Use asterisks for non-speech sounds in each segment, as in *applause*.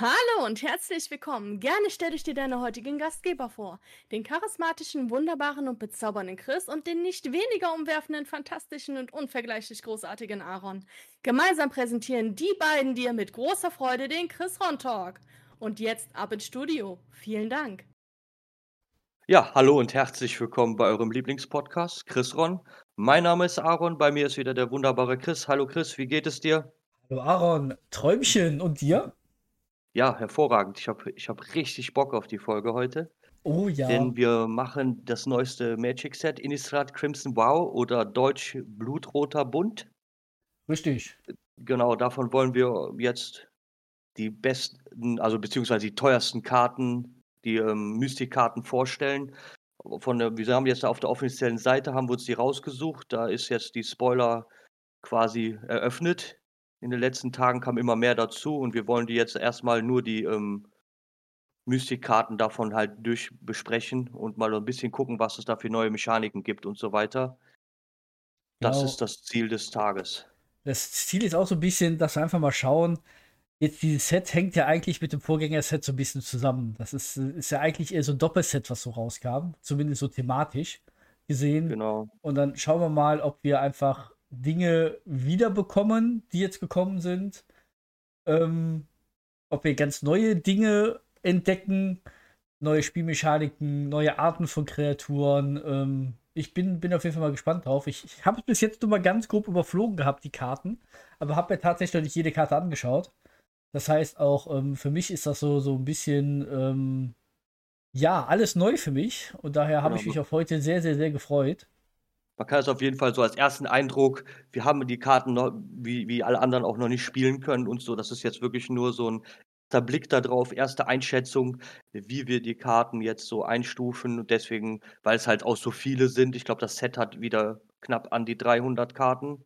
Hallo und herzlich willkommen. Gerne stelle ich dir deine heutigen Gastgeber vor. Den charismatischen, wunderbaren und bezaubernden Chris und den nicht weniger umwerfenden, fantastischen und unvergleichlich großartigen Aaron. Gemeinsam präsentieren die beiden dir mit großer Freude den Chris Ron Talk. Und jetzt ab ins Studio. Vielen Dank. Ja, hallo und herzlich willkommen bei eurem Lieblingspodcast, Chris Ron. Mein Name ist Aaron, bei mir ist wieder der wunderbare Chris. Hallo Chris, wie geht es dir? Hallo Aaron, Träumchen und dir? Ja, hervorragend. Ich habe ich hab richtig Bock auf die Folge heute. Oh ja. Denn wir machen das neueste Magic Set, Innistrad Crimson Wow oder Deutsch Blutroter Bund. Richtig. Genau, davon wollen wir jetzt die besten, also beziehungsweise die teuersten Karten, die ähm, Mystikkarten vorstellen. Von der, wir haben jetzt auf der offiziellen Seite haben wir uns die rausgesucht. Da ist jetzt die Spoiler quasi eröffnet in den letzten Tagen kam immer mehr dazu und wir wollen die jetzt erstmal nur die ähm, Mystikkarten davon halt durchbesprechen und mal ein bisschen gucken, was es da für neue Mechaniken gibt und so weiter. Das Genau. ist das Ziel des Tages. Das Ziel ist auch so ein bisschen, dass wir einfach mal schauen. Jetzt dieses Set hängt ja eigentlich mit dem Vorgängerset so ein bisschen zusammen. Das ist, ist ja eigentlich eher so ein Doppelset, was so rauskam. Zumindest so thematisch gesehen. Genau. Und dann schauen wir mal, ob wir einfach Dinge wiederbekommen, die jetzt gekommen sind. Ähm, ob wir ganz neue Dinge entdecken, neue Spielmechaniken, neue Arten von Kreaturen. Ähm, ich bin, bin auf jeden Fall mal gespannt drauf. Ich, ich habe es bis jetzt nur mal ganz grob überflogen gehabt, die Karten, aber habe mir tatsächlich noch nicht jede Karte angeschaut. Das heißt auch, ähm, für mich ist das so, so ein bisschen, ähm, ja, alles neu für mich. Und daher habe Genau. ich mich auf heute sehr, sehr, sehr gefreut. Man kann es auf jeden Fall so als ersten Eindruck, wir haben die Karten noch, wie, wie alle anderen auch noch nicht spielen können und so. Das ist jetzt wirklich nur so ein erster Blick darauf, erste Einschätzung, wie wir die Karten jetzt so einstufen. Und deswegen, weil es halt auch so viele sind, ich glaube, das Set hat wieder knapp an die 300 Karten.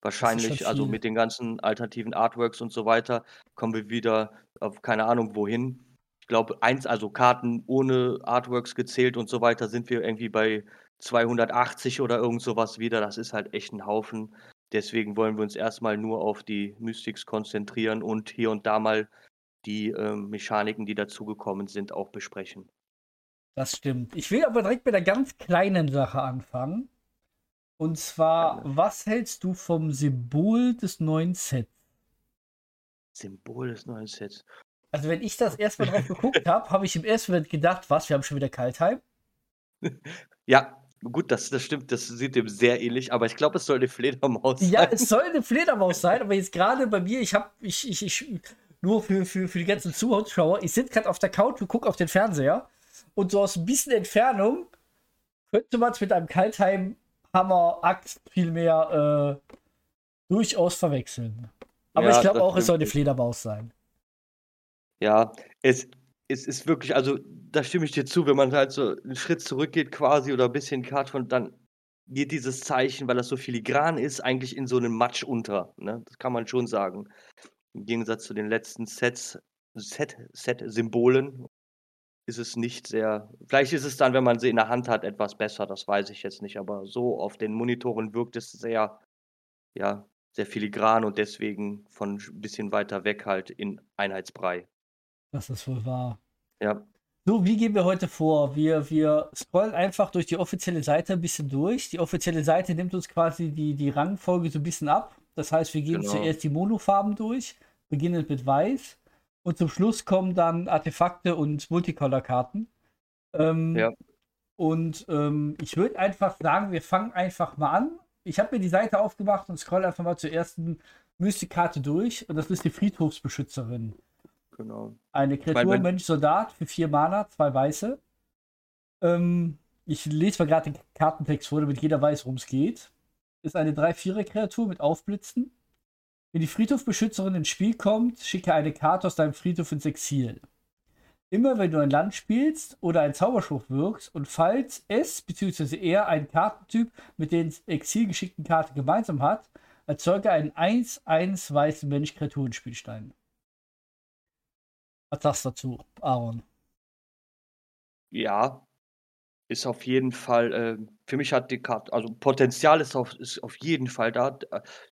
Wahrscheinlich, also mit den ganzen alternativen Artworks und so weiter, kommen wir wieder auf keine Ahnung wohin. Ich glaube, eins, also Karten ohne Artworks gezählt und so weiter, sind wir irgendwie bei 280 oder irgend sowas wieder. Das ist halt echt ein Haufen. Deswegen wollen wir uns erstmal nur auf die Mystics konzentrieren und hier und da mal die ähm, Mechaniken, die dazugekommen sind, auch besprechen. Das stimmt. Ich will aber direkt mit einer ganz kleinen Sache anfangen. Und zwar, Gerne. was hältst du vom Symbol des neuen Sets? Symbol des neuen Sets. Also, wenn ich das erstmal drauf *laughs* geguckt habe, habe ich im ersten Moment gedacht, was, wir haben schon wieder Kaltheim? Ja, gut, das, das stimmt, das sieht dem sehr ähnlich, aber ich glaube, es soll eine Fledermaus sein. Ja, es soll eine Fledermaus sein, aber jetzt gerade bei mir, ich habe, ich, ich, ich, nur für, für, für die ganzen Zuschauer, ich sitze gerade auf der Couch und gucke auf den Fernseher und so aus ein bisschen Entfernung könnte man es mit einem Kaltheim Hammer Axt vielmehr äh, durchaus verwechseln. Aber Ja, ich glaube auch, es soll eine. Fledermaus sein. Ja, es, es ist wirklich, also da stimme ich dir zu, wenn man halt so einen Schritt zurückgeht quasi oder ein bisschen Kart von, dann geht dieses Zeichen, weil das so filigran ist, eigentlich in so einem Matsch unter. Ne? Das kann man schon sagen. Im Gegensatz zu den letzten Sets, Set, Set-Symbolen ist es nicht sehr. Vielleicht ist es dann, wenn man sie in der Hand hat, etwas besser, das weiß ich jetzt nicht, aber so auf den Monitoren wirkt es sehr, ja, sehr filigran und deswegen von ein bisschen weiter weg halt in Einheitsbrei. Das ist wohl wahr. Ja. So, wie gehen wir heute vor? Wir, wir scrollen einfach durch die offizielle Seite ein bisschen durch. Die offizielle Seite nimmt uns quasi die, die Rangfolge so ein bisschen ab. Das heißt, wir gehen Genau. zuerst die Monofarben durch, beginnend mit Weiß. Und zum Schluss kommen dann Artefakte und Multicolor-Karten. Ähm, Ja. Und ähm, ich würde einfach sagen, wir fangen einfach mal an. Ich habe mir die Seite aufgemacht und scroll einfach mal zur ersten Mystikkarte durch. Und das ist die Friedhofsbeschützerin. Genau. Eine Kreatur, Mensch, Soldat für vier Mana, zwei weiße. Ähm, ich lese mal gerade den Kartentext vor, damit jeder weiß, worum es geht. Ist eine 3-4er-Kreatur mit Aufblitzen. Wenn die Friedhofbeschützerin ins Spiel kommt, schicke eine Karte aus deinem Friedhof ins Exil. Immer wenn du ein Land spielst oder einen Zauberspruch wirkst und falls es bzw. er einen Kartentyp mit den Exil geschickten Karten gemeinsam hat, erzeuge einen 1-1 weißen Mensch-Kreaturenspielstein. Was sagst du dazu, Aaron? Ja, ist auf jeden Fall, äh, für mich hat die Karte, also Potenzial ist auf, ist auf jeden Fall da.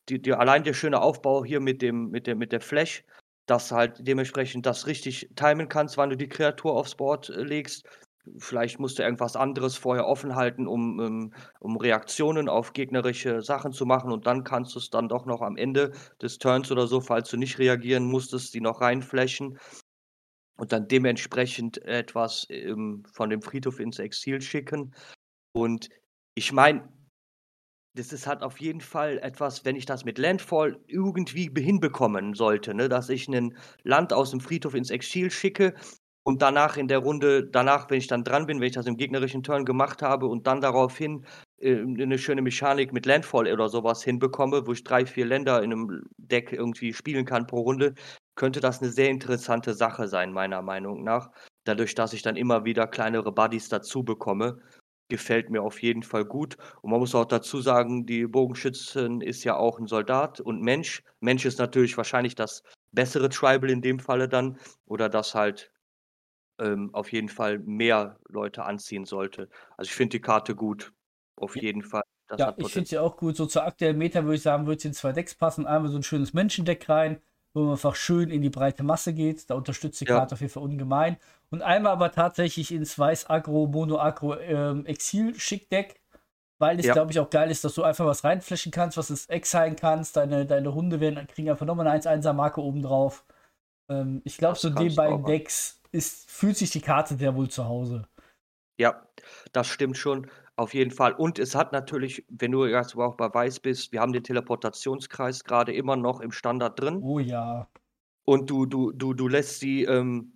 Die, die, allein der schöne Aufbau hier mit dem, mit der, mit der Flash, dass du halt dementsprechend das richtig timen kannst, wann du die Kreatur aufs Board äh, legst. Vielleicht musst du irgendwas anderes vorher offen halten, um, ähm, um Reaktionen auf gegnerische Sachen zu machen und dann kannst du es dann doch noch am Ende des Turns oder so, falls du nicht reagieren musstest, die noch reinflächen und dann dementsprechend etwas ähm, von dem Friedhof ins Exil schicken. Und ich meine, das ist halt auf jeden Fall etwas, wenn ich das mit Landfall irgendwie hinbekommen sollte, ne, dass ich ein Land aus dem Friedhof ins Exil schicke und danach in der Runde, danach, wenn ich dann dran bin, wenn ich das im gegnerischen Turn gemacht habe und dann daraufhin äh, eine schöne Mechanik mit Landfall oder sowas hinbekomme, wo ich drei, vier Länder in einem Deck irgendwie spielen kann pro Runde, könnte das eine sehr interessante Sache sein, meiner Meinung nach. Dadurch, dass ich dann immer wieder kleinere Buddies dazu bekomme gefällt mir auf jeden Fall gut. Und man muss auch dazu sagen, die Bogenschützin ist ja auch ein Soldat und Mensch. Mensch ist natürlich wahrscheinlich das bessere Tribal in dem Falle dann oder das halt ähm, auf jeden Fall mehr Leute anziehen sollte. Also ich finde die Karte gut, auf jeden Fall. Das Ja, ich finde sie auch gut. So zur aktuellen Meta würde ich sagen, würde sie in zwei Decks passen. Einmal so ein schönes Menschendeck rein, wo man einfach schön in die breite Masse geht. Da unterstützt die Ja. Karte auf jeden Fall ungemein. Und einmal aber tatsächlich ins Weiß-Agro, Mono-Agro ähm, Exil-Schick-Deck, weil es, Ja. glaube ich, auch geil ist, dass du einfach was reinflashen kannst, was es exilen kannst. Deine, deine Hunde werden, kriegen einfach nochmal eine 1-1er-Marke oben drauf. Ähm, ich glaube, so in den beiden. Decks ist, fühlt sich die Karte sehr wohl zu Hause. Ja, das stimmt schon, auf jeden Fall. Und es hat natürlich, wenn du jetzt auch bei Weiß bist, wir haben den Teleportationskreis gerade immer noch im Standard drin. Oh ja. Und du, du, du, du lässt sie ähm,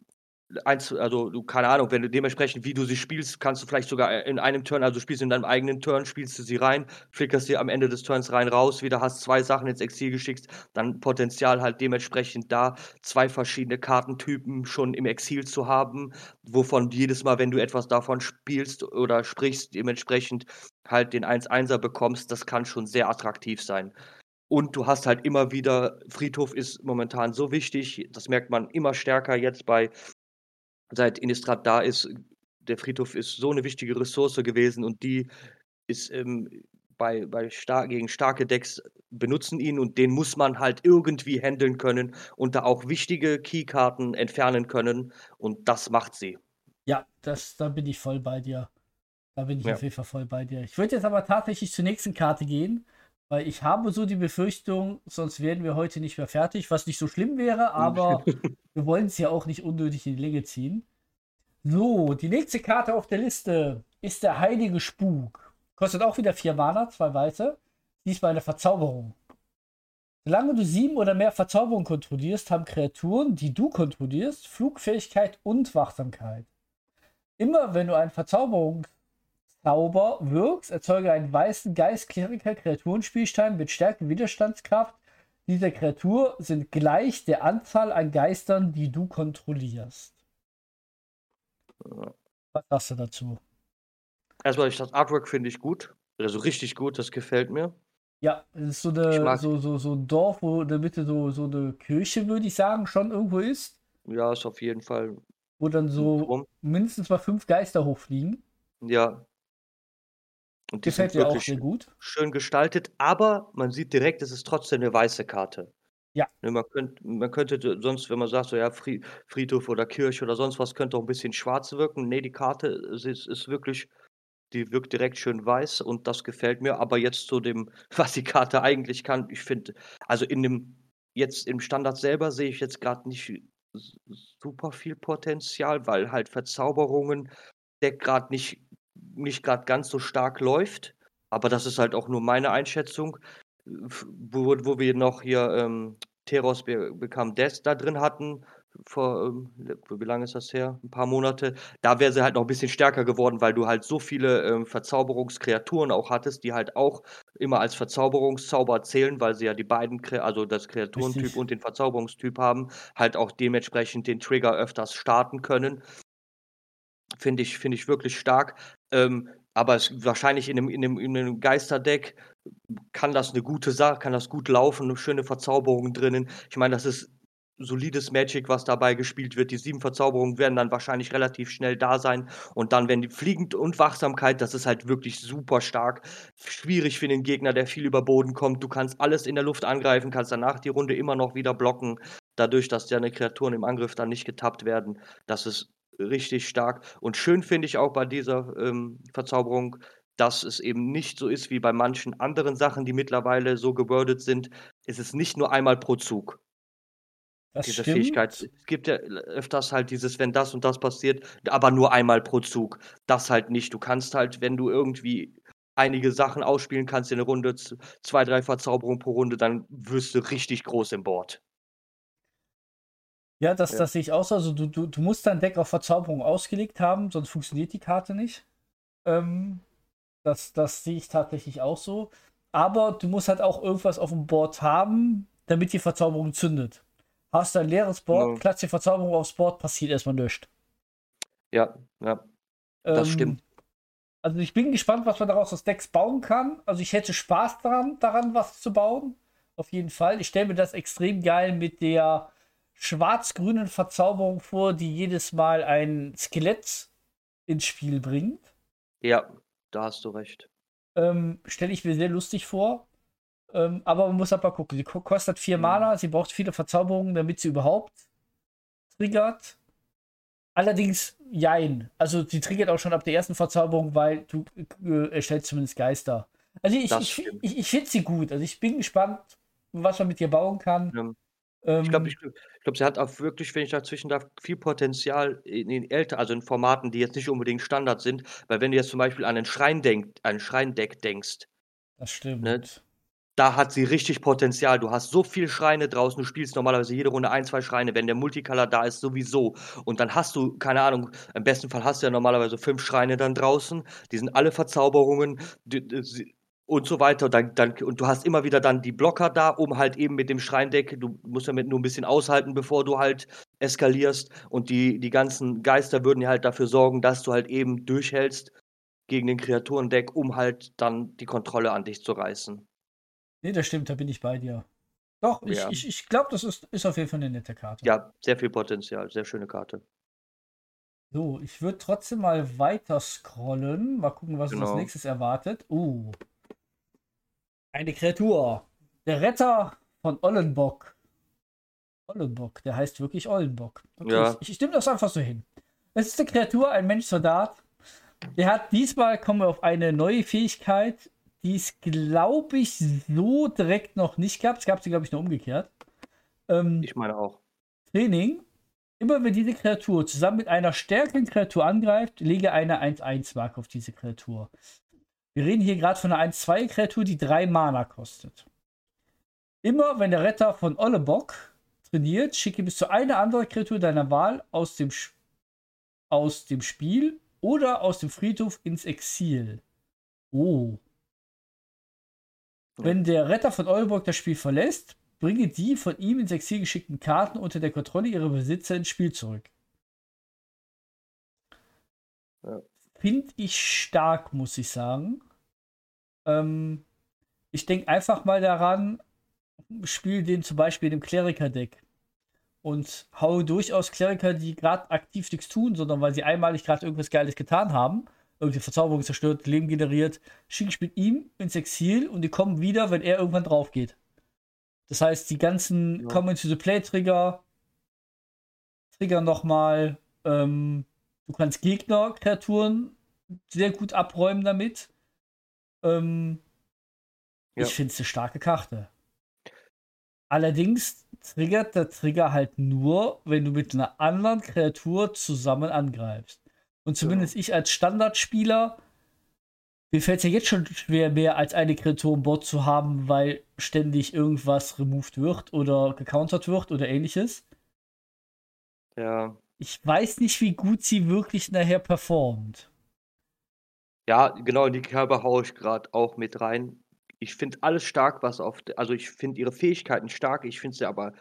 eins, also du, keine Ahnung, wenn du dementsprechend, wie du sie spielst, kannst du vielleicht sogar in einem Turn, also du spielst in deinem eigenen Turn, spielst du sie rein, flickerst sie am Ende des Turns rein raus, wieder hast zwei Sachen ins Exil geschickt, dann Potenzial halt dementsprechend da, zwei verschiedene Kartentypen schon im Exil zu haben, wovon jedes Mal, wenn du etwas davon spielst oder sprichst, dementsprechend halt den 1-1er bekommst, das kann schon sehr attraktiv sein. Und du hast halt immer wieder, Friedhof ist momentan so wichtig, das merkt man immer stärker jetzt bei, seit Innistrad da ist, der Friedhof ist so eine wichtige Ressource gewesen und die ist ähm, bei, bei star gegen starke Decks benutzen ihn und den muss man halt irgendwie handeln können und da auch wichtige Keykarten entfernen können und das macht sie. Ja, das, da bin ich voll bei dir. Da bin ich Ja. auf jeden Fall voll bei dir. Ich würde jetzt aber tatsächlich zur nächsten Karte gehen, weil ich habe so die Befürchtung, sonst werden wir heute nicht mehr fertig, was nicht so schlimm wäre, aber *laughs* wir wollen es ja auch nicht unnötig in die Länge ziehen. So, die nächste Karte auf der Liste ist der Heilige Spuk. Kostet auch wieder vier Mana, zwei weiße. Diesmal eine Verzauberung. Solange du sieben oder mehr Verzauberungen kontrollierst, haben Kreaturen, die du kontrollierst, Flugfähigkeit und Wachsamkeit. Immer wenn du einen Verzauberungszauber wirkst, erzeuge einen weißen Geist Kleriker Kreaturenspielstein mit Stärke Widerstandskraft. Dieser Kreatur sind gleich der Anzahl an Geistern, die du kontrollierst. Was sagst du dazu? Erstmal, ich das Artwork finde ich gut, also richtig gut, das gefällt mir. Ja, es ist so, eine, so, so, so ein Dorf, wo in der Mitte so, so eine Kirche, würde ich sagen, schon irgendwo ist, Ja, ist auf jeden Fall wo dann so mindestens mal fünf Geister hochfliegen. Ja. Und die Gefällt mir auch sehr gut. schön gestaltet, aber man sieht direkt, es ist trotzdem eine weiße Karte. Ja. Ne, man könnt man könnte sonst, wenn man sagt, so ja, Fri Friedhof oder Kirche oder sonst was, könnte auch 'n bisschen schwarz wirken. Ne, die Karte ist ist wirklich die wirkt direkt schön weiß und das gefällt mir. Aber jetzt zu dem, *laughs* was die Karte eigentlich kann, ich finde also in dem jetzt im Standard selber sehe ich jetzt grad nicht super viel Potenzial, weil halt Verzauberungen Deck grad nicht nicht grad ganz so stark läuft. Aber das ist halt auch nur meine Einschätzung. Wo wo wir noch hier, ähm, Teros Be Become Death da drin hatten vor, ähm, wie lange ist das her? 'N paar Monate. Da wäre sie halt noch 'n bisschen stärker geworden, weil du halt so viele, ähm, Verzauberungskreaturen auch hattest, die halt auch immer als Verzauberungszauber zählen, weil sie ja die beiden also das Kreaturentyp Richtig. und den Verzauberungstyp haben, halt auch dementsprechend den Trigger öfters starten können. Finde ich finde ich wirklich stark. Ähm, aber es wahrscheinlich in 'nem in 'nem in 'nem Geisterdeck kann das 'ne gute Sache kann das gut laufen, schöne Verzauberungen drinnen. Ich meine, das ist solides Magic, was dabei gespielt wird. Die sieben Verzauberungen werden dann wahrscheinlich relativ schnell da sein. Und dann, wenn die Fliegend und Wachsamkeit, das ist halt wirklich super stark. Schwierig für den Gegner, der viel über Boden kommt. Du kannst alles in der Luft angreifen, kannst danach die Runde immer noch wieder blocken. Dadurch, dass deine Kreaturen im Angriff dann nicht getappt werden. Das ist richtig stark. Und schön finde ich auch bei dieser ähm, Verzauberung, dass es eben nicht so ist wie bei manchen anderen Sachen, die mittlerweile so gewordet sind. Es ist nicht nur einmal pro Zug. Das diese stimmt. Fähigkeit. Es gibt ja öfters halt dieses, wenn das und das passiert, aber nur einmal pro Zug. Das halt nicht. Du kannst halt, wenn du irgendwie einige Sachen ausspielen kannst in der Runde, zwei, drei Verzauberungen pro Runde, dann wirst du richtig groß im Board. Ja, das, Ja. das sehe ich auch so. Also du, du, du musst dein Deck auf Verzauberung ausgelegt haben, sonst funktioniert die Karte nicht. Ähm, das, das sehe ich tatsächlich auch so. Aber du musst halt auch irgendwas auf dem Board haben, damit die Verzauberung zündet. Hast du ein leeres Board, Genau. klatscht die Verzauberung aufs Board, passiert erstmal nichts. Ja, ja. Das Ähm, stimmt. Also ich bin gespannt, was man daraus aus Decks bauen kann. Also ich hätte Spaß daran, daran was zu bauen. Auf jeden Fall. Ich stelle mir das extrem geil mit der schwarz-grünen Verzauberung vor, die jedes Mal ein Skelett ins Spiel bringt. Ja, da hast du recht. Ähm, stelle ich mir sehr lustig vor. Ähm, aber man muss aber gucken. Sie ko- kostet vier Mhm. Mana, sie braucht viele Verzauberungen, damit sie überhaupt triggert. Allerdings, jein. Also sie triggert auch schon ab der ersten Verzauberung, weil du äh, erstellst zumindest Geister. Also ich, Das ich, ich, ich finde sie gut. Also ich bin gespannt, was man mit ihr bauen kann. Ja. Ähm, Ich glaube, ich, ich glaub, sie hat auch wirklich, wenn ich dazwischen darf, viel Potenzial in den älter, also in Formaten, die jetzt nicht unbedingt Standard sind. Weil wenn du jetzt zum Beispiel an einen Schrein denk, ein Schreindeck denkst, das stimmt. ne, da hat sie richtig Potenzial. Du hast so viele Schreine draußen, du spielst normalerweise jede Runde ein, zwei Schreine, wenn der Multicolor da ist, sowieso. Und dann hast du, keine Ahnung, im besten Fall hast du ja normalerweise fünf Schreine dann draußen, die sind alle Verzauberungen die, die, und so weiter. Dann, dann, und du hast immer wieder dann die Blocker da, um halt eben mit dem Schreindeck, du musst damit nur ein bisschen aushalten, bevor du halt eskalierst. Und die, die ganzen Geister würden ja halt dafür sorgen, dass du halt eben durchhältst gegen den Kreaturendeck, um halt dann die Kontrolle an dich zu reißen. Nee, das stimmt, da bin ich bei dir. Doch, ich, Ja. ich, ich glaube, das ist, ist auf jeden Fall eine nette Karte. Ja, sehr viel Potenzial, sehr schöne Karte. So, ich würde trotzdem mal weiter scrollen. Mal gucken, was uns als Genau. nächstes erwartet. Uh. Eine Kreatur. Der Retter von Ollenbock. Ollenbock, der heißt wirklich Ollenbock. Okay, Ja. ich, ich stimme das einfach so hin. Es ist eine Kreatur, ein Mensch-Soldat. Der hat diesmal, kommen wir auf eine neue Fähigkeit, die es, glaube ich, so direkt noch nicht gab. Es gab sie, glaube ich, nur umgekehrt. Ähm, Ich meine auch. Training. Immer wenn diese Kreatur zusammen mit einer stärkeren Kreatur angreift, lege eine 1-1-Marke auf diese Kreatur. Wir reden hier gerade von einer 1-2-Kreatur, die 3 Mana kostet. Immer wenn der Retter von Ollebock trainiert, schicke bis zu eine andere Kreatur deiner Wahl aus dem, aus dem Spiel oder aus dem Friedhof ins Exil. Oh. Wenn der Retter von Oldenburg das Spiel verlässt, bringe die von ihm ins Exil geschickten Karten unter der Kontrolle ihrer Besitzer ins Spiel zurück. Ja. Finde ich stark, muss ich sagen. Ähm, ich denke einfach mal daran, spiele den zum Beispiel im Kleriker-Deck und haue durchaus Kleriker, die gerade aktiv nichts tun, sondern weil sie einmalig gerade irgendwas Geiles getan haben, irgendeine Verzauberung zerstört, Leben generiert, schicke ich mit ihm ins Exil und die kommen wieder, wenn er irgendwann drauf geht. Das heißt, die ganzen Ja. Come into the Play Trigger, Trigger nochmal, ähm, du kannst Gegner, Kreaturen sehr gut abräumen damit. Ähm, Ja. Ich finde es eine starke Karte. Allerdings triggert der Trigger halt nur, wenn du mit einer anderen Kreatur zusammen angreifst. Und zumindest ich als Standardspieler, mir fällt es ja jetzt schon schwer, mehr als eine Kreatur im Board zu haben, weil ständig irgendwas removed wird oder gecountert wird oder ähnliches. Ja. Ich weiß nicht, wie gut sie wirklich nachher performt. Ja, genau, in die Kerbe haue ich gerade auch mit rein. Ich finde alles stark, was auf, also ich finde ihre Fähigkeiten stark, ich finde sie aber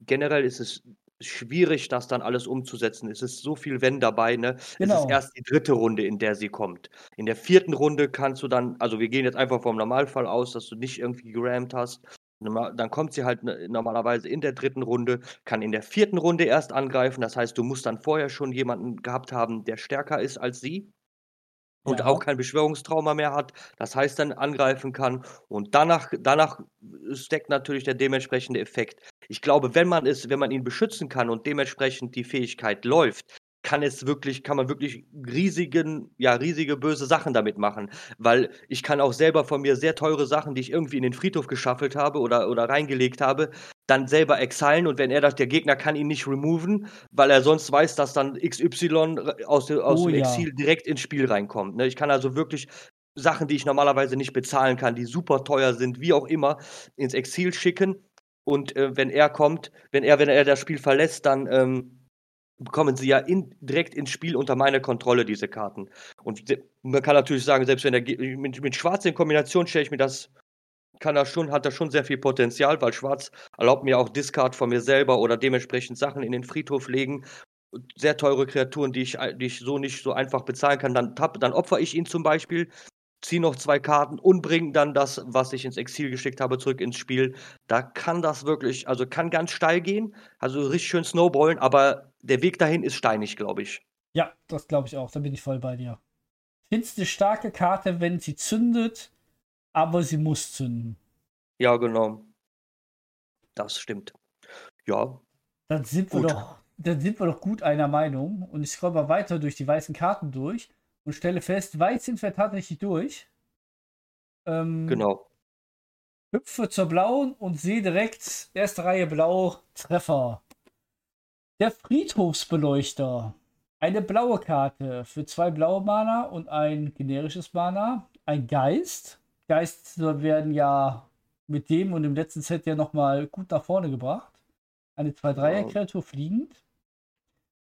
generell ist es schwierig, das dann alles umzusetzen. Es ist so viel Wenn dabei, ne? Es Genau. ist erst die dritte Runde, in der sie kommt. In der vierten Runde kannst du dann, also wir gehen jetzt einfach vom Normalfall aus, dass du nicht irgendwie gerammt hast. Dann kommt sie halt normalerweise in der dritten Runde, kann in der vierten Runde erst angreifen. Das heißt, du musst dann vorher schon jemanden gehabt haben, der stärker ist als sie und Ja. auch kein Beschwörungstrauma mehr hat. Das heißt, dann angreifen kann und danach danach stackt natürlich der dementsprechende Effekt. Ich glaube, wenn man es wenn man ihn beschützen kann und dementsprechend die Fähigkeit läuft, kann es wirklich kann man wirklich riesigen ja, riesige böse Sachen damit machen, weil ich kann auch selber von mir sehr teure Sachen, die ich irgendwie in den Friedhof geschaffelt habe oder oder reingelegt habe, dann selber exilen und wenn er das der Gegner kann ihn nicht removen, weil er sonst weiß, dass dann XY aus de aus Oh dem ja. Exil direkt ins Spiel reinkommt, ne? Ich kann also wirklich Sachen, die ich normalerweise nicht bezahlen kann, die super teuer sind, wie auch immer, ins Exil schicken und, äh, wenn er kommt wenn er wenn er das Spiel verlässt, dann, ähm, bekommen sie ja in direkt ins Spiel unter meine Kontrolle, diese Karten. Und man kann natürlich sagen, selbst wenn Ge mit mit Schwarz in Kombination stelle ich mir das kann das schon hat das schon sehr viel Potenzial, weil Schwarz erlaubt mir auch Discard von mir selber oder dementsprechend Sachen in den Friedhof legen. Sehr teure Kreaturen, die ich die ich so nicht so einfach bezahlen kann. Dann tapp dann opfere ich ihn zum Beispiel, ziehe noch 2 Karten und bringe dann das, was ich ins Exil geschickt habe, zurück ins Spiel. Da kann das wirklich also, kann ganz steil gehen, also richtig schön snowballen, aber der Weg dahin ist steinig, glaube ich. Ja, das glaube ich auch. Da bin ich voll bei dir. Findest 'ne starke Karte, wenn sie zündet, aber sie muss zünden. Ja, genau. Das stimmt. Ja. Dann sind wir Gut. doch dann sind wir doch gut einer Meinung und ich scrolle mal weiter durch die weißen Karten durch und stelle fest, weiß sind wir tatsächlich durch. Ähm, Genau. hüpfe zur blauen und sehe direkt erste Reihe blau Treffer. Der Friedhofsbeleuchter. Eine blaue Karte für zwei blaue Mana und ein generisches Mana. Ein Geist. Geister werden ja mit dem und im letzten Set ja nochmal gut nach vorne gebracht. Eine 2-3er-Kreatur fliegend.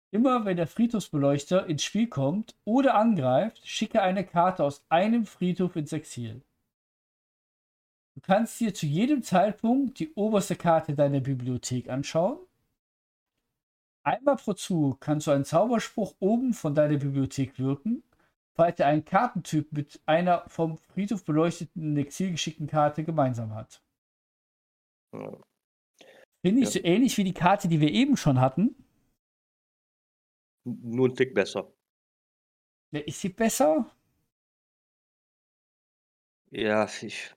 Immer wenn der Friedhofsbeleuchter ins Spiel kommt oder angreift, schicke eine Karte aus einem Friedhof ins Exil. Du kannst dir zu jedem Zeitpunkt die oberste Karte deiner Bibliothek anschauen. Einmal pro Zug kannst du einen Zauberspruch oben von deiner Bibliothek wirken, falls er einen Kartentyp mit einer vom Friedhof beleuchteten in Exil geschickten Karte gemeinsam hat. Finde ich Ja. so ähnlich wie die Karte, die wir eben schon hatten. Nur 'n Tick besser. Ja, ist sie besser? Ja, ich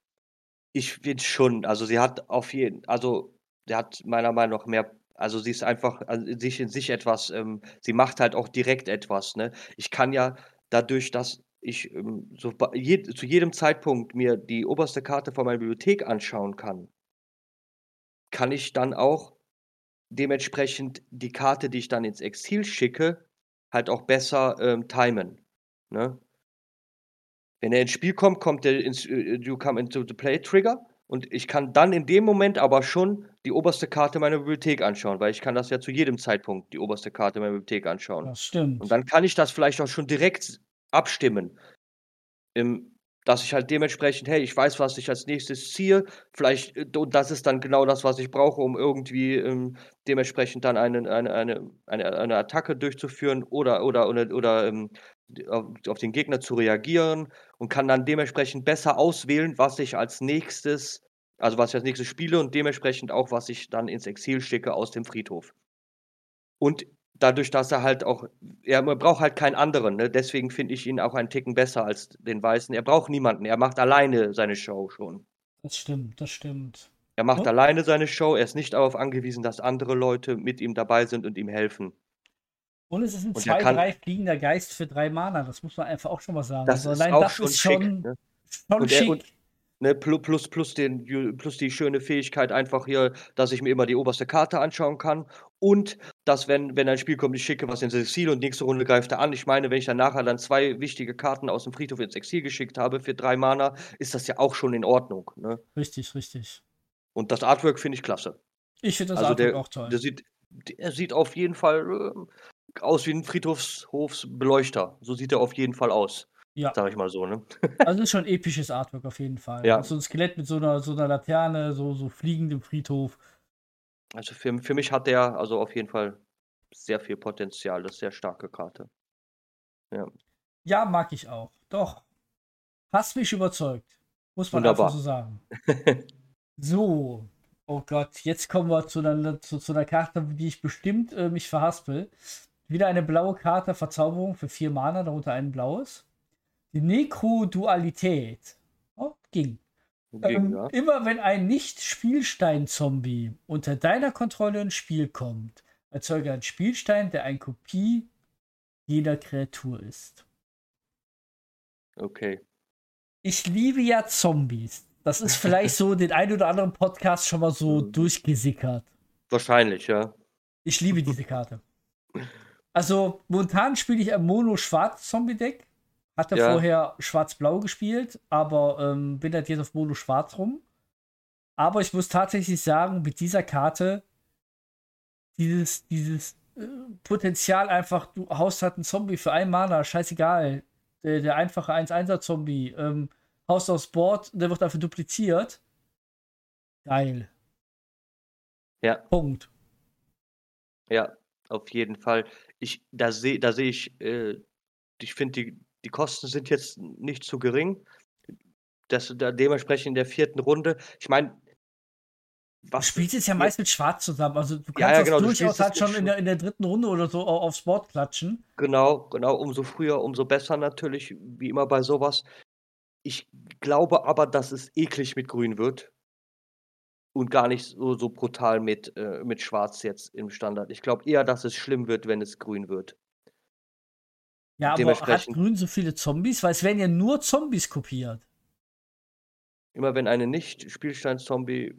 ich finde schon. Also, sie hat auf jeden also, sie hat meiner Meinung nach mehr also, sie ist einfach an sich in sich etwas ähm, sie macht halt auch direkt etwas, ne? Ich kann ja dadurch, dass ich, ähm, so je zu jedem Zeitpunkt mir die oberste Karte von meiner Bibliothek anschauen kann kann ich dann auch dementsprechend die Karte, die ich dann ins Exil schicke, halt auch besser, ähm, timen, ne? Wenn er ins Spiel kommt, kommt er ins äh, you come into the play Trigger und ich kann dann in dem Moment aber schon die oberste Karte meiner Bibliothek anschauen, weil ich kann das ja zu jedem Zeitpunkt die oberste Karte meiner Bibliothek anschauen. Das stimmt. Und dann kann ich das vielleicht auch schon direkt abstimmen. Ähm, dass ich halt dementsprechend hey, ich weiß, was ich als Nächstes ziehe. Vielleicht äh, und das ist dann genau das, was ich brauche, um irgendwie, ähm, dementsprechend dann einen eine eine eine eine Attacke durchzuführen oder oder oder oder, ähm, auf den Gegner zu reagieren und kann dann dementsprechend besser auswählen, was ich als Nächstes also, was ich als Nächstes spiele und dementsprechend auch, was ich dann ins Exil schicke aus dem Friedhof. Und dadurch, dass er halt auch er braucht halt keinen anderen, ne? Deswegen finde ich ihn auch einen Ticken besser als den Weißen. Er braucht niemanden. Er macht alleine seine Show schon. Das stimmt, das stimmt. Er macht Und? alleine seine Show. Er ist nicht darauf angewiesen, dass andere Leute mit ihm dabei sind und ihm helfen. Und es ist ein Und er kann 2-3 fliegender Geist für 3 Mana. Das muss man einfach auch schon mal sagen. Das also ist allein auch das schon ist schick, schon, ne? schon Und er schick. und ne, plu plus plus den plus die schöne Fähigkeit einfach hier, dass ich mir immer die oberste Karte anschauen kann und dass, wenn wenn ein Spiel kommt, ich schicke was ins Exil und nächste Runde greift er an. Ich meine, wenn ich dann nachher dann 2 wichtige Karten aus dem Friedhof ins Exil geschickt habe für 3 Mana, ist das ja auch schon in Ordnung, ne? Richtig, richtig. Und das Artwork finde ich klasse. Ich finde das Also, Artwork der auch toll. der sieht der sieht auf jeden Fall, ähm, aus wie 'n Friedhofshofsbeleuchter. So sieht er auf jeden Fall aus, Ja. sage ich mal so, ne? *laughs* Also, *laughs* ist schon episches Artwork auf jeden Fall. Ja. So 'n Skelett mit so 'ner so 'ner Laterne, so so fliegend im Friedhof. Also, für für mich hat der also auf jeden Fall sehr viel Potenzial. Das ist sehr starke Karte. Ja. Ja, mag ich auch. Doch. Hast mich überzeugt. Muss man Wunderbar. einfach so sagen. *laughs* So. Oh Gott, jetzt kommen wir zu einer, zu, zu einer Karte, die ich bestimmt äh, mich verhaspel. Wieder eine blaue Karte, Verzauberung für vier Mana, darunter ein blaues. Die Nekro-Dualität. Oh, ging. Ging, Ähm, ja. Immer wenn ein Nicht-Spielstein-Zombie unter deiner Kontrolle ins Spiel kommt, erzeuge einen Spielstein, der eine Kopie jeder Kreatur ist. Okay. Ich liebe ja Zombies. Das ist vielleicht so *laughs* den ein oder anderen Podcast schon mal so Mhm. durchgesickert. Wahrscheinlich, ja. Ich liebe diese Karte. *laughs* Also, momentan spiele ich ein Mono-Schwarz-Zombie-Deck. Hatte Ja. vorher Schwarz-Blau gespielt, aber ähm, bin halt jetzt auf Mono-Schwarz rum. Aber ich muss tatsächlich sagen, mit dieser Karte, dieses, dieses äh, Potenzial einfach, du haust halt einen Zombie für ein Mana, scheißegal. Der, der einfache 1-1er-Zombie, ähm, haust aufs Board, der wird dafür dupliziert. Geil. Ja. Punkt. Ja, auf jeden Fall. Ich, da sehe, da sehe ich, äh, ich finde, die, die Kosten sind jetzt nicht zu gering. Das, da dementsprechend in der vierten Runde. Ich meine, Du was. spielst jetzt ja meist mit Schwarz zusammen. Also du kannst Ja, ja, das genau, du durchaus spielst halt schon in der, in der dritten Runde oder so au- aufs Board klatschen. Genau, genau, umso früher, umso besser natürlich, wie immer bei sowas. Ich glaube aber, dass es eklig mit Grün wird. Und gar nicht so, so brutal mit, äh, mit Schwarz jetzt im Standard. Ich glaube eher, dass es schlimm wird, wenn es grün wird. Ja, aber hat Grün so viele Zombies? Weil es werden ja nur Zombies kopiert. Immer wenn eine Nicht-Spielstein-Zombie.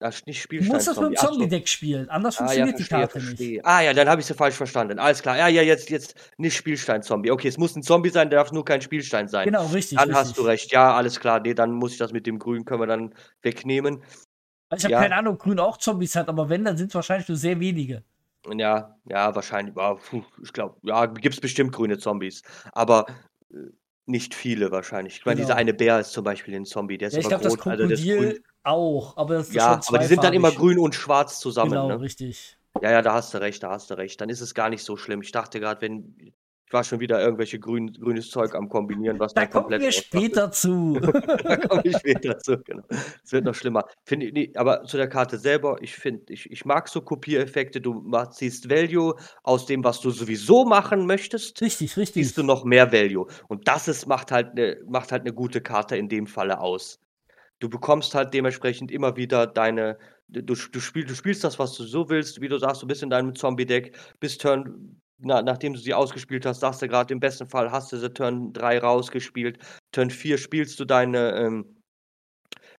Ach, nicht Du musst das mit dem. Zombie-Deck spielen. Anders Ah, ja, funktioniert die verstehe, Karte verstehe. nicht. Ah, ja, dann habe ich sie falsch verstanden. Alles klar. Ja, ja, jetzt, jetzt nicht Spielstein-Zombie. Okay, es muss ein Zombie sein, der darf nur kein Spielstein sein. Genau, richtig. Dann richtig. hast du recht. Ja, alles klar. Nee, dann muss ich das mit dem Grün, können wir dann wegnehmen. Also ich habe Ja. keine Ahnung, ob Grün auch Zombies hat, aber wenn, dann sind es wahrscheinlich nur sehr wenige. Ja, ja, wahrscheinlich. Ich glaube, ja, gibt es bestimmt grüne Zombies. Aber äh, nicht viele wahrscheinlich. Ich meine, dieser Genau. eine Bär ist zum Beispiel ein Zombie, der ist Ja, ich glaube, das rot, also ist Krokodil grün. auch, aber das ist Ja, aber die sind dann immer grün und schwarz zusammen. Genau, Ne? richtig. Ja, ja, da hast du recht, da hast du recht. Dann ist es gar nicht so schlimm. Ich dachte gerade, wenn. Ich war schon wieder irgendwelche grün, grünes Zeug am Kombinieren, was Da kommen komplett wir ausmacht. später zu. *laughs* da komme ich später zu, genau. Es wird noch schlimmer. Finde ich, nee, aber zu der Karte selber, ich finde, ich, ich mag so Kopiereffekte. Du ziehst Value aus dem, was du sowieso machen möchtest, richtig, richtig. ziehst du noch mehr Value. Und das ist, macht halt eine halt eine gute Karte in dem Falle aus. Du bekommst halt dementsprechend immer wieder deine. Du, du, spiel, du spielst das, was du so willst, wie du sagst, du bist in deinem Zombie-Deck, bis Turn, na, nachdem du sie ausgespielt hast, sagst du gerade, im besten Fall hast du sie Turn 3 rausgespielt. Turn 4 spielst du deine, ähm,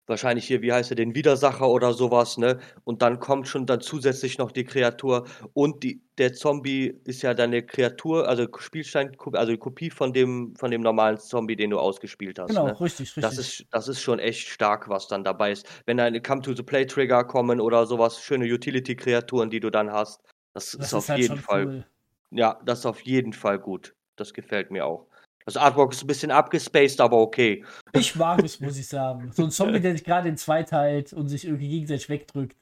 wahrscheinlich hier, wie heißt er, den Widersacher oder sowas, ne? Und dann kommt schon dann zusätzlich noch die Kreatur und die, der Zombie ist ja deine Kreatur, also Spielstein, also die Kopie von dem, von dem normalen Zombie, den du ausgespielt hast. genau, ne? richtig, richtig. Das ist, das ist schon echt stark, was dann dabei ist. Wenn eine Come-to-the-Play-Trigger kommen oder sowas, schöne Utility-Kreaturen, die du dann hast, das, das ist auf halt jeden Fall, cool. Ja, das ist auf jeden Fall gut. Das gefällt mir auch. Das Artwork ist ein bisschen abgespaced, aber okay. Ich mag es, muss ich sagen. So ein Zombie, der sich gerade in zwei teilt und sich irgendwie gegenseitig wegdrückt.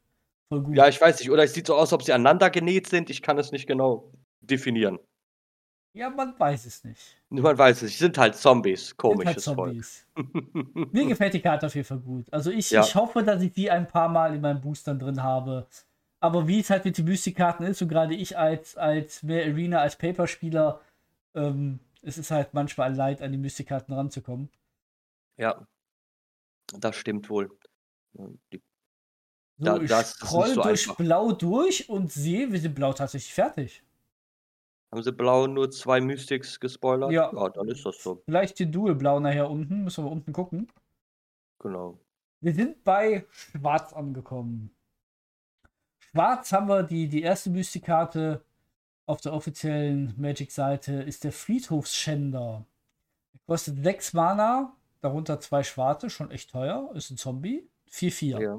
Voll gut. Ja, ich weiß nicht. Oder es sieht so aus, ob sie aneinander genäht sind. Ich kann es nicht genau definieren. Ja, man weiß es nicht. Man weiß es. Sie sind halt Zombies. Sind halt Komisches Volk. Zombies. *laughs* Mir gefällt die Karte auf jeden Fall gut. Also ich, Ja. ich hoffe, dass ich die ein paar Mal in meinen Boostern drin habe. Aber wie es halt mit den Mystikkarten ist, und gerade ich als, als mehr Arena, als Paper-Spieler, ähm, es ist halt manchmal ein Leid, an die Mystikkarten ranzukommen. Ja, das stimmt wohl. Die- So, Da- ich das scroll so durch einfach. Blau durch und sehe, wir sind Blau tatsächlich fertig. Haben sie blau nur zwei Mystics gespoilert? Ja. ja, dann ist das so. Vielleicht den Dual Blau nachher unten, müssen wir unten gucken. Genau. Wir sind bei Schwarz angekommen. Schwarz haben wir die, die erste Mystikkarte auf der offiziellen Magic-Seite, ist der Friedhofsschänder. Er kostet 6 Mana, darunter zwei schwarze, schon echt teuer, ist ein Zombie. 4-4. Ja.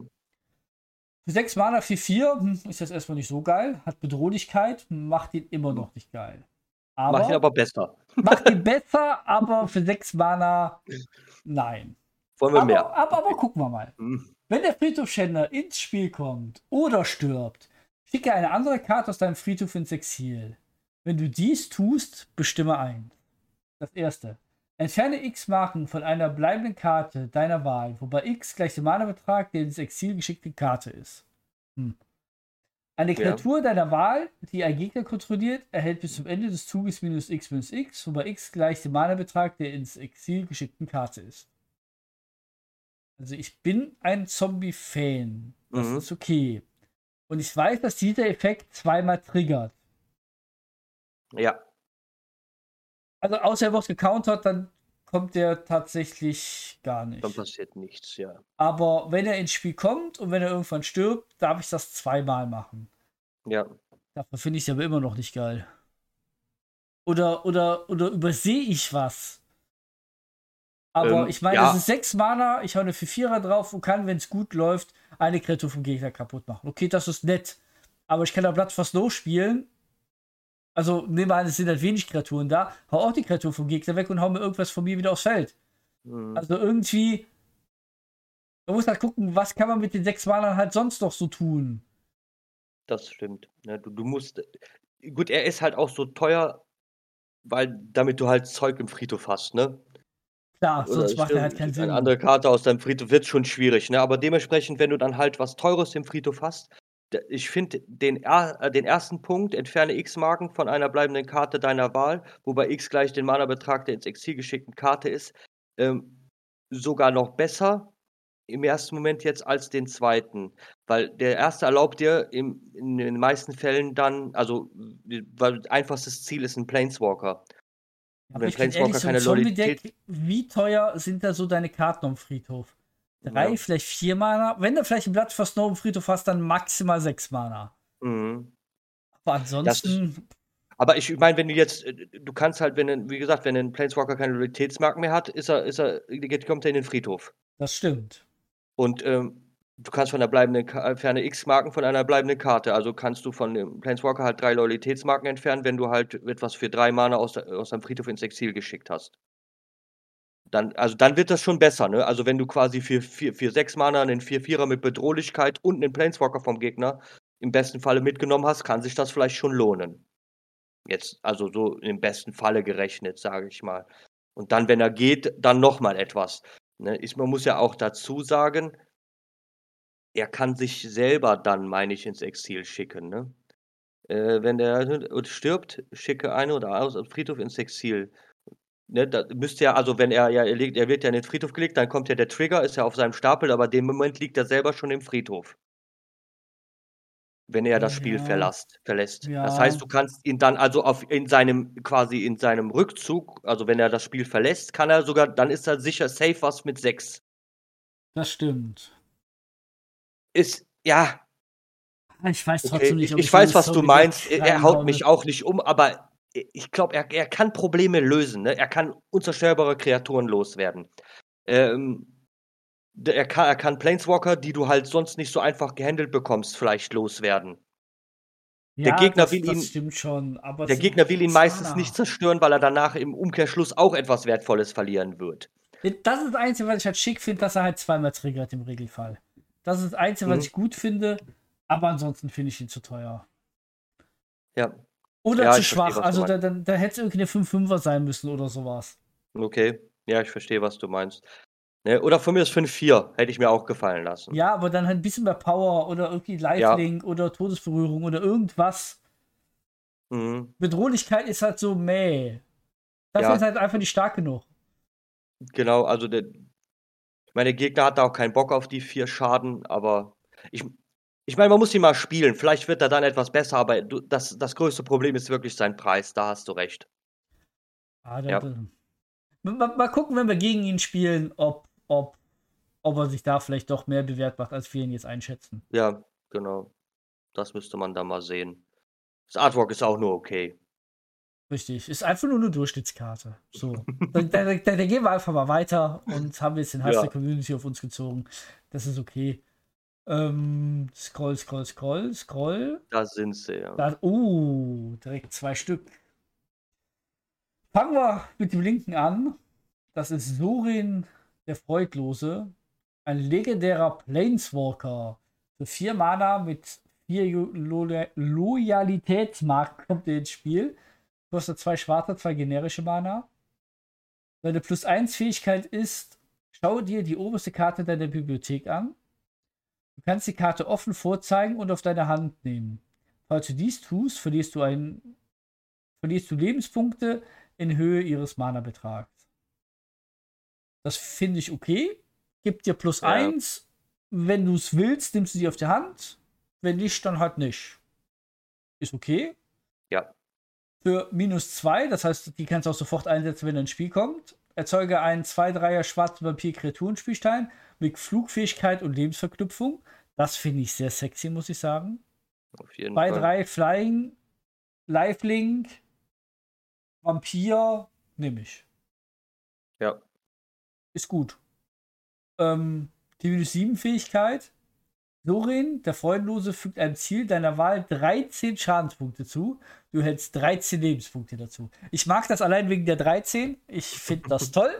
Für 6 Mana 4-4 hm, ist das erstmal nicht so geil, hat Bedrohlichkeit, macht ihn immer noch nicht geil. Aber, Macht ihn aber besser. macht ihn besser, aber für 6 Mana nein. Wollen wir Aber, mehr? aber, aber gucken wir mal. Hm. Wenn der Friedhofschänder ins Spiel kommt oder stirbt, schicke eine andere Karte aus deinem Friedhof ins Exil. Wenn du dies tust, bestimme ein. Das erste. Entferne x Marken von einer bleibenden Karte deiner Wahl, wobei x gleich dem Mana-Betrag der ins Exil geschickten Karte ist. Hm. Eine Ja. Kreatur deiner Wahl, die ein Gegner kontrolliert, erhält bis zum Ende des Zuges minus x minus x, wobei x gleich dem Mana-Betrag der ins Exil geschickten Karte ist. Also ich bin ein Zombie-Fan. Das Mhm. ist okay. Und ich weiß, dass dieser Effekt zweimal triggert. Ja, Also außer er wird gecountert, dann kommt der tatsächlich gar nicht. dann passiert nichts, ja. Aber wenn er ins Spiel kommt und wenn er irgendwann stirbt, darf ich das zweimal machen. Ja. Dafür finde ich es aber immer noch nicht geil. Oder, oder, oder übersehe ich was? Aber Ähm, ich meine, ja. ist sechs Mana, ich hau eine 4-4er drauf und kann, wenn es gut läuft, eine Kreatur vom Gegner kaputt machen. Okay, das ist nett. Aber ich kann da Blood for Snow spielen. Also, nehmen wir an, es sind halt wenig Kreaturen da. Hau auch die Kreatur vom Gegner weg und hau mir irgendwas von mir wieder aufs Feld. Mhm. Also irgendwie. Man muss halt gucken, was kann man mit den sechs Malern halt sonst noch so tun. Das stimmt. Ne, du, du musst. Gut, er ist halt auch so teuer, weil damit du halt Zeug im Friedhof hast, ne? Klar, sonst macht er halt keinen Sinn. Eine andere Karte aus deinem Friedhof wird schon schwierig, ne? Aber dementsprechend, wenn du dann halt was Teures im Friedhof hast, ich finde den, äh, den ersten Punkt, entferne X-Marken von einer bleibenden Karte deiner Wahl, wobei X gleich den Mana-Betrag der ins Exil geschickten Karte ist, ähm, sogar noch besser im ersten Moment jetzt als den zweiten. Weil der erste erlaubt dir im, in den meisten Fällen dann, also, weil einfachstes Ziel ist ein Planeswalker. Aber wenn Planeswalker so keine Zombie-Deck, Loyalität- wie teuer sind da so deine Karten am Friedhof? Drei, Ja. vielleicht vier Mana. Wenn du vielleicht ein Blatt for Snow im Friedhof hast, dann maximal sechs Mana. Mhm. Aber ansonsten, Aber ich meine, wenn du jetzt, äh, du kannst halt, wenn, wie gesagt, wenn ein Planeswalker keine Loyalitätsmarken mehr hat, ist er, ist er, kommt er in den Friedhof. das stimmt. Und ähm, du kannst von der bleibenden Ka- Ferne X-Marken von einer bleibenden Karte. Also kannst du von dem Planeswalker halt drei Loyalitätsmarken entfernen, wenn du halt etwas für drei Mana aus, aus deinem Friedhof ins Exil geschickt hast. Dann, also dann wird das schon besser, ne? Also wenn du quasi für, für, für sechs Mana einen 4-4er mit Bedrohlichkeit und einen Planeswalker vom Gegner im besten Falle mitgenommen hast, kann sich das vielleicht schon lohnen. Jetzt, also so im besten Falle gerechnet, sage ich mal. Und dann, wenn er geht, dann nochmal etwas. Ne? Ist, man muss ja auch dazu sagen, er kann sich selber dann, meine ich, ins Exil schicken. Ne? Äh, wenn der stirbt, schicke eine oder aus dem Friedhof ins Exil. Ne, da müsste ja, also wenn er ja, er, legt, er wird ja in den Friedhof gelegt, dann kommt ja der Trigger, ist ja auf seinem Stapel, aber dem Moment liegt er selber schon im Friedhof. Wenn er das Spiel Ja. verlässt, verlässt. Das Ja. heißt, du kannst ihn dann also auf in seinem quasi in seinem Rückzug, also wenn er das Spiel verlässt, kann er sogar, dann ist er sicher safe was mit 6. Das stimmt. Ist ja, Ich weiß trotzdem Okay, nicht, ich, ob ich weiß, so was du Zombie-Deck meinst. Er, haut mich auch nicht um, aber ich glaube, er, er kann Probleme lösen. Ne? Er kann unzerstörbare Kreaturen loswerden. Ähm, er, kann, er kann Planeswalker, die du halt sonst nicht so einfach gehandelt bekommst, vielleicht loswerden. Ja, Gegner das, will ihn- stimmt schon. Aber Der Gegner will ihn meistens nicht zerstören, weil er danach im Umkehrschluss auch etwas Wertvolles verlieren wird. Das ist das Einzige, was ich halt schick finde, dass er halt zweimal triggert im Regelfall. Das ist das Einzige, was Mhm. ich gut finde. Aber ansonsten finde ich ihn zu teuer. Ja, Oder Ja, zu verstehe, schwach. was du Also da, da, da hätte es irgendwie eine 5-5er sein müssen oder sowas. okay. Ja, ich verstehe, was du meinst. Ne? Oder von mir ist 5-4, hätte ich mir auch gefallen lassen. Ja, aber dann halt ein bisschen mehr Power oder irgendwie Lifelink oder Todesberührung oder irgendwas. Mhm. Bedrohlichkeit ist halt so meh. Dafür Ja. ist halt einfach nicht stark genug. Genau, also der, meine Gegner hat da auch keinen Bock auf die vier Schaden, aber ich, ich meine, man muss ihn mal spielen. Vielleicht wird er dann etwas besser, aber du, das, das größte Problem ist wirklich sein Preis. Da hast du recht. Ah, Ja. Mal, mal gucken, wenn wir gegen ihn spielen, ob, ob, ob er sich da vielleicht doch mehr bewährt macht, als wir ihn jetzt einschätzen. Ja, genau. Das müsste man da mal sehen. Das Artwork ist auch nur okay. Richtig. Ist einfach nur eine Durchschnittskarte. So. *laughs* da, da, da, da gehen wir einfach mal weiter und haben jetzt den Hass Ja. der Community auf uns gezogen. Das ist okay. Ähm, scroll, scroll, scroll, scroll. Da sind sie, ja. Da, uh, direkt zwei Stück. Fangen wir mit dem linken an. Das ist Sorin der Freudlose. Ein legendärer Planeswalker. Für vier Mana mit vier Lo- Loyalitätsmarken kommt er ins Spiel. Kostet zwei schwarze, zwei generische Mana. Deine Plus 1 Fähigkeit ist, schau dir die oberste Karte deiner Bibliothek an. Du kannst die Karte offen vorzeigen und auf deine Hand nehmen. Falls du dies tust, verlierst du, ein, verlierst du Lebenspunkte in Höhe ihres Mana-Betrags. Das finde ich okay. Gibt dir plus ja. 1. Wenn du es willst, nimmst du sie auf die Hand. Wenn nicht, dann halt nicht. Ist okay. Ja. Für minus 2, das heißt, die kannst du auch sofort einsetzen, wenn ein Spiel kommt. Erzeuge einen 2-3er schwarzen Vampir-Kreaturenspielstein mit Flugfähigkeit und Lebensverknüpfung. Das finde ich sehr sexy, muss ich sagen. Auf jeden Bei Fall. 3 Flying, Lifelink, Vampir, nehme ich. Ja. Ist gut. Ähm, die minus 7 Fähigkeit. Lorin, der Freundlose, fügt einem Ziel deiner Wahl 13 Schadenspunkte zu. Du hältst 13 Lebenspunkte dazu. Ich mag das allein wegen der 13. Ich finde das *laughs* toll.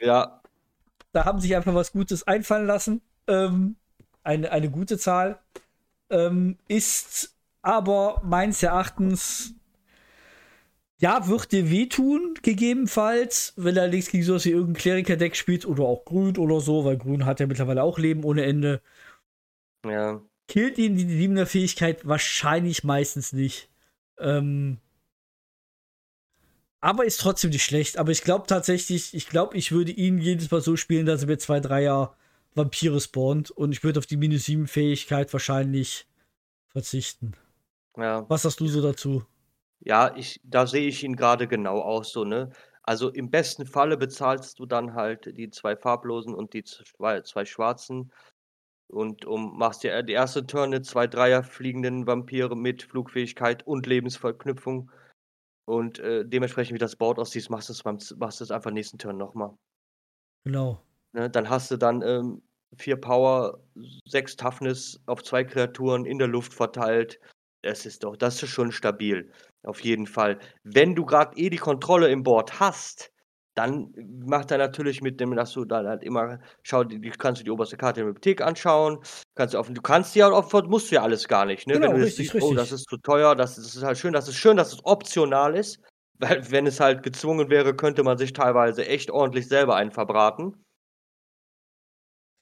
Ja. Da haben sich einfach was Gutes einfallen lassen. Ähm, eine, eine gute Zahl. Ähm, ist aber meines Erachtens ja, wird dir wehtun, gegebenenfalls, wenn er links gegen sowas wie irgendein Kleriker-Deck spielt oder auch Grün oder so, weil Grün hat ja mittlerweile auch Leben ohne Ende. Ja. Killt ihn die liebende Fähigkeit wahrscheinlich meistens nicht. Ähm, aber ist trotzdem nicht schlecht. Aber ich glaube tatsächlich, ich glaube, ich würde ihn jedes Mal so spielen, dass er mit zwei, dreier Vampire spawnt. Und ich würde auf die minus 7 Fähigkeit wahrscheinlich verzichten. Ja. Was hast du so dazu? Ja, ich, da sehe ich ihn gerade genau auch so, ne? Also im besten Falle bezahlst du dann halt die zwei farblosen und die zwei, zwei schwarzen und um, machst dir die erste Turne zwei Dreier fliegenden Vampire mit Flugfähigkeit und Lebensverknüpfung. Und äh, dementsprechend, wie das Board aussieht, machst du es beim, machst es einfach nächsten Turn nochmal. Genau. Ne? Dann hast du dann ähm, vier Power, sechs Toughness auf zwei Kreaturen in der Luft verteilt. Das ist doch, das ist schon stabil. Auf jeden Fall. Wenn du gerade eh die Kontrolle im Board hast, dann macht er natürlich mit dem, dass du dann halt immer, schau, die, kannst du die oberste Karte in der Bibliothek anschauen, kannst du offen, du kannst ja offen, musst du ja alles gar nicht, ne? Genau, wenn du richtig, siehst, richtig. oh, das ist zu teuer, das, das ist halt schön, das ist schön, dass es optional ist, weil *laughs* wenn es halt gezwungen wäre, könnte man sich teilweise echt ordentlich selber einen verbraten.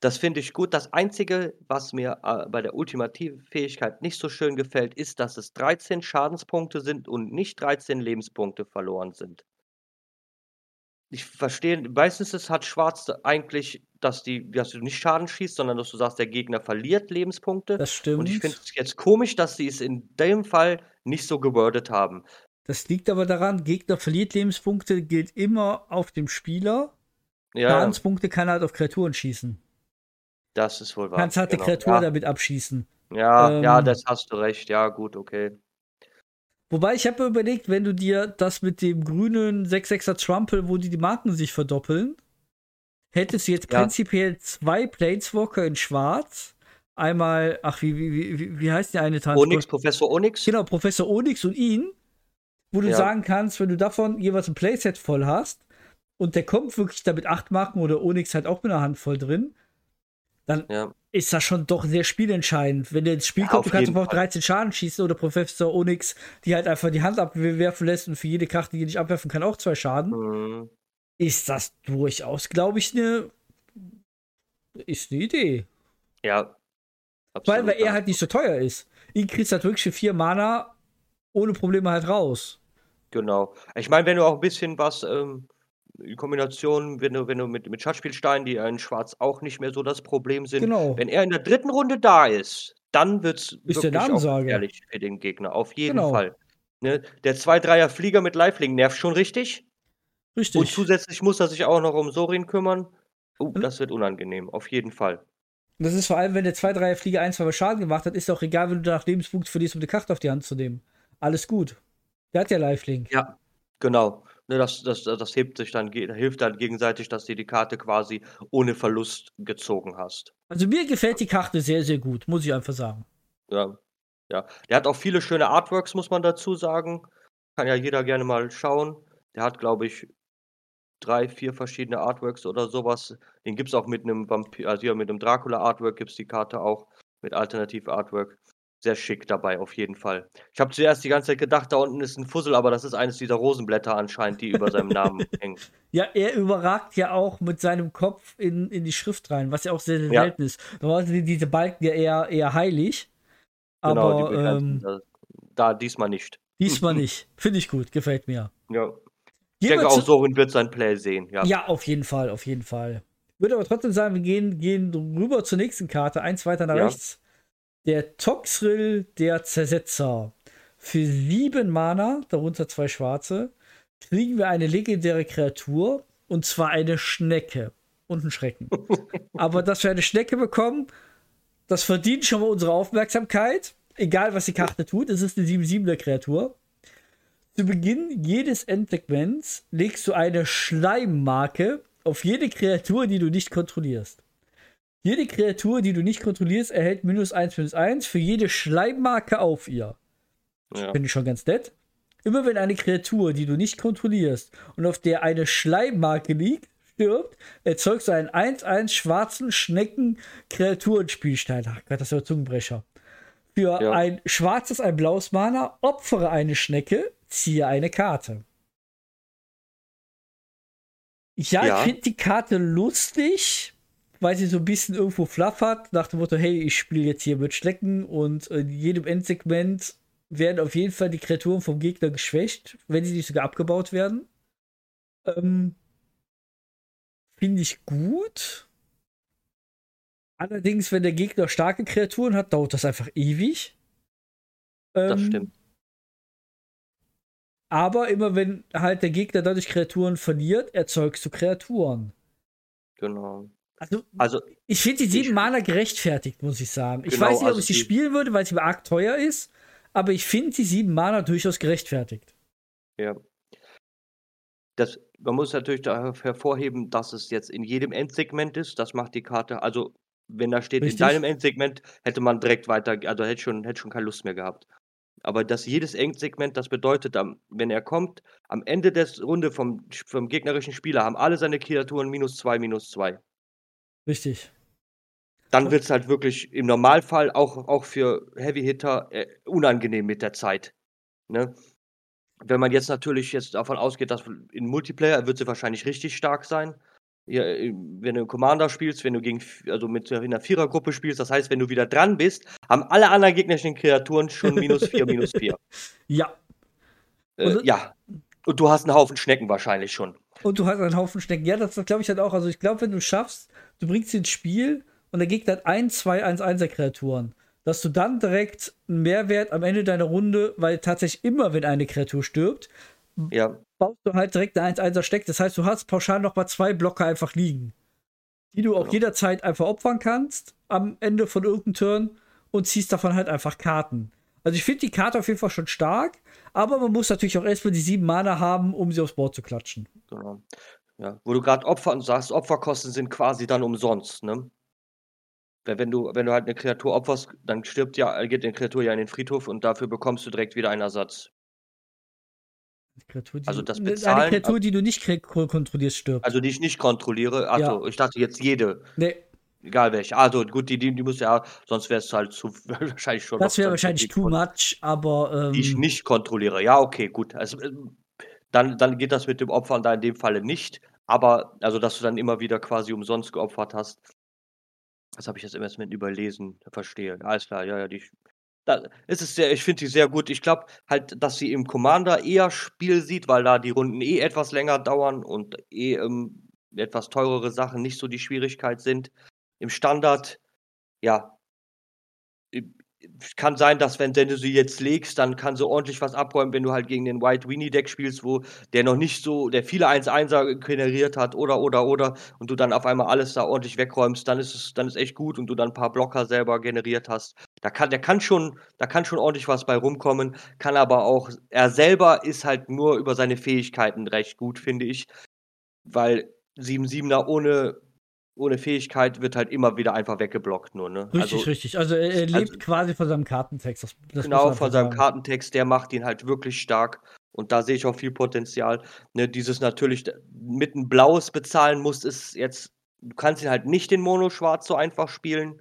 Das finde ich gut. Das Einzige, was mir äh, bei der ultimativen Fähigkeit nicht so schön gefällt, ist, dass es 13 Schadenspunkte sind und nicht 13 Lebenspunkte verloren sind. Ich verstehe, meistens ist, hat Schwarz eigentlich, dass, die, dass du nicht Schaden schießt, sondern dass du sagst, der Gegner verliert Lebenspunkte. Das stimmt. Und ich finde es jetzt komisch, dass sie es in dem Fall nicht so gewordet haben. Das liegt aber daran, Gegner verliert Lebenspunkte, gilt immer auf dem Spieler. Ja, Schadenspunkte kann er halt auf Kreaturen schießen. das ist wohl wahr. Kannst halt genau. eine Kreatur ja, damit abschießen. ja, Ähm, ja, das hast du recht. Ja, gut, okay. Wobei ich habe mir überlegt, wenn du dir das mit dem grünen 6-6er Trumpel, wo die, die Marken sich verdoppeln, hättest du jetzt Ja. prinzipiell zwei Planeswalker in schwarz. Einmal, ach, wie, wie, wie- wie, wie heißt der eine Tanz? Onyx, Professor Onyx? Genau, Professor Onyx und ihn, wo du Ja. sagen kannst, wenn du davon jeweils ein Playset voll hast und der kommt wirklich da mit acht Marken oder Onyx halt auch mit einer Handvoll drin, dann Ja. Ist das schon doch sehr spielentscheidend. Wenn der ins Spiel Ja, kommt, auf du kannst sofort Fall. 13 Schaden schießen oder Professor Onyx, die halt einfach die Hand abwerfen lässt und für jede Karte, die nicht abwerfen kann, auch zwei Schaden. Mhm. Ist das durchaus, glaube ich, eine ist eine Idee. Ja. Weil, absolut, weil er ja. halt nicht so teuer ist. Ihn kriegst du halt wirklich für vier Mana ohne Probleme halt raus. Genau. Ich meine, wenn du auch ein bisschen was, ähm, in Kombination, wenn du, wenn du mit, mit Schatzspielsteinen, die in Schwarz auch nicht mehr so das Problem sind, Genau. wenn er in der dritten Runde da ist, dann wird es wirklich auch gefährlich für den Gegner. Auf jeden Genau. Fall. Ne? Der 2-3er Flieger mit Lifelink nervt schon richtig. Richtig. Und zusätzlich muss er sich auch noch um Sorin kümmern. Uh, Mhm. das wird unangenehm. Auf jeden Fall. Das ist vor allem, wenn der 2-3er Flieger ein, zwei Mal Schaden gemacht hat, ist auch egal, wenn du nach Lebenspunkt verlierst, um die Karte auf die Hand zu nehmen. Alles gut. Der hat ja Lifelink. Ja, genau. Ne, das, das, das hebt sich dann, hilft dann gegenseitig, dass du die Karte quasi ohne Verlust gezogen hast. Also mir gefällt die Karte sehr, sehr gut, muss ich einfach sagen. Ja. Ja. Der hat auch viele schöne Artworks, muss man dazu sagen. Kann ja jeder gerne mal schauen. Der hat, glaube ich, drei, vier verschiedene Artworks oder sowas. Den gibt es auch mit einem Vampir, also hier mit einem Dracula-Artwork gibt es die Karte auch mit Alternativ-Artwork. Sehr schick dabei, auf jeden Fall. Ich habe zuerst die ganze Zeit gedacht, da unten ist ein Fussel, aber das ist eines dieser Rosenblätter anscheinend, die über seinem Namen *laughs* hängen. Ja, er überragt ja auch mit seinem Kopf in, in die Schrift rein, was ja auch sehr, sehr Ja. selten ist. Normalerweise sind diese Balken ja eher, eher heilig. Genau, Aber ähm, da, da diesmal nicht. diesmal *laughs* nicht. Finde ich gut, gefällt mir. Ja. Ich denke auch, Sorin wird sein Play sehen. Ja. Ja, auf jeden Fall, auf jeden Fall. Ich würde aber trotzdem sagen, wir gehen, gehen rüber zur nächsten Karte, eins weiter nach Ja. rechts. Der Toxrill der Zersetzer. Für sieben Mana, darunter zwei schwarze, kriegen wir eine legendäre Kreatur und zwar eine Schnecke und einen Schrecken. *laughs* aber dass wir eine Schnecke bekommen, das verdient schon mal unsere Aufmerksamkeit. Egal, was die Karte tut, es ist eine 7-7er Kreatur. Zu Beginn jedes Endsegments legst du eine Schleimmarke auf jede Kreatur, die du nicht kontrollierst. Jede Kreatur, die du nicht kontrollierst, erhält minus 1 minus 1 für jede Schleimmarke auf ihr. Ja. Finde ich schon ganz nett. Immer wenn eine Kreatur, die du nicht kontrollierst und auf der eine Schleimmarke liegt, stirbt, erzeugst du einen 1-1 schwarzen Schnecken-Kreaturenspielstein. Ach Gott, das ist ja ein Zungenbrecher. Für Ja. ein schwarzes, ein blaues Mana, opfere eine Schnecke, ziehe eine Karte. Ja, Ja. ich finde die Karte lustig, weil sie so ein bisschen irgendwo fluff hat, nach dem Motto, hey, ich spiele jetzt hier mit Schnecken und in jedem Endsegment werden auf jeden Fall die Kreaturen vom Gegner geschwächt, wenn sie nicht sogar abgebaut werden. Ähm, Finde ich gut. Allerdings, wenn der Gegner starke Kreaturen hat, dauert das einfach ewig. Das Ähm, stimmt. Aber immer wenn halt der Gegner dadurch Kreaturen verliert, erzeugst du Kreaturen. Genau. Also, Also, ich finde die Ich- sieben Mana gerechtfertigt, muss ich sagen. Ich Genau, weiß nicht, ob also ich sie spielen würde, weil sie arg teuer ist, aber ich finde die sieben Mana durchaus gerechtfertigt. ja. Das, man muss natürlich hervorheben, dass es jetzt in jedem Endsegment ist. Das macht die Karte. Also, wenn da steht, Richtig. in deinem Endsegment, hätte man direkt weiter, also hätte schon, hätte schon keine Lust mehr gehabt. Aber dass jedes Endsegment, das bedeutet, wenn er kommt, am Ende der Runde vom, vom gegnerischen Spieler haben alle seine Kreaturen minus zwei, minus zwei. Richtig. Dann wird es halt wirklich im Normalfall auch, auch für Heavy Hitter äh, unangenehm mit der Zeit. Ne? Wenn man jetzt natürlich jetzt davon ausgeht, dass in Multiplayer wird sie wahrscheinlich richtig stark sein. Ja, äh, wenn du Commander spielst, wenn du gegen, also mit in einer Vierergruppe spielst, das heißt, wenn du wieder dran bist, haben alle anderen gegnerischen Kreaturen schon minus vier, minus vier. *laughs* Ja. Äh, ja. Und du hast einen Haufen Schnecken wahrscheinlich schon. Und du hast einen Haufen Schnecken. Ja, das glaube ich halt auch. Also ich glaube, wenn du schaffst, du bringst sie ins Spiel und der Gegner hat ein, zwei 1-1er Kreaturen, dass du dann direkt einen Mehrwert am Ende deiner Runde, weil tatsächlich immer, wenn eine Kreatur stirbt, Ja, baust du halt direkt eine 1-1er Steck. Das heißt, du hast pauschal noch mal zwei Blocker einfach liegen, die du auch Genau. jederzeit einfach opfern kannst am Ende von irgendeinem Turn und ziehst davon halt einfach Karten. Also ich finde die Karte auf jeden Fall schon stark, aber man muss natürlich auch erstmal die sieben Mana haben, um sie aufs Board zu klatschen. genau. Ja, wo du gerade Opfer sagst, Opferkosten sind quasi dann umsonst, ne? Weil wenn du, wenn du halt eine Kreatur opferst, dann stirbt ja, geht die Kreatur ja in den Friedhof und dafür bekommst du direkt wieder einen Ersatz. Kreatur, Also das Bezahlen- Eine Kreatur, die du nicht kontrollierst, stirbt. Also die ich nicht kontrolliere. Achso, ich dachte jetzt jede, nee, egal welche. Also gut, die, die, die muss ja, sonst wäre es halt zu *laughs* wahrscheinlich schon. das wäre wahrscheinlich too much, aber Die ich ähm, nicht kontrolliere. Ja, okay, gut. Also, ähm, dann, dann geht das mit dem Opfern da in dem Falle nicht. Aber, also, dass du dann immer wieder quasi umsonst geopfert hast. Das habe ich jetzt im Moment überlesen. Verstehe. Alles klar, ja, ja, die. Da, es ist sehr, ich finde die sehr gut. Ich glaube halt, dass sie im Commander eher Spiel sieht, weil da die Runden eh etwas länger dauern und eh ähm, etwas teurere Sachen nicht so die Schwierigkeit sind. Im Standard, ja, kann sein, dass wenn, du sie jetzt legst, dann kann sie ordentlich was abräumen, wenn du halt gegen den White Weenie Deck spielst, wo der noch nicht so, der viele 1-1er generiert hat oder oder oder und du dann auf einmal alles da ordentlich wegräumst, dann ist es, dann ist echt gut und du dann ein paar Blocker selber generiert hast. Da kann, der kann schon, da kann schon ordentlich was bei rumkommen, kann aber auch, er selber ist halt nur über seine Fähigkeiten recht gut, finde ich. Weil 7-7er ohne, ohne Fähigkeit wird halt immer wieder einfach weggeblockt nur, ne? richtig, also, richtig. Also er, er lebt also- quasi von seinem Kartentext. Das, das muss Genau, von seinem sagen. Kartentext, der macht ihn halt wirklich stark. Und da sehe ich auch viel Potenzial. Ne, dieses natürlich mit ein Blaues bezahlen musst, ist jetzt, du kannst ihn halt nicht in Mono-Schwarz so einfach spielen.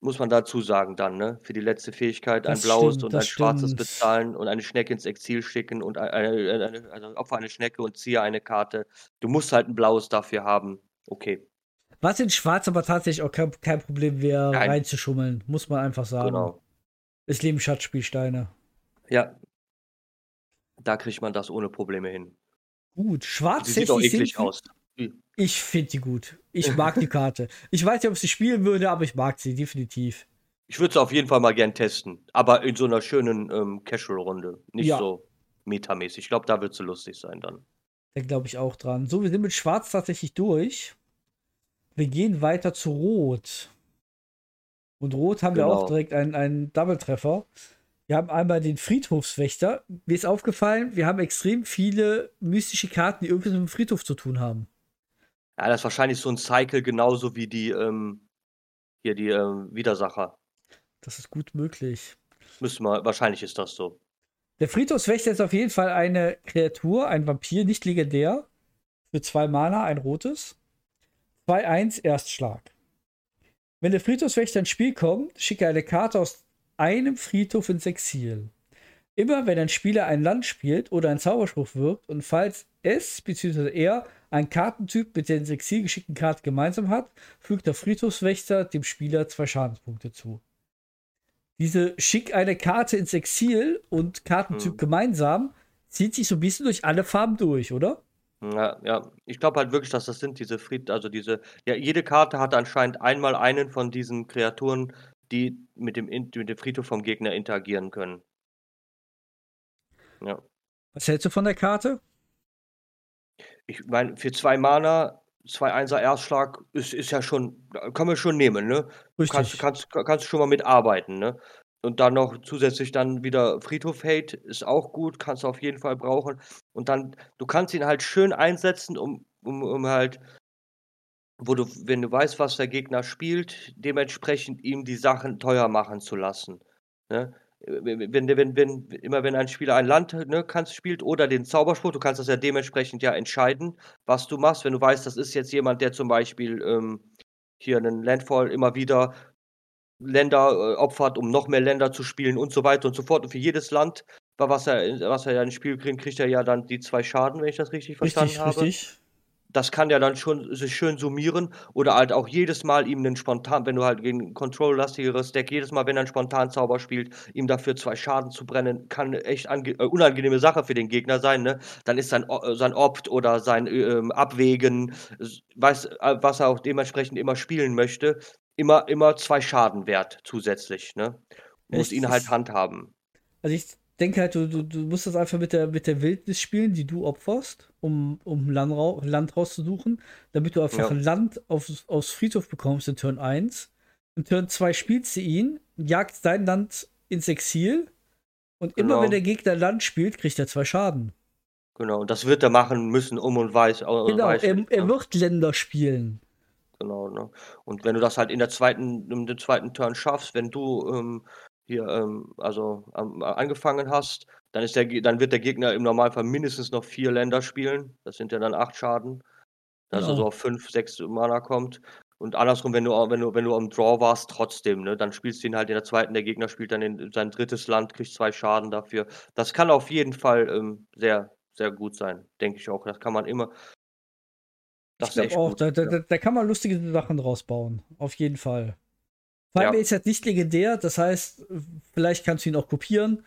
muss man dazu sagen dann, ne? Für die letzte Fähigkeit ein Das blaues stimmt, und ein schwarzes stimmt. bezahlen und eine Schnecke ins Exil schicken und ei eine eine also opfere eine Schnecke und ziehe eine Karte. Du musst halt 'n blaues dafür haben. Okay. Was in Schwarz aber tatsächlich auch kein, kein Problem wäre, Nein. reinzuschummeln, muss man einfach sagen. Genau. Es leben Schatzspielsteine. Ja. Da kriegt man das ohne Probleme hin. Gut, schwarz Sie sieht auch 60 eklig sind- aus. Hm. Ich finde die gut. Ich *laughs* mag die Karte. Ich weiß nicht, ob ich sie spielen würde, aber ich mag sie definitiv. Ich würde es auf jeden Fall mal gern testen, aber in so einer schönen, ähm, Casual-Runde, nicht Ja. so metamäßig. Ich glaube, da wird sie lustig sein dann. Da glaube ich auch dran. So, wir sind mit Schwarz tatsächlich durch. Wir gehen weiter zu Rot. Und Rot haben wir Genau. auch direkt einen, einen Double-Treffer. Wir haben einmal den Friedhofswächter. Mir ist aufgefallen, wir haben extrem viele mystische Karten, die irgendwie mit dem Friedhof zu tun haben. Ja, das ist wahrscheinlich so 'n Cycle genauso wie die, ähm hier die, ähm, Widersacher. Das ist gut möglich. Müsste mal wahrscheinlich ist das so. Der Friedhofswächter ist auf jeden Fall eine Kreatur, ein Vampir, nicht legendär. Für zwei Mana, ein rotes. 2-1 Erstschlag. Wenn der Friedhofswächter ins Spiel kommt, schicke eine Karte aus einem Friedhof ins Exil. Immer wenn ein Spieler ein Land spielt oder einen Zauberspruch wirkt und falls es bzw. er einen Kartentyp mit der ins Exil geschickten Karte gemeinsam hat, fügt der Friedhofswächter dem Spieler zwei Schadenspunkte zu. Diese Schick eine Karte ins Exil und Kartentyp Hm. gemeinsam zieht sich so ein bisschen durch alle Farben durch, oder? Ja, ja. Ich glaube halt wirklich, dass das sind diese Fried also diese ja, jede Karte hat anscheinend einmal einen von diesen Kreaturen, die mit dem mit dem Friedhof vom Gegner interagieren können. Ja. Was hältst du von der Karte? Ich meine, für 2 Mana, 2 Einser Erstschlag ist ist ja schon kann man schon nehmen, ne? Kannst Richtig. kannst kannst du schon mal mitarbeiten, ne? Und dann noch zusätzlich dann wieder Friedhof Hate ist auch gut, kannst du auf jeden Fall brauchen. Und dann du kannst ihn halt schön einsetzen, um um um halt wo du wenn du weißt, was der Gegner spielt, dementsprechend ihm die Sachen teuer machen zu lassen, ne? We wenn wenn wenn immer wenn ein Spieler ein Land, ne, kannst spielt oder den Zauberspruch, du kannst das ja dementsprechend ja entscheiden, was du machst. Wenn du weißt, das ist jetzt jemand, der zum Beispiel, ähm, hier 'nen Landfall immer wieder Länder, äh, opfert, um noch mehr Länder zu spielen und so weiter und so fort. Und für jedes Land, wa was er in was er ja ins Spiel bringt, kriegt er ja dann die 2 Schaden, wenn ich das richtig verstanden Richtig, habe. richtig. Das kann ja dann schon sich schön summieren oder halt auch jedes Mal ihm 'nen spontan wenn du halt gegen control-lastigeres Deck jedes Mal, wenn er 'n Spontanzauber spielt, ihm dafür 2 Schaden zu brennen, kann echt ange äh, unangenehme Sache für den Gegner sein, ne? Dann ist sein O sein Opt oder sein, ähm, Abwägen, s weiß äh, was er auch dementsprechend immer spielen möchte, immer immer 2 Schaden wert zusätzlich, ne? Muss Es ihn halt handhaben. Also ich denke halt, du, du, du musst das einfach mit der, mit der Wildnis spielen, die du opferst, um, um Land, Land rauszusuchen, damit du einfach Ja. Land auf, aufs Friedhof bekommst in Turn 1. In Turn 2 spielst du ihn, jagst dein Land ins Exil und immer Genau. wenn der Gegner Land spielt, kriegt er zwei Schaden. Genau, und das wird er machen müssen, um und weiß au Genau, weiß er, er ne? wird Länder spielen. Genau, ne? Und wenn du das halt in der zweiten im den zweiten Turn schaffst, wenn du, ähm, hier, ähm, also, am angefangen hast, dann ist der dann wird der Gegner im Normalfall mindestens noch 4 Länder spielen. Das sind ja dann 8 Schaden, dass er so Genau. auf 5, 6 Mana kommt. Und andersrum, wenn du au wenn du wenn du am Draw warst, trotzdem, ne? Dann spielst du ihn halt in der zweiten. Der Gegner spielt dann in sein 3. Land, kriegt 2 Schaden dafür. Das kann auf jeden Fall, ähm, sehr, sehr gut sein, denke ich auch. Das kann man immer das Ich glaube auch, gut, da, da, ja. da, da kann man lustige Sachen draus bauen. Auf jeden Fall. Allem, Ja. ist jetzt nicht legendär, das heißt, vielleicht kannst du ihn auch kopieren.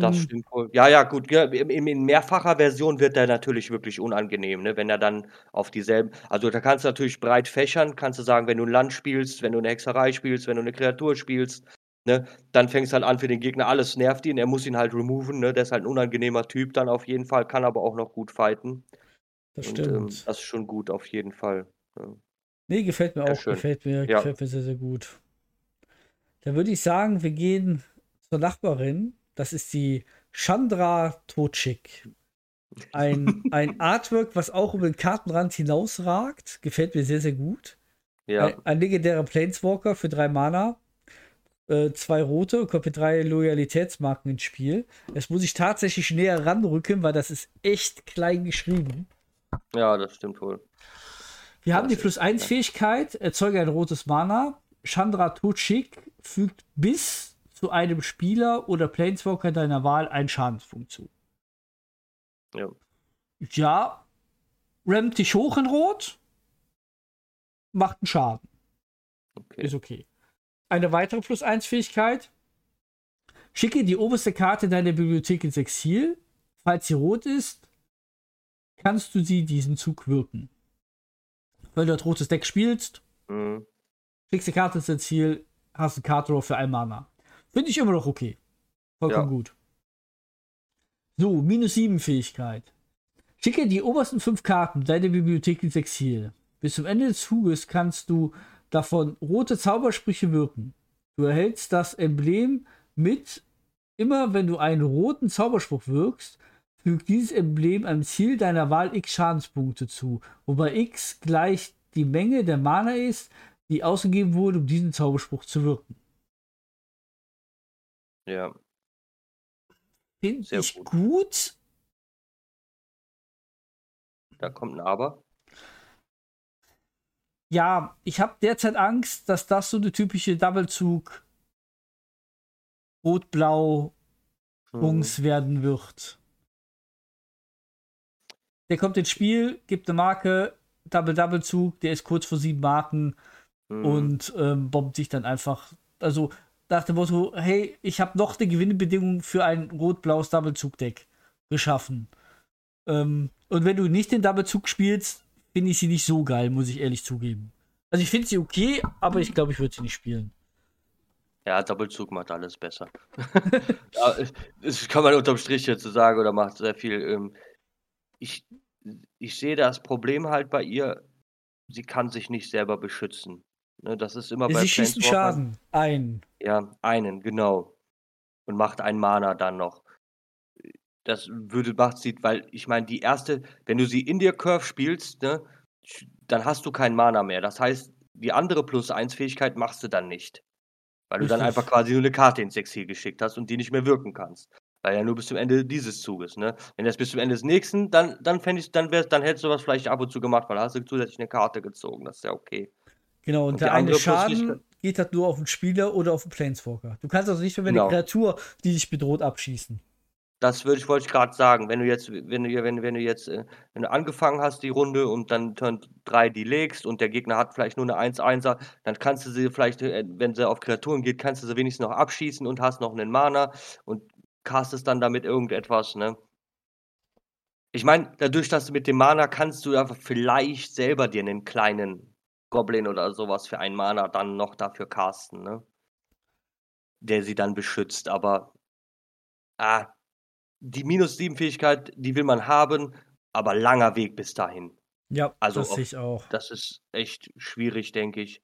Das Ähm, stimmt wohl. Ja, ja, gut, ja, in in mehrfacher Version wird der natürlich wirklich unangenehm, ne, wenn er dann auf dieselben also, da kannst du natürlich breit fächern, kannst du sagen, wenn du 'n Land spielst, wenn du 'ne Hexerei spielst, wenn du 'ne Kreatur spielst, ne, dann fängt's halt an für den Gegner, alles nervt ihn, er muss ihn halt removen, ne? Der ist halt 'n unangenehmer Typ dann auf jeden Fall, kann aber auch noch gut fighten. das Und, ähm, stimmt. das ist schon gut auf jeden Fall, ja. Nee, gefällt mir Sehr auch. schön. Gefällt mir, Ja. gefällt mir sehr, sehr gut. Dann würde ich sagen, wir gehen zur Nachbarin. Das ist die Chandra Totschik. Ein, *laughs* ein Artwork, was auch über den Kartenrand hinausragt. Gefällt mir sehr, sehr gut. Ja, Ein, ein legendärer Planeswalker für drei Mana. Äh, zwei rote und kommt mit drei Loyalitätsmarken ins Spiel. Jetzt muss ich tatsächlich näher ranrücken, weil das ist echt klein geschrieben. ja, das stimmt wohl. Wir haben Das die ist Plus 1 klein. Fähigkeit, erzeuge ein rotes Mana. Chandra Tochik fügt bis zu einem Spieler oder Planeswalker deiner Wahl einen Schadenspunkt zu. Ja. Ja, rammt dich hoch in Rot, macht einen Schaden. Okay. Ist okay. Eine weitere Plus 1 Fähigkeit. Schicke die oberste Karte deiner Bibliothek ins Exil. Falls sie rot ist, kannst du sie diesen Zug wirken. Wenn du das rotes Deck spielst, Mhm. Schickst die Karte ins Exil, hast eine Karte drauf für ein Mana. Finde ich immer noch okay. Vollkommen Ja. gut. So, minus 7 Fähigkeit. Schicke die obersten fünf Karten deiner Bibliothek ins Exil. Bis zum Ende des Zuges kannst du davon rote Zaubersprüche wirken. Du erhältst das Emblem mit, immer wenn du einen roten Zauberspruch wirkst, fügt dieses Emblem am Ziel deiner Wahl x Schadenspunkte zu, wobei x gleich die Menge der Mana ist, die ausgegeben wurde, um diesen Zauberspruch zu wirken. Ja. Finde Sehr ich gut. gut. Da kommt ein Aber. Ja, ich habe derzeit Angst, dass das so eine typische Doublezug Rot-Blau. Bungs werden wird. Der kommt ins Spiel, gibt eine Marke, Double-Double-Zug, der ist kurz vor sieben Marken Mhm. und ähm, bombt sich dann einfach. Also nach dem Motto, hey, ich habe noch eine Gewinnbedingung für ein rot-blaues Double-Zug-Deck geschaffen. Ähm, und wenn du nicht den Double-Zug spielst, finde ich sie nicht so geil, muss ich ehrlich zugeben. Also ich finde sie okay, aber ich glaube, ich würde sie nicht spielen. Ja, Doppelzug macht alles besser. *laughs* ja, das kann man unterm Strich jetzt so sagen oder macht sehr viel. Ähm, ich, ich sehe das Problem halt bei ihr, sie kann sich nicht selber beschützen. Ne, das ist immer bei Sie schießt einen Planeswalkern- Schaden ein. Ja, einen, genau. Und macht einen Mana dann noch. Das würde macht sie, weil ich meine, die erste, wenn du sie in dir Curve spielst, ne, dann hast du keinen Mana mehr. Das heißt, die andere Plus 1 Fähigkeit machst du dann nicht. Weil du dann Richtig. einfach quasi nur eine Karte ins Exil geschickt hast und die nicht mehr wirken kannst. Weil ja nur bis zum Ende dieses Zuges, ne? Wenn das bis zum Ende des nächsten, dann, dann fände ich, dann wär's, dann hättest du was vielleicht ab und zu gemacht, weil hast du zusätzlich eine Karte gezogen. Das ist ja okay. Genau, und, Und der eine Schaden geht halt nur auf den Spieler oder auf den Planeswalker. Du kannst also nicht mehr eine Genau. Kreatur, die dich bedroht, abschießen. Das würde ich, wollte ich gerade sagen. Wenn du jetzt, wenn du, wenn, wenn du jetzt, äh, wenn du angefangen hast, die Runde und dann Turn 3 die legst und der Gegner hat vielleicht nur eine 1-1er, dann kannst du sie vielleicht, äh, wenn sie auf Kreaturen geht, kannst du sie wenigstens noch abschießen und hast noch einen Mana und castest dann damit irgendetwas, ne? Ich meine, dadurch, dass du mit dem Mana kannst du einfach vielleicht selber dir einen kleinen Goblin oder sowas für einen Mana dann noch dafür casten, ne? Der sie dann beschützt, aber ah, die minus 7 Fähigkeit, die will man haben, aber langer Weg bis dahin. Ja, Also das sehe ich auch. Das ist echt schwierig, denke ich.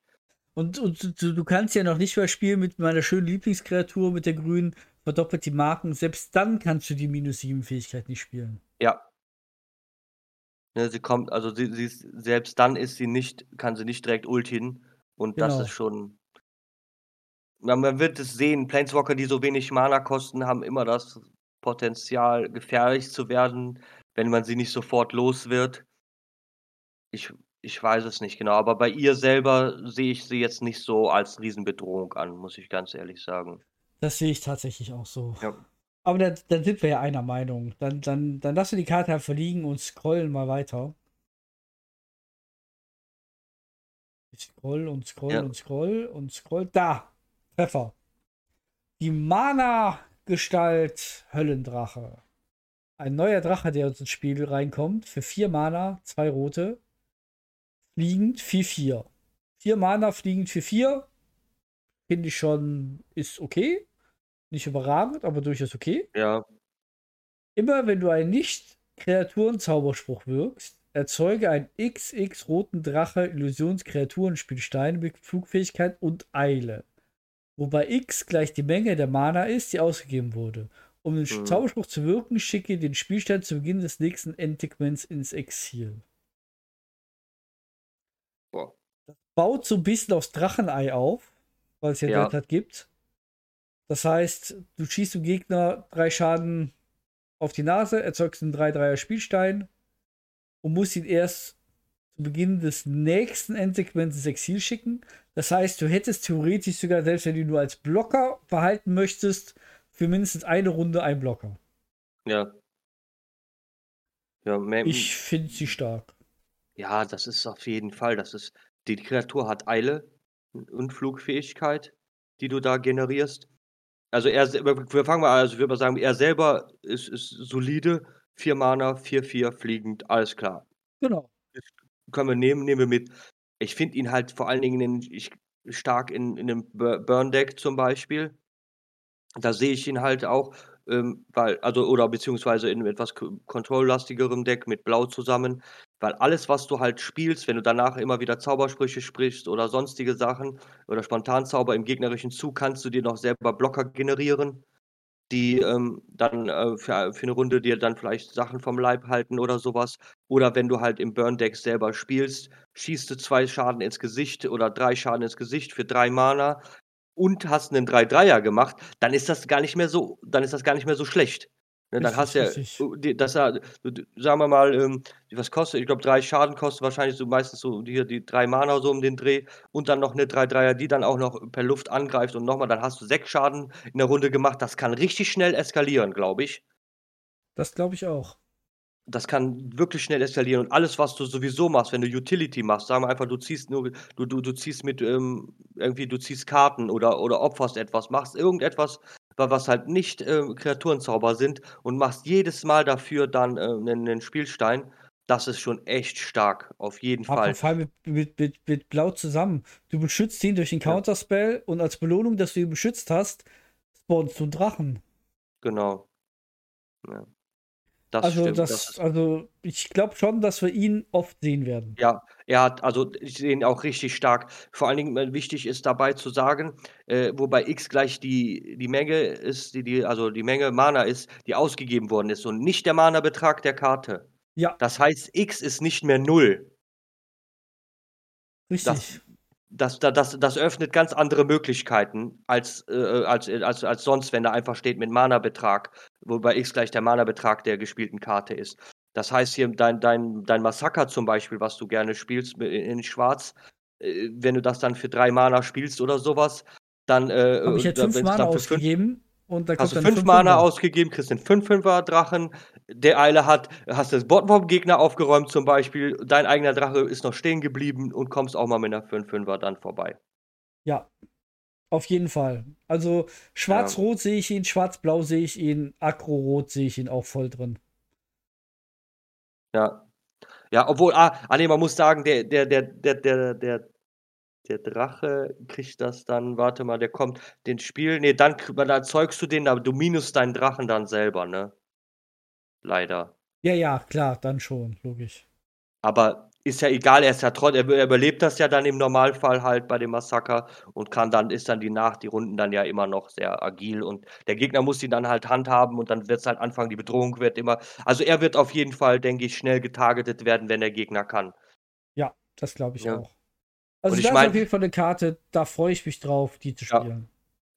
Und, und du, du kannst ja noch nicht mehr spielen mit meiner schönen Lieblingskreatur, mit der grünen, verdoppelt die Marken. Selbst dann kannst du die minus 7 Fähigkeit nicht spielen. Ja. Ne, sie kommt, also sie, sie ist, selbst dann ist sie nicht, kann sie nicht direkt ultin. Und das Genau. ist schon. Man wird es sehen, Planeswalker, die so wenig Mana kosten, haben immer das Potenzial, gefährlich zu werden, wenn man sie nicht sofort los wird. Ich, ich weiß es nicht genau, aber bei ihr selber sehe ich sie jetzt nicht so als Riesenbedrohung an, muss ich ganz ehrlich sagen. Das sehe ich tatsächlich auch so. Ja. Aber dann, dann sind wir ja einer Meinung. Dann, dann, dann lassen wir die Karte einfach liegen und scrollen mal weiter. Ich scroll und scroll Ja. und scroll und scroll. Da! Treffer. Die Mana-Gestalt Höllendrache. Ein neuer Drache, der uns ins Spiel reinkommt. Für vier Mana, zwei rote. Fliegend 4-4. Vier Mana fliegend 4-4. Finde ich schon, ist okay. Nicht überragend, aber durchaus okay. Ja, Immer wenn du einen Nicht-Kreaturen-Zauberspruch wirkst, erzeuge einen XX roten Drache Illusions-Kreaturenspielstein mit Flugfähigkeit und Eile. Wobei X gleich die Menge der Mana ist, die ausgegeben wurde. Um den Mhm. Zauberspruch zu wirken, schicke den Spielstein zu Beginn des nächsten Endtegments ins Exil. Boah. Das baut so ein bisschen aufs Drachenei auf, weil es ja, Ja. dort halt gibt. Das heißt, du schießt dem Gegner drei Schaden auf die Nase, erzeugst einen 3-3er Spielstein und musst ihn erst zu Beginn des nächsten Endsegments ins Exil schicken. Das heißt, du hättest theoretisch sogar, selbst wenn du nur als Blocker behalten möchtest, für mindestens eine Runde einen Blocker. Ja. Ja, Ich finde sie stark. ja, das ist auf jeden Fall. Das ist, die Kreatur hat Eile und Flugfähigkeit, die du da generierst. Also er, wir fangen mal, an, also ich würde mal sagen, er selber ist, ist solide. 4 Mana, 4-4 fliegend, alles klar. Genau. können wir nehmen, nehmen wir mit. Ich finde ihn halt vor allen Dingen in, ich, stark in, in einem Bur- Burn-Deck zum Beispiel. Da sehe ich ihn halt auch, ähm, weil, also, oder beziehungsweise in einem etwas k- control-lastigerem Deck mit Blau zusammen, weil alles, was du halt spielst, wenn du danach immer wieder Zaubersprüche sprichst oder sonstige Sachen oder Spontanzauber im gegnerischen Zug, kannst du dir noch selber Blocker generieren, die ähm, dann äh, für, für eine Runde dir dann vielleicht Sachen vom Leib halten oder sowas. Oder wenn du halt im Burn-Deck selber spielst, schießt du zwei Schaden ins Gesicht oder drei Schaden ins Gesicht für drei Mana und hast einen 3-3er gemacht, dann ist das gar nicht mehr so, dann ist das gar nicht mehr so schlecht. Ne, dann hast du ja, richtig. die- das ja, du- du- sagen wir mal, ähm, was kostet, ich glaube, drei Schaden kosten wahrscheinlich so meistens so hier die drei Mana so um den Dreh und dann noch eine 3-3er, die dann auch noch per Luft angreift und nochmal, dann hast du sechs Schaden in der Runde gemacht. Das kann richtig schnell eskalieren, glaube ich. Das glaube ich auch. Das kann wirklich schnell eskalieren und alles, was du sowieso machst, wenn du Utility machst, sagen wir einfach, du ziehst nur, du, du, du ziehst mit ähm, irgendwie, du ziehst Karten oder, oder opferst etwas, machst irgendetwas, wa- was halt nicht ähm, Kreaturenzauber sind und machst jedes Mal dafür dann äh, einen, einen Spielstein. Das ist schon echt stark, auf jeden Aber Fall. vor allem mit, mit, mit, mit Blau zusammen. Du beschützt ihn durch den Ja. Counterspell und als Belohnung, dass du ihn beschützt hast, spawnst du einen Drachen. Genau. Ja. Das also, stimmt. das, Das also ich glaube schon, dass wir ihn oft sehen werden. ja, er hat, also ich sehe ihn auch richtig stark. Vor allen Dingen äh, wichtig ist dabei zu sagen, äh, wobei X gleich die, die Menge ist, die, die, also die Menge Mana ist, die ausgegeben worden ist und nicht der Mana-Betrag der Karte. Ja, Das heißt, X ist nicht mehr null. richtig. Das, das, das, das öffnet ganz andere Möglichkeiten als, äh, als, als, als sonst, wenn da einfach steht mit Mana-Betrag, wobei X gleich der Mana-Betrag der gespielten Karte ist. Das heißt hier, dein, dein, dein Massaker zum Beispiel, was du gerne spielst in, Schwarz, äh, wenn du das dann für drei Mana spielst oder sowas, dann. Äh, Habe ich jetzt dann- fünf Mana ausgegeben und da Hast du fünf fünf Mana Fünfer. ausgegeben, kriegst den 5-5er Drachen, der Eile hat, hast das Bot vom Gegner aufgeräumt zum Beispiel, dein eigener Drache ist noch stehen geblieben und kommst auch mal mit einer 5-5er dann vorbei. Ja, auf jeden Fall. Also schwarz-rot sehe ich ihn, schwarz-blau sehe ich ihn, aggro-rot sehe ich ihn auch voll drin. Ja. Ja, obwohl, ah, ah nee, man muss sagen, der, der, der, der, der, der, der Drache kriegt das dann, warte mal, der kommt, den Spiel, nee, dann, dann erzeugst du den, aber du minus deinen Drachen dann selber, ne? Leider. Ja, ja, klar, dann schon, logisch. Aber ist ja egal, er ist ja trotz, er, er überlebt das ja dann im Normalfall halt bei dem Massaker und kann dann, ist dann die Nacht, die Runden dann ja immer noch sehr agil und der Gegner muss ihn dann halt handhaben und dann wird es halt anfangen, die Bedrohung wird immer, also er wird auf jeden Fall, denke ich, schnell getargetet werden, wenn der Gegner kann. Ja, das glaube ich Ja. auch. Also Und ich das ist mein- auf jeden Fall eine Karte, da freue ich mich drauf, die zu spielen.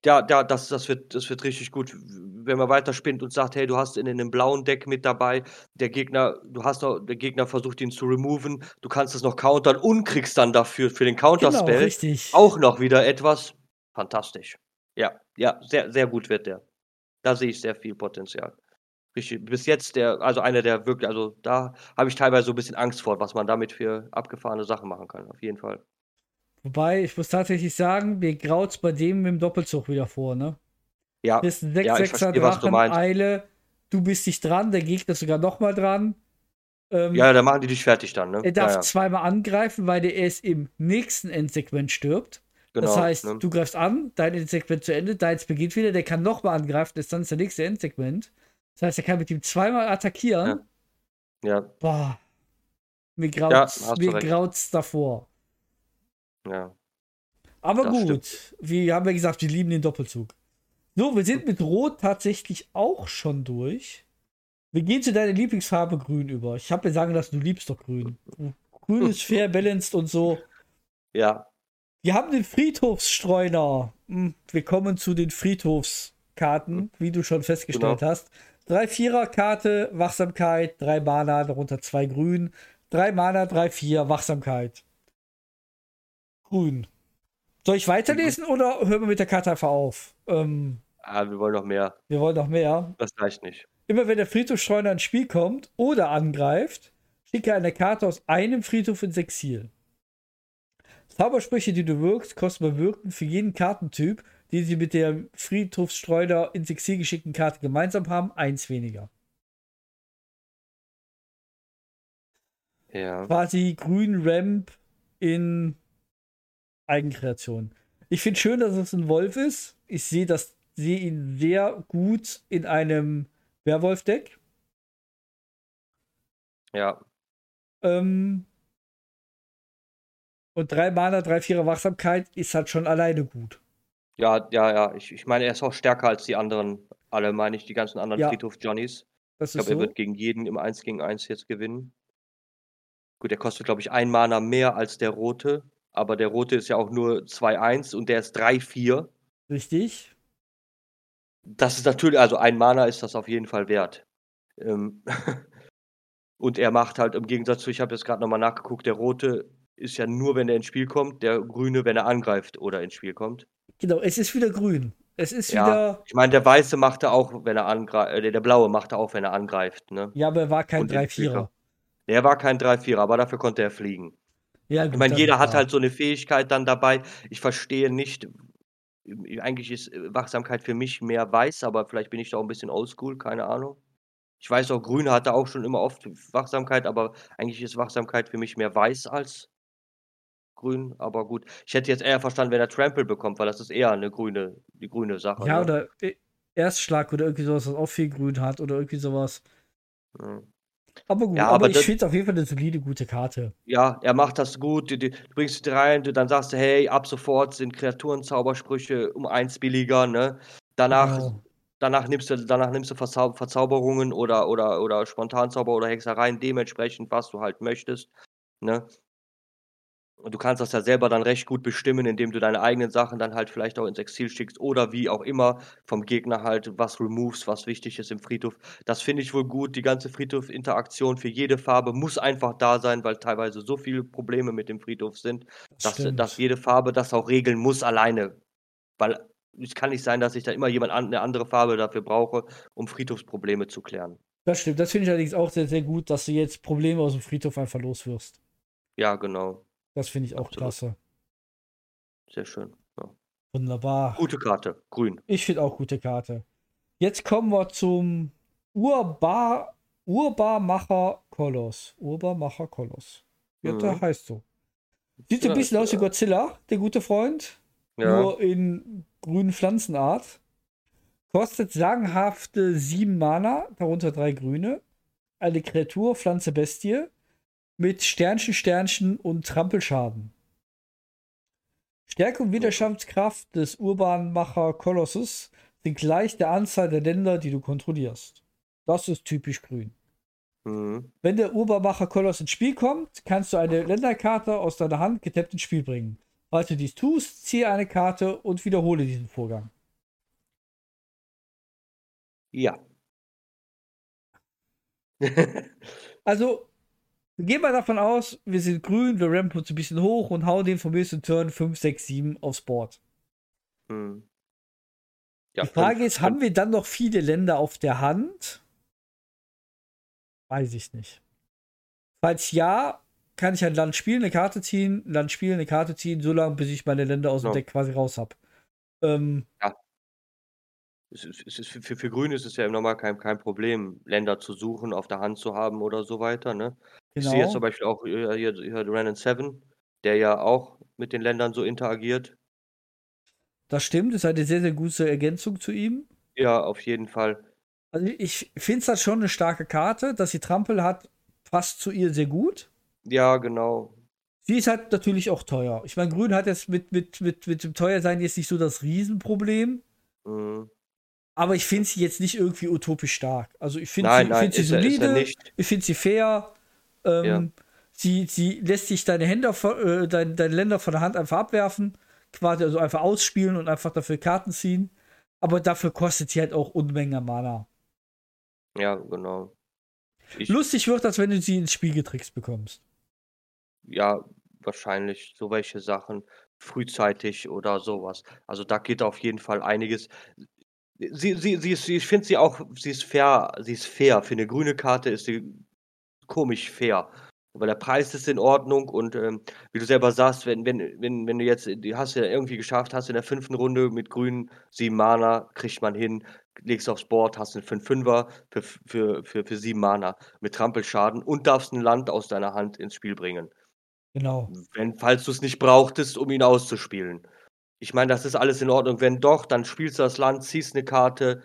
Ja, ja, das, das, wird, das wird richtig gut. Wenn man weiterspinnt und sagt, hey, du hast in einem blauen Deck mit dabei, der Gegner, du hast noch, der Gegner versucht ihn zu removen, du kannst es noch countern und kriegst dann dafür für den Genau, Counterspell richtig. auch noch wieder etwas. Fantastisch. Ja, ja, sehr, sehr gut wird der. Da sehe ich sehr viel Potenzial. Richtig, bis jetzt der, also einer der wirklich, also da habe ich teilweise so ein bisschen Angst vor, was man damit für abgefahrene Sachen machen kann, auf jeden Fall. Wobei, ich muss tatsächlich sagen, mir graut's bei dem mit dem Doppelzug wieder vor, ne? Ja, Das ist ein ja, ich 6-6er verstehe, was du Drachen, meinst. Eile, du bist nicht dran, der Gegner ist sogar nochmal dran. Ähm, Ja, da machen die dich fertig dann, ne? er darf ja, ja, zweimal angreifen, weil der erst im nächsten Endsegment stirbt. genau. das heißt, ne? du greifst an, dein Endsegment zu Ende, deins beginnt wieder, der kann nochmal angreifen, das ist dann das nächste Endsegment. Das heißt, er kann mit ihm zweimal attackieren. Ja, Boah. Mir Ja, graut's, mir graut's davor. Ja. Aber Das gut, wir haben ja gesagt, wir lieben den Doppelzug. So, wir sind mit Rot tatsächlich auch schon durch. Wir gehen zu deiner Lieblingsfarbe Grün über. Ich habe mir sagen lassen, du liebst doch Grün. Grün ist fair *laughs* balanced und so. Ja, Wir haben den Friedhofsstreuner. Hm, Wir kommen zu den Friedhofskarten, wie du schon festgestellt Genau. hast. Drei Vierer-Karte, Wachsamkeit, drei Mana, darunter zwei Grün. 3 Mana, 3, 4, Wachsamkeit. Grün. Soll ich weiterlesen mhm. oder hören wir mit der Karte einfach auf? Ähm, ah, wir wollen noch mehr. Wir wollen noch mehr. Das reicht nicht. Immer wenn der Friedhofsstreuner ins Spiel kommt oder angreift, schicke eine Karte aus einem Friedhof ins Exil. Zaubersprüche, die du wirkst, kosten bei Wirken für jeden Kartentyp, den sie mit der Friedhofsstreuner ins Exil geschickten Karte gemeinsam haben, eins weniger. Ja. Quasi grün Ramp in Eigenkreation. Ich finde schön, dass es ein Wolf ist. Ich sehe das, sehe ihn sehr gut in einem Werwolf-Deck. Ja. Ähm, und drei Mana, drei, vierer Wachsamkeit ist halt schon alleine gut. Ja, ja, ja. Ich, ich meine, er ist auch stärker als die anderen. Alle meine ich, die ganzen anderen ja. Friedhof-Johnnies. Ich glaube, so. er wird gegen jeden im 1 gegen 1 jetzt gewinnen. Gut, er kostet, glaube ich, ein Mana mehr als der rote. Aber der rote ist ja auch nur 2-1 und der ist 3-4. Richtig. Das ist natürlich, also ein Mana ist das auf jeden Fall wert. Ähm *laughs* und er macht halt im Gegensatz zu, ich habe jetzt gerade nochmal nachgeguckt, der rote ist ja nur, wenn er ins Spiel kommt, der grüne, wenn er angreift oder ins Spiel kommt. Genau, es ist wieder grün. Es ist ja, wieder. Ich meine, der weiße macht er auch, wenn er angreift, äh, der blaue macht er auch, wenn er angreift. Ne? Ja, aber er war kein 3-4er. Er war kein 3-4er, aber dafür konnte er fliegen. Ja, gut, ich meine, jeder hat halt so eine Fähigkeit dann dabei. Ich verstehe nicht, eigentlich ist Wachsamkeit für mich mehr weiß, aber vielleicht bin ich da auch ein bisschen oldschool, keine Ahnung. Ich weiß auch, Grün hatte auch schon immer oft Wachsamkeit, aber eigentlich ist Wachsamkeit für mich mehr weiß als grün. Aber gut, ich hätte jetzt eher verstanden, wenn er Trample bekommt, weil das ist eher eine grüne, die grüne Sache. Ja, ne? oder Erstschlag oder irgendwie sowas, was auch viel Grün hat oder irgendwie sowas. Hm. Aber gut, ja, aber, aber ich finde auf jeden Fall eine solide, gute Karte. Ja, er macht das gut. Du, du bringst sie rein, du, dann sagst du, hey, ab sofort sind Kreaturenzaubersprüche um eins billiger, ne? Danach, genau. danach nimmst du, danach nimmst du Verzau Verzauberungen oder, oder, oder Spontanzauber oder Hexereien, dementsprechend, was du halt möchtest. Ne? Und du kannst das ja selber dann recht gut bestimmen, indem du deine eigenen Sachen dann halt vielleicht auch ins Exil schickst oder wie auch immer vom Gegner halt was removes, was wichtig ist im Friedhof. Das finde ich wohl gut. Die ganze Friedhof-Interaktion für jede Farbe muss einfach da sein, weil teilweise so viele Probleme mit dem Friedhof sind, das dass, dass jede Farbe das auch regeln muss alleine. Weil es kann nicht sein, dass ich da immer jemand an, eine andere Farbe dafür brauche, um Friedhofsprobleme zu klären. Das stimmt. Das finde ich allerdings auch sehr, sehr gut, dass du jetzt Probleme aus dem Friedhof einfach loswirst. Ja, genau. Das finde ich auch Absolut. klasse. Sehr schön. Ja. Wunderbar. Gute Karte, grün. Ich finde auch gute Karte. Jetzt kommen wir zum Urbar, Urbarmacher Koloss. Urbarmacher Koloss. Ja, mhm. der heißt so. Sieht ja, ein bisschen aus wie Godzilla, der gute Freund. Ja. Nur in grünen Pflanzenart. Kostet sagenhafte sieben Mana, darunter drei grüne. Eine Kreatur, Pflanze, Bestie mit Sternchen, Sternchen und Trampelschaden. Stärke und Widerstandskraft des Urbanmacher Kolossus sind gleich der Anzahl der Länder, die du kontrollierst. Das ist typisch grün. Mhm. Wenn der Urbanmacher Koloss ins Spiel kommt, kannst du eine Länderkarte aus deiner Hand getappt ins Spiel bringen. Falls du dies tust, ziehe eine Karte und wiederhole diesen Vorgang. Ja. also, Gehen wir davon aus, wir sind grün, wir rampen uns ein bisschen hoch und hauen den vom nächsten Turn 5, 6, 7 aufs Board. Hm. Ja, Die Frage fünf, ist, haben wir dann noch viele Länder auf der Hand? Weiß ich nicht. Falls ja, kann ich ein Land spielen, eine Karte ziehen, ein Land spielen, eine Karte ziehen, so lange, bis ich meine Länder aus dem no. Deck quasi raus habe. Ähm, ja. Es ist, es ist für, für, für Grün ist es ja im Normal kein, kein Problem, Länder zu suchen, auf der Hand zu haben oder so weiter. Ne? Ich sehe jetzt genau. zum Beispiel auch hier, hier Renan Seven, der ja auch mit den Ländern so interagiert. Das stimmt, ist eine sehr, sehr gute Ergänzung zu ihm. Ja, auf jeden Fall. Also ich finde es halt schon eine starke Karte, dass sie Trampel hat, passt zu ihr sehr gut. Ja, genau. Sie ist halt natürlich auch teuer. Ich meine, Grün hat jetzt mit, mit, mit, mit dem Teuersein jetzt nicht so das Riesenproblem. Mhm. Aber ich finde sie jetzt nicht irgendwie utopisch stark. Also ich finde sie, find sie solide, ich finde sie fair. Ähm, ja. sie, sie lässt sich deine, Hände, äh, dein, deine Länder von der Hand einfach abwerfen, quasi also einfach ausspielen und einfach dafür Karten ziehen. Aber dafür kostet sie halt auch Unmengen Mana. Ja, genau. Ich, lustig wird, als wenn du sie ins Spiel getrickst bekommst. ja, wahrscheinlich so welche Sachen frühzeitig oder sowas. Also da geht auf jeden Fall einiges. Sie, sie, sie ist, ich finde sie auch, sie ist fair, sie ist fair. Für eine grüne Karte ist sie komisch fair. Weil der Preis ist in Ordnung und ähm, wie du selber sagst, wenn, wenn, wenn, wenn du jetzt, die hast du ja irgendwie geschafft, hast in der fünften Runde mit grün sieben Mana, kriegt man hin, legst aufs Board, hast einen 5-5er für, für, für, für sieben Mana mit Trampelschaden und darfst ein Land aus deiner Hand ins Spiel bringen. Genau. Wenn, falls du es nicht brauchtest, um ihn auszuspielen. Ich meine, das ist alles in Ordnung. Wenn doch, dann spielst du das Land, ziehst eine Karte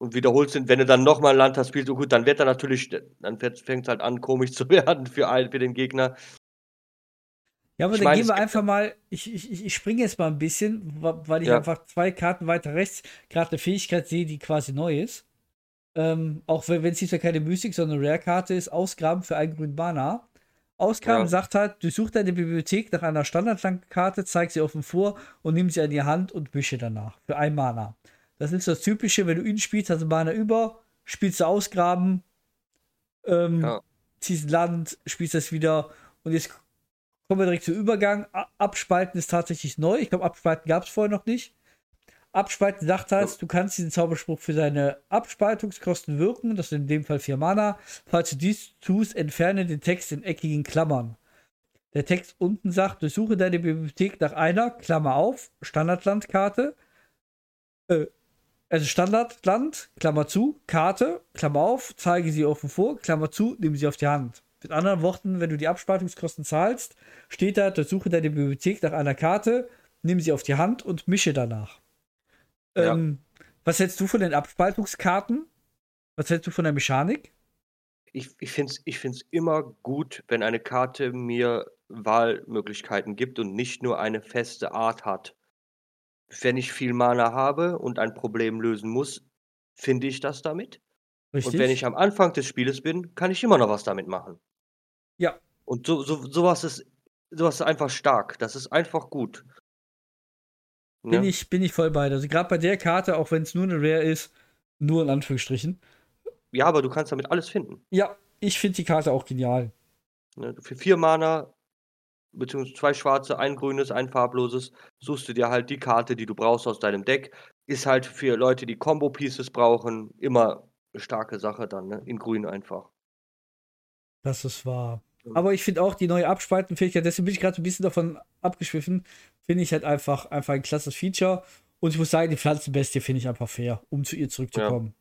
und wiederholst ihn. Wenn du dann nochmal ein Land hast, spielst du gut, dann wird er natürlich, dann fängt es halt an, komisch *laughs* zu werden für, einen, für den Gegner. Ja, aber Ich dann meine, gehen wir einfach mal, ich, ich, ich springe jetzt mal ein bisschen, weil ich Ja. einfach zwei Karten weiter rechts gerade eine Fähigkeit sehe, die quasi neu ist. Ähm, auch wenn es diesmal keine Mystik, sondern eine Rare-Karte ist, Ausgraben für einen grünen Mana. Ausgraben Ja. sagt halt, durchsuch deine Bibliothek nach einer Standardkarte, zeig sie offen vor und nimm sie an die Hand und wische danach für ein Mana. Das ist das Typische, wenn du ihn spielst, hast du Mana über, spielst du Ausgraben, ähm, Ja. ziehst Land, spielst das wieder und jetzt kommen wir direkt zum Übergang. Abspalten ist tatsächlich neu. Ich glaube, Abspalten gab es vorher noch nicht. Abspalten sagt halt, Ja. du kannst diesen Zauberspruch für deine Abspaltungskosten wirken. Das sind in dem Fall vier Mana. Falls du dies tust, entferne den Text in eckigen Klammern. Der Text unten sagt, durchsuche deine Bibliothek nach einer, Klammer auf, Standardlandkarte, äh, also Standardland, Klammer zu, Karte, Klammer auf, zeige sie offen vor, Klammer zu, nimm sie auf die Hand. Mit anderen Worten, wenn du die Abspaltungskosten zahlst, steht da, durchsuche deine Bibliothek nach einer Karte, nimm sie auf die Hand und mische danach. Ja. Ähm, was hältst du von den Abspaltungskarten? Was hältst du von der Mechanik? Ich, ich finde es ich find's immer gut, wenn eine Karte mir Wahlmöglichkeiten gibt und nicht nur eine feste Art hat. Wenn ich viel Mana habe und ein Problem lösen muss, finde ich das damit. Richtig? Und wenn ich am Anfang des Spieles bin, kann ich immer noch was damit machen. Ja. Und so, so, sowas, ist, sowas ist einfach stark. Das ist einfach gut. bin, Ne? ich, bin ich voll bei. Also gerade bei der Karte, auch wenn es nur eine Rare ist, nur in Anführungsstrichen. Ja, aber du kannst damit alles finden. Ja, ich finde die Karte auch genial. Ne? Für vier Mana, beziehungsweise zwei schwarze, ein grünes, ein farbloses, suchst du dir halt die Karte, die du brauchst aus deinem Deck. Ist halt für Leute, die Combo-Pieces brauchen, immer eine starke Sache dann, ne? In grün einfach. Das ist wahr. Ja. Aber ich finde auch die neue Abspaltenfähigkeit, deswegen bin ich gerade ein bisschen davon abgeschwiffen, finde ich halt einfach, einfach ein klasses Feature. Und ich muss sagen, die Pflanzenbestie finde ich einfach fair, um zu ihr zurückzukommen.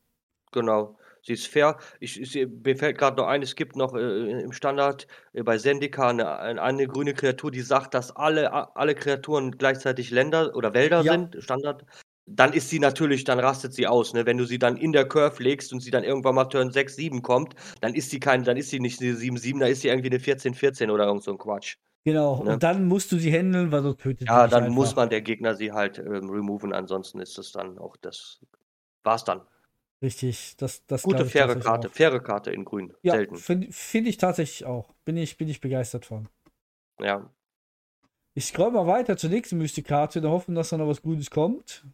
Genau. Sie ist fair. Ich, ich, mir fällt gerade noch ein, es gibt noch äh, im Standard äh, bei Sendika eine, eine, eine grüne Kreatur, die sagt, dass alle, a- alle Kreaturen gleichzeitig Länder oder Wälder Ja. sind, Standard. Dann ist sie natürlich, dann rastet sie aus. Ne? Wenn du sie dann in der Curve legst und sie dann irgendwann mal Turn 6, 7 kommt, dann ist sie kein, dann ist sie nicht eine 7, 7, da ist sie irgendwie eine 14, 14 oder irgend so ein Quatsch. Genau. Ne? Und dann musst du sie handeln, weil sonst tötet sie Ja, dann muss man der Gegner sie halt ähm, removen, ansonsten ist es dann auch das. War's dann. Richtig. Das, das Gute, ich faire Karte. auch. Faire Karte in grün. Ja, Selten. finde find ich tatsächlich auch. Bin ich, bin ich begeistert von. Ja. Ich scroll mal weiter zur nächsten Mystik-Karte, in der Hoffnung, dass da noch was Gutes kommt.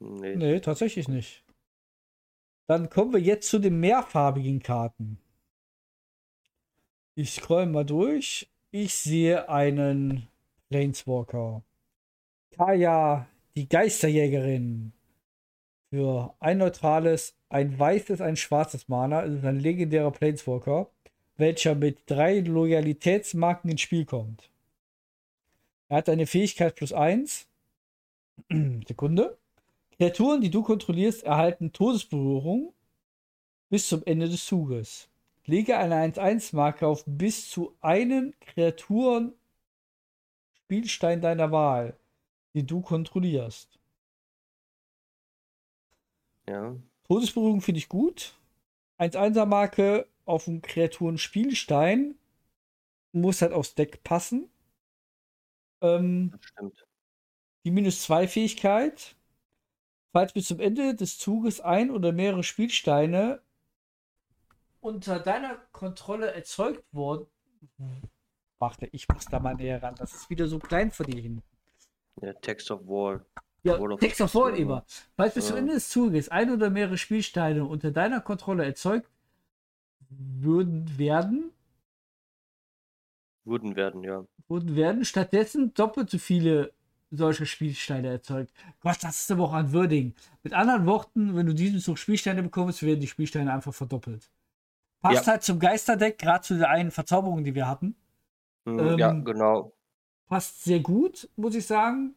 Nee. Nee, tatsächlich nicht. Dann kommen wir jetzt zu den mehrfarbigen Karten. Ich scroll mal durch. Ich sehe einen Planeswalker. Kaya, die Geisterjägerin. Für ein neutrales, ein weißes, ein schwarzes Mana. Es ist ein legendärer Planeswalker, welcher mit drei Loyalitätsmarken ins Spiel kommt. Er hat eine Fähigkeit plus eins. *clears throat* Sekunde. Kreaturen, die du kontrollierst, erhalten Todesberührung bis zum Ende des Zuges. Lege eine 1-1-Marke auf bis zu einen Kreaturen Spielstein deiner Wahl, die du kontrollierst. Ja. Todesberührung finde ich gut. 1-1er-Marke auf einen Kreaturen-Spielstein muss halt aufs Deck passen. Ähm, Das stimmt. die minus 2 Fähigkeit. Falls bis zum Ende des Zuges ein oder mehrere Spielsteine unter deiner Kontrolle erzeugt wurden. Warte, ich muss da mal näher ran. Das ist wieder so klein von dir hin. Ja, Text of War. Ja, Text of War immer. Falls bis zum. Ende des Zuges ein oder mehrere Spielsteine unter deiner Kontrolle erzeugt würden werden. Würden werden, ja. Würden werden stattdessen doppelt so viele solche Spielsteine erzeugt. Gott, das ist aber auch ein Würdigen. Mit anderen Worten, wenn du diesen Zug Spielsteine bekommst, werden die Spielsteine einfach verdoppelt. Passt ja. halt zum Geisterdeck, gerade zu der einen Verzauberung, die wir hatten. Mhm, ähm, ja, genau. Passt sehr gut, muss ich sagen.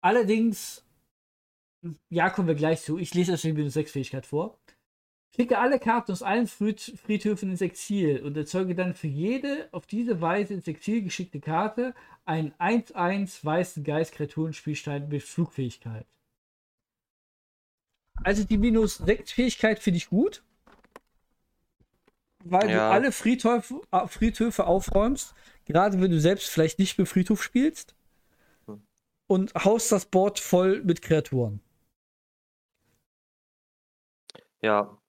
Allerdings, ja, kommen wir gleich zu. Ich lese euch die Minus 6 Fähigkeit vor. Schicke alle Karten aus allen Friedhöfen ins Exil und erzeuge dann für jede auf diese Weise ins Exil geschickte Karte einen 1-1 weißen Geist-Kreaturen-Spielstein mit Flugfähigkeit. Also die minus 6 Fähigkeit finde ich gut. Weil ja. du alle Friedhöfe, äh, Friedhöfe aufräumst, gerade wenn du selbst vielleicht nicht mit Friedhof spielst. Hm. Und haust das Board voll mit Kreaturen. Ja,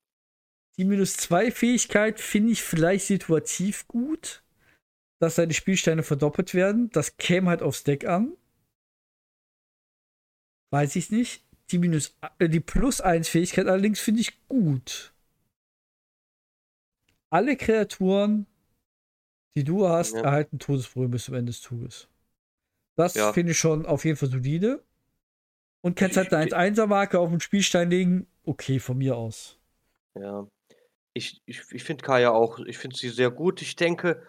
die minus 2 Fähigkeit finde ich vielleicht situativ gut, dass seine Spielsteine verdoppelt werden. Das käme halt aufs Deck an. Weiß ich nicht. Die minus äh, die plus 1 Fähigkeit allerdings finde ich gut. Alle Kreaturen, die du hast, ja. erhalten Todesbrühe bis zum Ende des Zuges. Das ja. finde ich schon auf jeden Fall solide. Und kannst halt eine 1-1er-Marke auf den Spielstein legen. Okay, von mir aus. Ja. Ich ich ich finde Kaya auch ich finde sie sehr gut. Ich denke,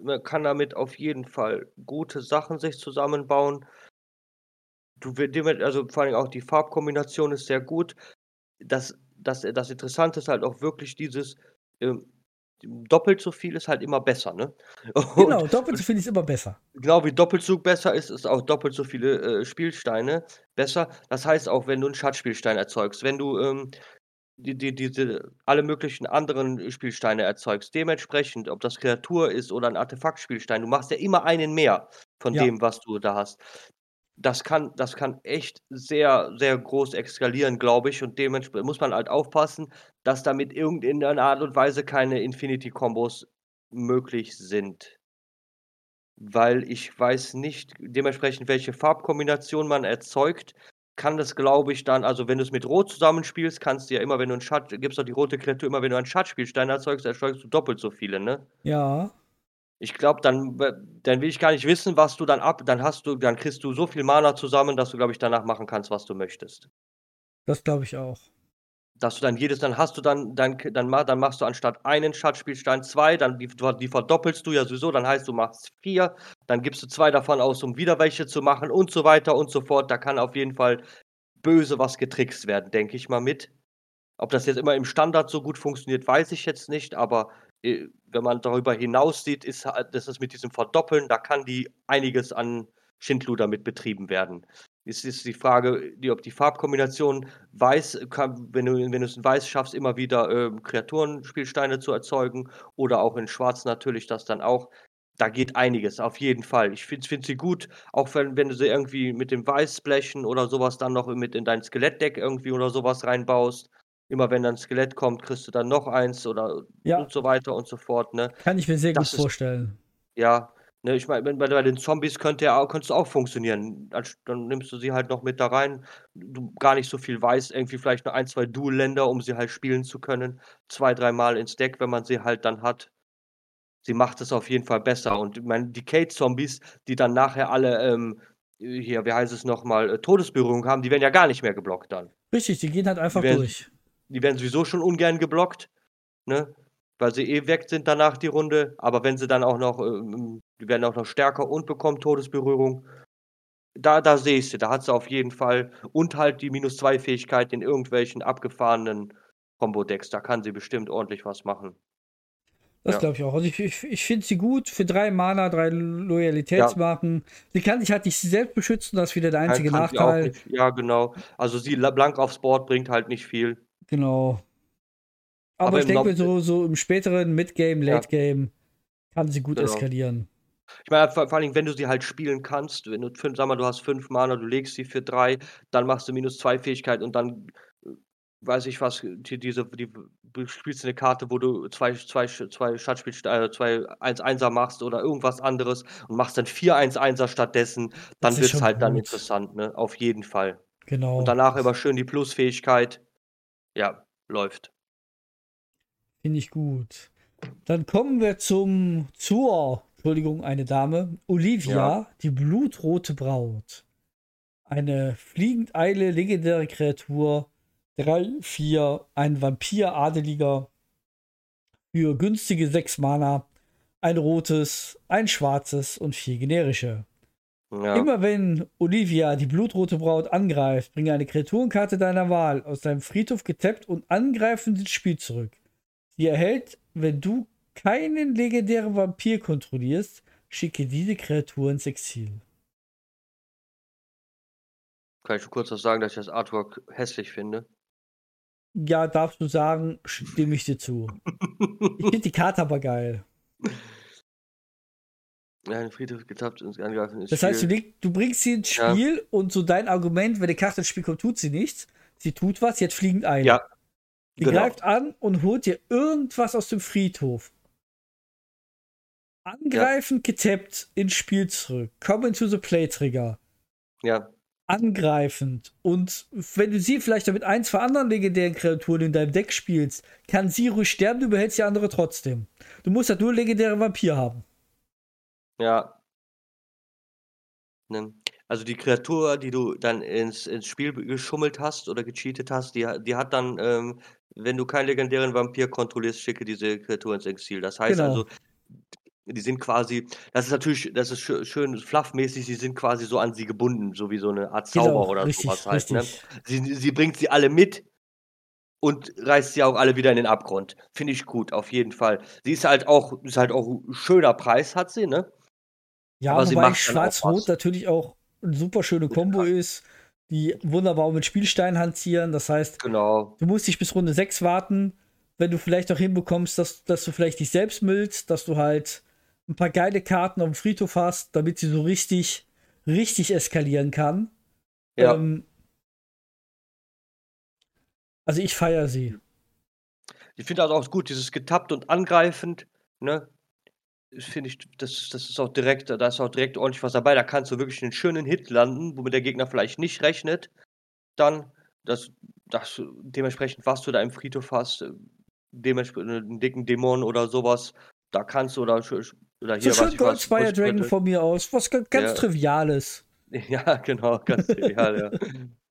man kann damit auf jeden Fall gute Sachen sich zusammenbauen. Du also, vor allem auch die Farbkombination ist sehr gut. Das das das Interessante ist halt auch wirklich dieses, ähm, doppelt so viel ist halt immer besser, ne? *laughs* Genau, doppelt so viel ist immer besser. Genau wie Doppelzug besser ist, ist auch doppelt so viele, äh, Spielsteine besser. Das heißt auch, wenn du einen Schatzspielstein erzeugst, wenn du, ähm die die diese alle möglichen anderen Spielsteine erzeugst. Dementsprechend, ob das Kreatur ist oder ein Artefaktspielstein, du machst ja immer einen mehr von Ja. dem, was du da hast. Das kann das kann echt sehr, sehr groß eskalieren, glaube ich, und dementsprechend muss man halt aufpassen, dass damit irgendeiner Art und Weise keine Infinity-Kombos möglich sind. Weil ich weiß nicht dementsprechend, welche Farbkombination man erzeugt kann das, glaube ich, dann, also wenn du es mit Rot zusammenspielst, kannst du ja immer, wenn du einen Schatz, gibst du die rote Kreatur, immer wenn du einen Schatzspielstein erzeugst, erzeugst du doppelt so viele, ne? Ja. Ich glaube, dann, dann will ich gar nicht wissen, was du dann ab, dann hast du, dann kriegst du so viel Mana zusammen, dass du, glaube ich, danach machen kannst, was du möchtest. Das glaube ich auch. Dass du dann jedes, dann hast du dann, dann, dann, dann machst du anstatt einen Schatzspielstein zwei, dann die, die verdoppelst du ja sowieso, dann heißt du machst vier, dann gibst du zwei davon aus, um wieder welche zu machen und so weiter und so fort. Da kann auf jeden Fall böse was getrickst werden, denke ich mal mit. Ob das jetzt immer im Standard so gut funktioniert, weiß ich jetzt nicht, aber äh, wenn man darüber hinaus sieht, ist das ist mit diesem Verdoppeln, da kann die einiges an Schindluder mit betrieben werden. Es ist die Frage, die, ob die Farbkombination weiß, kann, wenn, du, wenn du es in Weiß schaffst, immer wieder äh, Kreaturenspielsteine zu erzeugen oder auch in Schwarz natürlich das dann auch da geht einiges, auf jeden Fall. Ich finde find sie gut, auch wenn, wenn du sie irgendwie mit dem Weißblechen oder sowas dann noch mit in dein Skelettdeck irgendwie oder sowas reinbaust. Immer wenn dann ein Skelett kommt, kriegst du dann noch eins oder ja. und so weiter und so fort. Ne? Kann ich mir sehr das gut ist, vorstellen. Ja, ne, ich meine, bei, bei den Zombies könnte ja auch, könntest auch funktionieren. Dann nimmst du sie halt noch mit da rein. Du gar nicht so viel weißt, irgendwie vielleicht nur ein, zwei Dual-Länder, um sie halt spielen zu können. Zwei, dreimal ins Deck, wenn man sie halt dann hat sie macht es auf jeden Fall besser. Und ich meine, die Kate-Zombies, die dann nachher alle, ähm, hier, wie heißt es nochmal, äh, Todesberührung haben, die werden ja gar nicht mehr geblockt dann. Richtig, die gehen halt einfach die werden, durch. Die werden sowieso schon ungern geblockt, ne? Weil sie eh weg sind danach die Runde. Aber wenn sie dann auch noch, ähm, die werden auch noch stärker und bekommen Todesberührung. Da, da sehe ich sie, da hat sie auf jeden Fall. Und halt die Minus-2-Fähigkeit in irgendwelchen abgefahrenen Combo-Decks. Da kann sie bestimmt ordentlich was machen. Das ja. glaube ich auch. Also ich, ich, ich finde sie gut für drei Mana, drei Loyalitätsmarken. Ja. Sie kann sich halt nicht selbst beschützen, das ist wieder der einzige Nachteil. Ja, genau. Also sie blank aufs Board bringt halt nicht viel. Genau. Aber, Aber ich denke so, so im späteren Midgame, Late-Game kann sie gut genau. eskalieren. Ich meine, vor, vor allem, wenn du sie halt spielen kannst, wenn du fünf, sag mal, du hast fünf Mana, du legst sie für drei, dann machst du minus zwei Fähigkeit und dann weiß ich was, die, diese, die, du spielst eine Karte, wo du zwei, zwei, zwei Schatzspielsteine, äh, zwei 1-1er machst oder irgendwas anderes und machst dann 4-1-1er stattdessen, dann wird es halt gut. dann interessant, ne? Auf jeden Fall. Genau. Und danach immer schön die Plusfähigkeit. Ja, läuft. Finde ich gut. Dann kommen wir zum zur, Entschuldigung, eine Dame, Olivia, Ja. die blutrote Braut. Eine fliegend eile legendäre Kreatur, 3, 4, ein Vampir-Adeliger für günstige 6 Mana, ein rotes, ein schwarzes und vier generische. Ja. Immer wenn Olivia, die blutrote Braut, angreift, bringe eine Kreaturenkarte deiner Wahl aus deinem Friedhof getappt und angreifend ins Spiel zurück. Sie erhält, wenn du keinen legendären Vampir kontrollierst, schicke diese Kreatur ins Exil. Kann ich kurz was sagen, dass ich das Artwork hässlich finde? Ja, darfst du sagen, stimme ich dir zu. Ich finde die Karte aber geil. *laughs* Ja, den Friedhof getappt und angreifen ist Das heißt, du, leg, du bringst sie ins Ja. Spiel und so dein Argument, wenn die Karte ins Spiel kommt, tut sie nichts. Sie tut was, jetzt fliegend ein. Ja, Sie genau. greift an und holt dir irgendwas aus dem Friedhof. Angreifend getappt ins Spiel zurück. Come into the play Trigger. Ja, Angreifend. Und wenn du sie vielleicht noch mit ein, zwei anderen legendären Kreaturen in deinem Deck spielst, kann sie ruhig sterben, du behältst die andere trotzdem. Du musst halt nur legendäre Vampir haben. Ja. Ne? Also die Kreatur, die du dann ins, ins Spiel geschummelt hast oder gecheatet hast, die, die hat dann, ähm, wenn du keinen legendären Vampir kontrollierst, schicke diese Kreatur ins Exil. Das heißt Genau. also, die sind quasi, das ist natürlich, das ist schö- schön fluffmäßig, sie sind quasi so an sie gebunden, so wie so eine Art Zauber Genau, oder richtig, sowas halt. Ne? Sie, sie bringt sie alle mit und reißt sie auch alle wieder in den Abgrund. Finde ich gut, auf jeden Fall. Sie ist halt auch, ist halt auch ein schöner Preis, hat sie, ne? Ja, Aber wobei Schwarz-Rot natürlich auch eine super schöne Kombo ist, die wunderbar mit Spielsteinen hantieren. Das heißt, Genau. du musst dich bis Runde 6 warten, wenn du vielleicht auch hinbekommst, dass, dass du vielleicht dich selbst millst, dass du halt ein paar geile Karten auf dem Friedhof hast, damit sie so richtig, richtig eskalieren kann. Ja. Ähm, also ich feiere sie. Ich finde das auch gut, dieses getappt und angreifend, ne? Finde ich, das, das ist auch direkt, da ist auch direkt ordentlich was dabei. Da kannst du wirklich einen schönen Hit landen, womit der Gegner vielleicht nicht rechnet. Dann, das, das, dementsprechend, was du da im Friedhof hast, dementsprechend einen dicken Dämon oder sowas, da kannst du, oder, oder hier, So schön Goldspire Dragon von mir aus. Was ganz, ganz Ja. Triviales. *laughs* Ja, genau, ganz trivial, ja.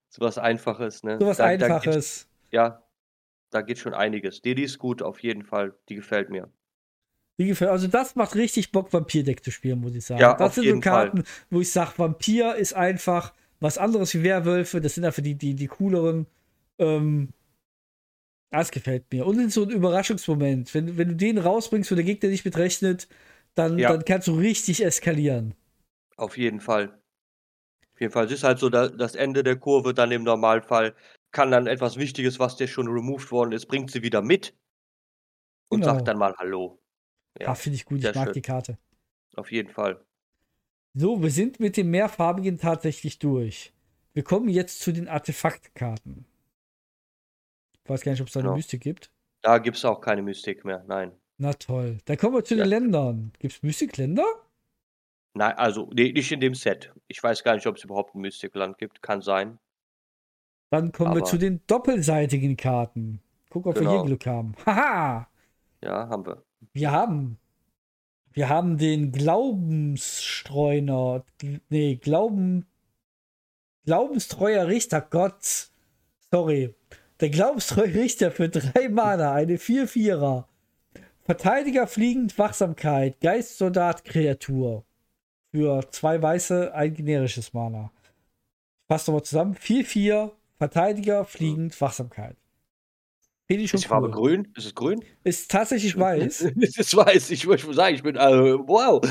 So was Einfaches, ne? So was Da- da geht's- Einfaches. Ja, da geht schon einiges. Die, die ist gut, auf jeden Fall. Die gefällt mir. Wie gefällt, also das macht richtig Bock, Vampir-Deck zu spielen, muss ich sagen. Ja, das sind so jeden Fall. Karten, wo ich sage, Vampir ist einfach was anderes wie Werwölfe. Das sind einfach die, die, die cooleren. Ähm, das gefällt mir. Und in so ein Überraschungsmoment. Wenn, wenn du den rausbringst, wo der Gegner nicht mitrechnet, dann, Ja. dann kannst du richtig eskalieren. Auf jeden Fall. Auf jeden Fall. Es ist halt so da, das Ende der Kurve dann im Normalfall. Kann dann etwas Wichtiges, was dir schon removed worden ist, bringt sie wieder mit und Genau. sagt dann mal Hallo. Ja, finde ich gut. Ich mag schön. die Karte. Auf jeden Fall. So, wir sind mit dem mehrfarbigen tatsächlich durch. Wir kommen jetzt zu den Artefaktkarten. Ich weiß gar nicht, ob es da eine Genau. Mystik gibt. Da gibt es auch keine Mystik mehr. Nein. Na toll. Dann kommen wir zu Ja. den Ländern. Gibt es Mystikländer? Nein, also nee, nicht in dem Set. Ich weiß gar nicht, ob es überhaupt ein Mystikland gibt. Kann sein. Dann kommen wir Aber- zu den doppelseitigen Karten. Guck, ob wir hier Genau. Glück haben. Haha! Ja, haben wir. Wir haben. Wir haben den Glaubensstreuner. Gl- Nee, Glauben. Glaubenstreuer Richter. Gott. Sorry. Der Glaubenstreuer Richter für drei Mana. Eine 4-4er. Verteidiger fliegend Wachsamkeit. Geistsoldat Kreatur. Für zwei weiße, ein generisches Mana. Fasse nochmal zusammen. 4-4. Verteidiger fliegend Wachsamkeit. Finde ich schon Ist die Farbe cool. grün? Ist es grün? Ist tatsächlich weiß. *laughs* es ist weiß. Ich würde sagen, ich bin. Also, wow.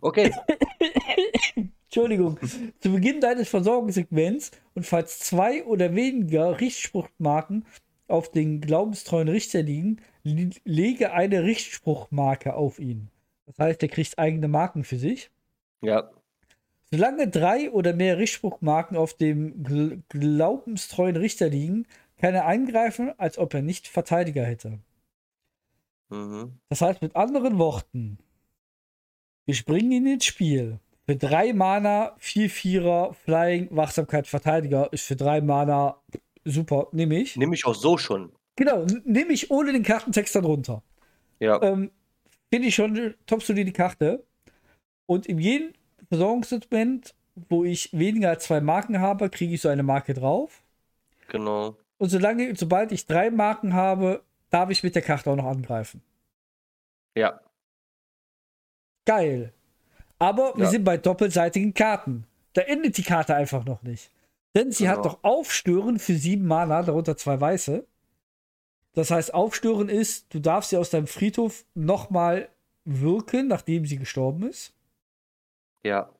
Okay. *laughs* Entschuldigung. Zu Beginn deines Versorgungssegments und falls zwei oder weniger Richtspruchmarken auf den glaubenstreuen Richter liegen, li- lege eine Richtspruchmarke auf ihn. Das heißt, er kriegt eigene Marken für sich. Ja. Solange drei oder mehr Richtspruchmarken auf dem gl glaubenstreuen Richter liegen, kann er eingreifen, als ob er nicht Verteidiger hätte. Mhm. Das heißt mit anderen Worten, wir springen ihn ins Spiel. Für drei Mana, 4-4er, Flying, Wachsamkeit, Verteidiger ist für drei Mana super, nehme ich. Nehme ich auch so schon. Genau, nehme ich ohne den Kartentext darunter. Ja. Ähm, Finde ich schon top solide Karte. Und in jedem Versorgungssegment, wo ich weniger als zwei Marken habe, kriege ich so eine Marke drauf. Genau. Und solange, sobald ich drei Marken habe, darf ich mit der Karte auch noch angreifen. Ja. Geil. Aber wir Ja. sind bei doppelseitigen Karten. Da endet die Karte einfach noch nicht. Denn sie hat Genau. doch Aufstören für sieben Mana, darunter zwei weiße. Das heißt, Aufstören ist, du darfst sie aus deinem Friedhof nochmal wirken, nachdem sie gestorben ist. Ja.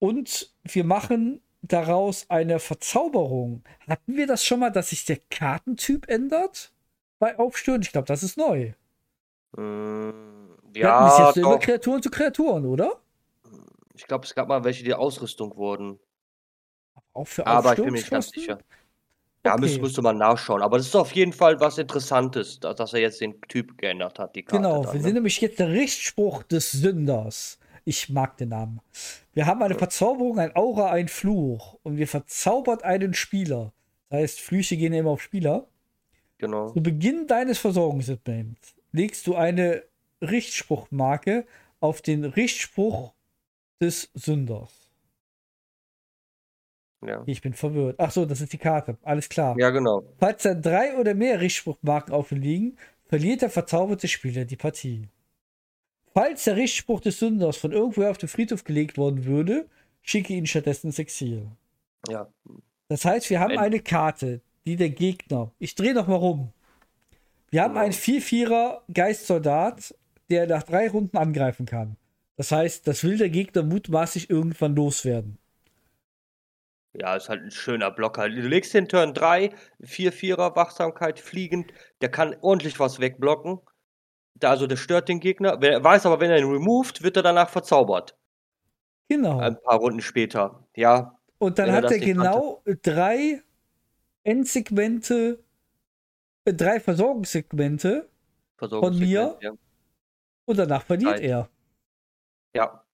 Und wir machen daraus eine Verzauberung. Hatten wir das schon mal, dass sich der Kartentyp ändert? Bei Aufstören? Ich glaube, das ist neu. Mm, Wir hatten bis ja, jetzt nur immer doch. Kreaturen zu Kreaturen, oder? Ich glaube, es gab mal welche, die Ausrüstung wurden. Auch für Aber ich bin mir nicht ganz sicher. Ja, Okay. müsste, müsste man nachschauen. Aber das ist auf jeden Fall was Interessantes, dass, dass er jetzt den Typ geändert hat, die Karte. Genau, dann, wir ne? sind nämlich jetzt der Richtspruch des Sünders. Ich mag den Namen. Wir haben eine Verzauberung, ein Aura, ein Fluch. Und wir verzaubert einen Spieler. Das heißt, Flüche gehen immer auf Spieler. Genau. Zu Beginn deines Versorgungssegments legst du eine Richtspruchmarke auf den Richtspruch des Sünders. Ja. Ich bin verwirrt. Ach so, das ist die Karte. Alles klar. ja, genau. Falls dann drei oder mehr Richtspruchmarken auf ihm liegen, verliert der verzauberte Spieler die Partie. Falls der Richtspruch des Sünders von irgendwoher auf den Friedhof gelegt worden würde, schicke ihn stattdessen ins Exil. Ja. Das heißt, wir haben Wenn- eine Karte, die der Gegner. Ich drehe noch mal rum. Wir haben Genau. einen 4-4er Geistsoldat, der nach drei Runden angreifen kann. Das heißt, das will der Gegner mutmaßlich irgendwann loswerden. Ja, ist halt ein schöner Blocker. Du legst den Turn 3, 4-4er, Wachsamkeit, fliegend. Der kann ordentlich was wegblocken. Also der stört den Gegner. Wer weiß aber, wenn er ihn removed, wird er danach verzaubert. Genau. Ein paar Runden später. Ja, Und dann hat er genau drei Endsegmente, äh, drei Versorgungssegmente Versorgungssegment, Ja. und danach verliert Drei. er. ja.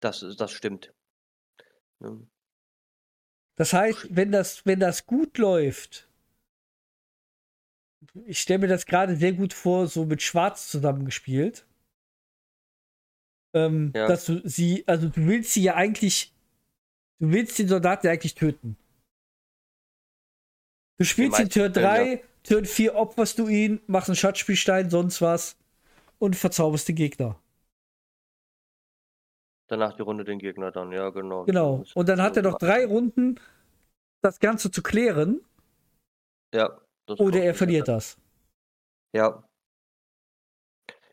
Das, das stimmt. Ja. Das heißt, wenn das, wenn das gut läuft, ich stelle mir das gerade sehr gut vor, so mit Schwarz zusammengespielt. Ähm, Ja. Dass du sie, also du willst sie ja eigentlich, du willst den Soldaten ja eigentlich töten. Du spielst in Turn Fällen, 3, Turn 4 opferst du ihn, machst einen Schatzspielstein, sonst was und verzauberst den Gegner. Danach die Runde den Gegner dann, ja, genau. Genau. Und dann hat er noch drei Runden, das Ganze zu klären, Ja. Oder er verliert das. Ja.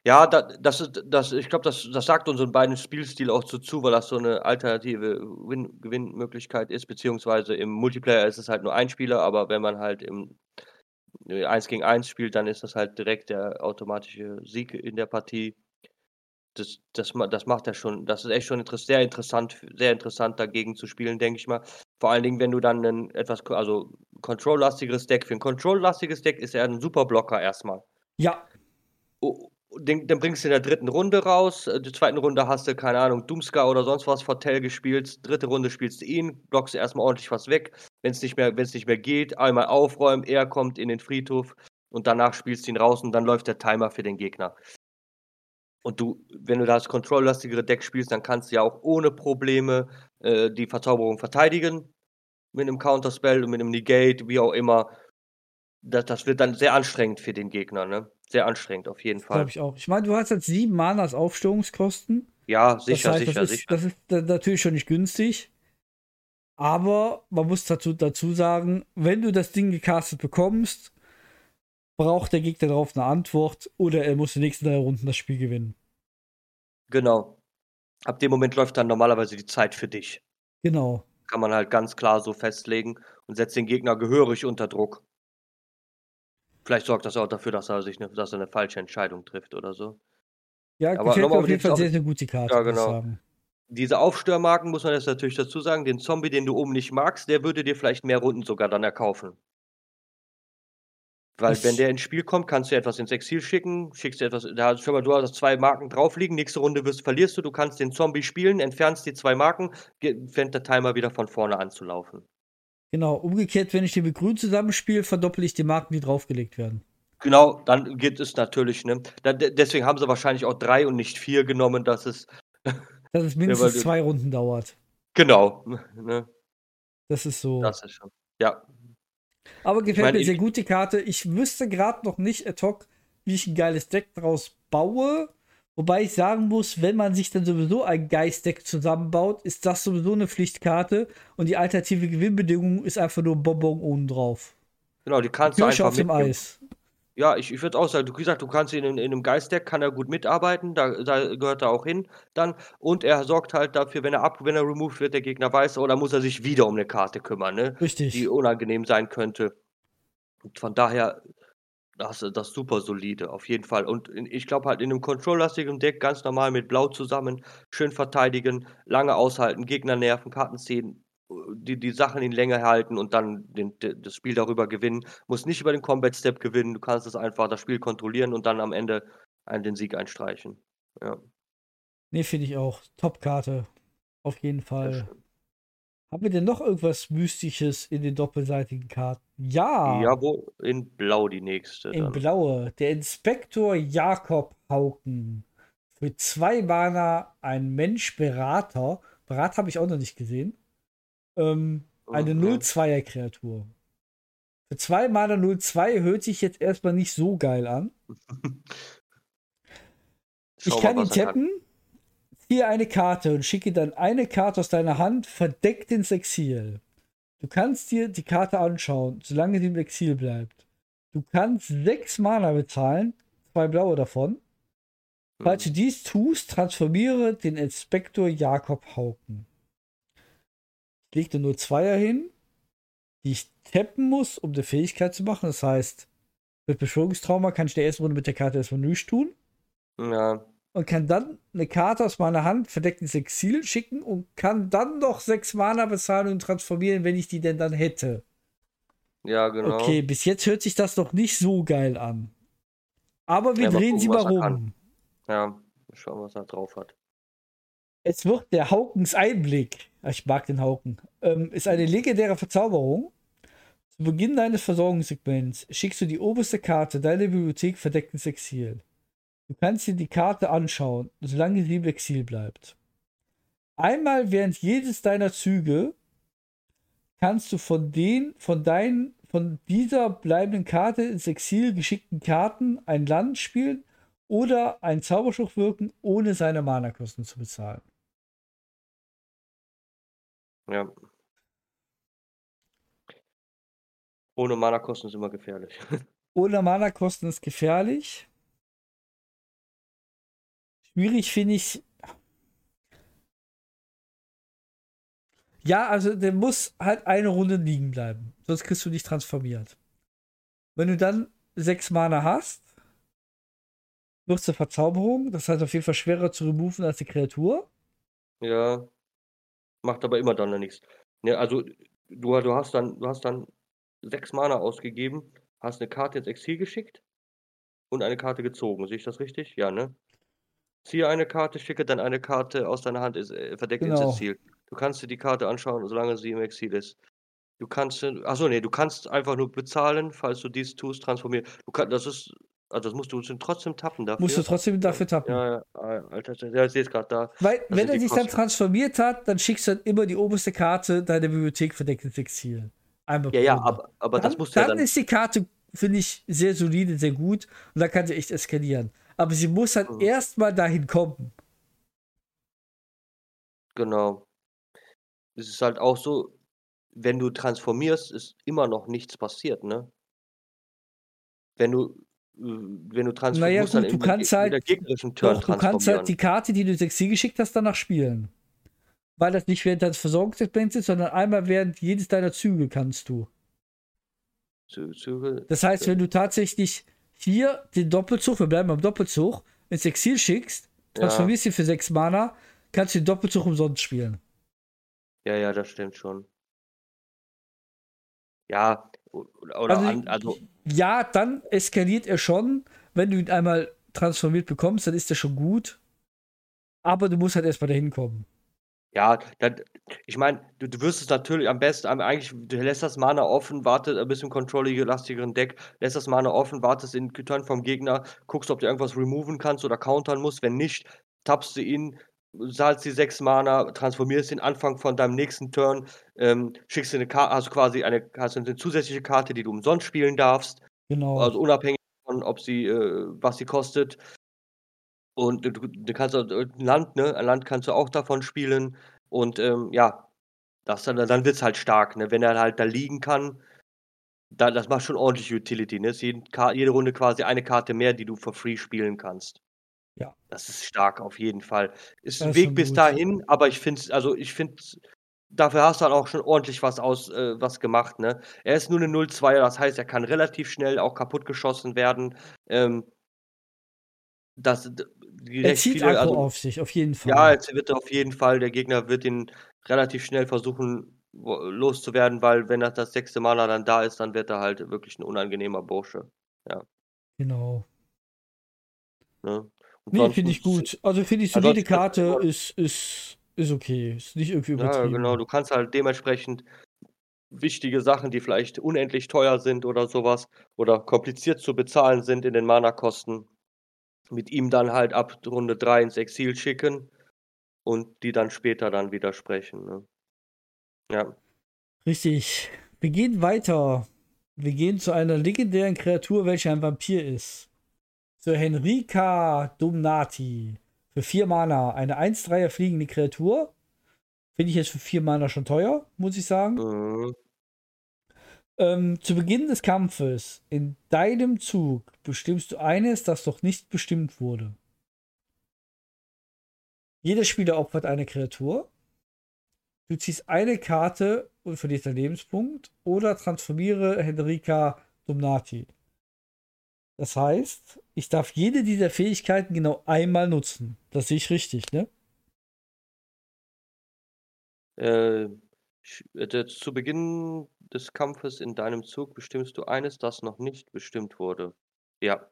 Ja, da, das ist, das, ich glaube, das, das sagt unseren beiden Spielstil auch so zu, weil das so eine alternative Win Gewinnmöglichkeit ist, beziehungsweise im Multiplayer ist es halt nur ein Spieler, aber wenn man halt im 1 gegen 1 spielt, dann ist das halt direkt der automatische Sieg in der Partie. Das, das, das macht er schon, das ist echt schon sehr interessant, sehr interessant dagegen zu spielen, denke ich mal. Vor allen Dingen, wenn du dann ein etwas, also Control-lastigeres Deck, für ein Control-lastiges Deck ist er ein super Blocker erstmal. Ja, Oh, Den, dann bringst du in der dritten Runde raus. äh, Die zweiten Runde hast du, keine Ahnung, Doomscar oder sonst was, Fortell gespielt. Dritte Runde spielst du ihn, blockst erstmal ordentlich was weg. Wenn es nicht, mehr- nicht mehr geht, einmal aufräumen, er kommt in den Friedhof und danach spielst du ihn raus und dann läuft der Timer für den Gegner. Und du, wenn du das control-lastigere Deck spielst, dann kannst du ja auch ohne Probleme äh, die Verzauberung verteidigen. Mit einem Counterspell und mit einem Negate, wie auch immer. Das, das wird dann sehr anstrengend für den Gegner, ne? Sehr anstrengend, auf jeden Fall. glaube ich auch. Ich meine, du hast jetzt sieben Mana als Aufstörungskosten. Ja, Das sicher, heißt, sicher, das ist, sicher. Das ist natürlich schon nicht günstig. Aber man muss dazu, dazu sagen, wenn du das Ding gecastet bekommst, braucht der Gegner darauf eine Antwort oder er muss die nächsten drei Runden das Spiel gewinnen. Genau. Ab dem Moment läuft dann normalerweise die Zeit für dich. Genau. Kann man halt ganz klar so festlegen und setzt den Gegner gehörig unter Druck. Vielleicht sorgt das auch dafür, dass er sich eine, dass er eine falsche Entscheidung trifft oder so. Ja, Aber gefällt auf jeden Fall sehr, sehr gut die Karte. Ja, genau. Diese Aufstörmarken muss man jetzt natürlich dazu sagen, den Zombie, den du oben nicht magst, der würde dir vielleicht mehr Runden sogar dann erkaufen. Weil wenn der ins Spiel kommt, kannst du etwas ins Exil schicken, schickst du etwas, da schau mal, du hast zwei Marken drauf liegen, nächste Runde wirst, verlierst du, du kannst den Zombie spielen, entfernst die zwei Marken, fängt der Timer wieder von vorne an zu laufen. Genau, umgekehrt, wenn ich die mit Grün zusammenspiele, verdopple ich die Marken, die draufgelegt werden. Genau, dann geht es natürlich, ne? Da, deswegen haben sie wahrscheinlich auch drei und nicht vier genommen, dass es. *laughs* dass es mindestens zwei Runden dauert. Genau. *laughs* Ne? Das ist so. Das ist schon. Ja. Aber gefällt meine, mir sehr gut die Karte. Ich wüsste gerade noch nicht ad hoc, wie ich ein geiles Deck draus baue. Wobei ich sagen muss, wenn man sich dann sowieso ein Geistdeck zusammenbaut, ist das sowieso eine Pflichtkarte und die alternative Gewinnbedingung ist einfach nur ein Bonbon oben drauf. Genau, die kannst Kirsche du einfach auf dem Eis. Ja, ich, ich würde auch sagen, du gesagt, du kannst ihn in, in einem Geistdeck, kann er gut mitarbeiten, da, da gehört er auch hin dann. Und er sorgt halt dafür, wenn er ab, wenn er removed wird, der Gegner weiß, oder muss er sich wieder um eine Karte kümmern, ne? Richtig. Die unangenehm sein könnte. Und von daher, das, das super solide, auf jeden Fall. Und ich glaube halt in einem control-lastigen Deck ganz normal mit Blau zusammen, schön verteidigen, lange aushalten, Gegner nerven, Karten ziehen, die, die Sachen in Länge halten und dann den, das Spiel darüber gewinnen. Muss nicht über den Combat Step gewinnen, du kannst es einfach das Spiel kontrollieren und dann am Ende einen, den Sieg einstreichen. Ja. Nee, finde ich auch. Top-Karte. Auf jeden Fall. Haben wir denn noch irgendwas Mystisches in den doppelseitigen Karten? Ja. Ja, wo? In Blau die nächste. In dann. Blaue. Der Inspektor Jakob Hauken. Für zwei Mana ein Mensch-Berater. Berater habe ich auch noch nicht gesehen. Ähm, eine okay. 0-2er Kreatur. Für zwei Mana 0-2 hört sich jetzt erstmal nicht so geil an. *laughs* ich kann ihn tappen, ziehe eine Karte und schicke dann eine Karte aus deiner Hand verdeckt ins Exil. Du kannst dir die Karte anschauen, solange sie im Exil bleibt. Du kannst sechs Mana bezahlen, zwei blaue davon. Falls du dies tust, transformiere den Inspektor Jakob Hauken legte nur Zweier hin, die ich tappen muss, um eine Fähigkeit zu machen. Das heißt, mit Beschwörungstrauma kann ich der ersten Runde mit der Karte erstmal nichts tun. Ja. Und kann dann eine Karte aus meiner Hand verdeckt ins Exil schicken und kann dann noch sechs Mana bezahlen und transformieren, wenn ich die denn dann hätte. Ja, genau. Okay, bis jetzt hört sich das noch nicht so geil an. Aber wir ja, drehen gucken, sie mal rum. Ja, schauen, was er drauf hat. Es wird der Haukens Einblick. Ah, ich mag den Hauken. Ähm, ist eine legendäre Verzauberung. Zu Beginn deines Versorgungssegments schickst du die oberste Karte deiner Bibliothek verdeckt ins Exil. Du kannst dir die Karte anschauen, solange sie im Exil bleibt. Einmal während jedes deiner Züge kannst du von den, von deinen, von dieser bleibenden Karte ins Exil geschickten Karten ein Land spielen oder einen Zauberspruch wirken, ohne seine Mana-Kosten zu bezahlen. Ja. Ohne Mana-Kosten ist immer gefährlich. *laughs* Ohne Mana-Kosten ist gefährlich. Schwierig finde ich. Ja, also der muss halt eine Runde liegen bleiben. Sonst kriegst du nicht transformiert. Wenn du dann sechs Mana hast, wird zur Verzauberung. Das heißt auf jeden Fall schwerer zu removen als die Kreatur. Ja. Macht aber immer dann nichts. Ja, also du, du hast dann, du hast dann sechs Mana ausgegeben, hast eine Karte ins Exil geschickt und eine Karte gezogen. Sehe ich das richtig? Ja, ne? Ziehe eine Karte, schicke dann eine Karte aus deiner Hand, ist, äh, verdeckt genau. ins Exil. Du kannst dir die Karte anschauen, solange sie im Exil ist. Du kannst, achso, nee, du kannst einfach nur bezahlen, falls du dies tust, transformieren. Du kann, das ist also das musst du trotzdem tappen dafür. Musst du trotzdem dafür tappen. Ja, ja, Alter, ja, ich sehe es gerade da. Weil, wenn er sich dann transformiert hat, dann schickst du dann immer die oberste Karte deiner Bibliothek verdeckt ins Exil. Einmal ja, ja, aber, aber dann, das musst du ja dann. Dann ist die Karte, finde ich, sehr solide, sehr gut und da kann sie echt eskalieren. Aber sie muss halt mhm. erstmal dahin kommen. Genau. Es ist halt auch so, wenn du transformierst, ist immer noch nichts passiert, ne? Wenn du wenn du transformierst, naja, gut, dann du kannst halt, gegnerischen Turn doch, Du kannst halt die Karte, die du 6 geschickt hast, danach spielen. Weil das nicht während deines Versorgungsexperiments ist, sondern einmal während jedes deiner Züge kannst du. Züge. Das heißt, wenn du tatsächlich hier den Doppelzug, wir bleiben beim Doppelzug, ins Exil schickst, transformierst ja. ihn für 6 Mana, kannst du den Doppelzug umsonst spielen. Ja, ja, das stimmt schon. Ja, oder also, an, also ja, dann eskaliert er schon. Wenn du ihn einmal transformiert bekommst, dann ist er schon gut. Aber du musst halt erstmal dahin kommen. Ja, dann ich meine, du du wirst es natürlich am besten eigentlich du lässt das Mana offen, wartet ein bisschen controlly-lastigeren Deck, lässt das Mana offen, wartest den Turn vom Gegner, guckst, ob du irgendwas removen kannst oder countern musst. Wenn nicht, tappst du ihn, zahlst die 6 Mana, transformierst den Anfang von deinem nächsten Turn, ähm, schickst dir 'ne Ka hast quasi eine hast du 'ne zusätzliche Karte, die du umsonst spielen darfst. Genau. Also unabhängig von, ob sie äh, was sie kostet. Und du du kannst äh, 'n Land, ne? Ein Land kannst du auch davon spielen und, ähm, ja, das dann dann wird's halt stark, ne? Wenn er halt da liegen kann, dann das macht schon ordentlich Utility, ne? Ist jeden jede Runde quasi eine Karte mehr, die du for free spielen kannst. Ja. Das ist stark auf jeden Fall. Ist Das 'n ist Weg bis gut. dahin, aber ich finde es also, ich finde dafür hast du dann auch schon ordentlich was aus äh, was gemacht, ne? Er ist nur 'ne 0-2er, das heißt, er kann relativ schnell auch kaputtgeschossen werden. Ähm das Er zieht viele Aggro also auf sich, auf jeden ja, Fall. jetzt wird er auf jeden Fall der Gegner wird ihn relativ schnell versuchen, loszuwerden, weil wenn er das 6. Mana dann da ist, dann wird er halt wirklich 'n unangenehmer Bursche. Ja. Genau. Ne? Ne, finde ich gut. Also, finde ich solide du Karte ist ist ist okay. Ist nicht irgendwie Ja, genau. übertrieben. Du kannst halt dementsprechend wichtige Sachen, die vielleicht unendlich teuer sind oder so was oder kompliziert zu bezahlen sind in den Mana-Kosten, mit ihm dann halt ab Runde 3 ins Exil schicken und die dann später dann widersprechen, ne? Ja. Richtig. Wir gehen weiter. Wir gehen zu einer legendären Kreatur, welche ein Vampir ist. Zur Henrika Domnati. Für 4 Mana. Eine 1-3er fliegende Kreatur. Finde ich jetzt für 4 Mana schon teuer, muss ich sagen. Mhm. Ähm, zu Beginn des Kampfes, in deinem Zug, bestimmst du eines, das noch nicht bestimmt wurde. Jeder Spieler opfert eine Kreatur. Du ziehst eine Karte und verlierst einen Lebenspunkt oder transformiere Henrika Domnati. Das heißt, ich darf jede dieser Fähigkeiten genau einmal nutzen. Das sehe ich richtig, ne? Äh, äh, zu Beginn des Kampfes in deinem Zug bestimmst du eines, das noch nicht bestimmt wurde. Ja.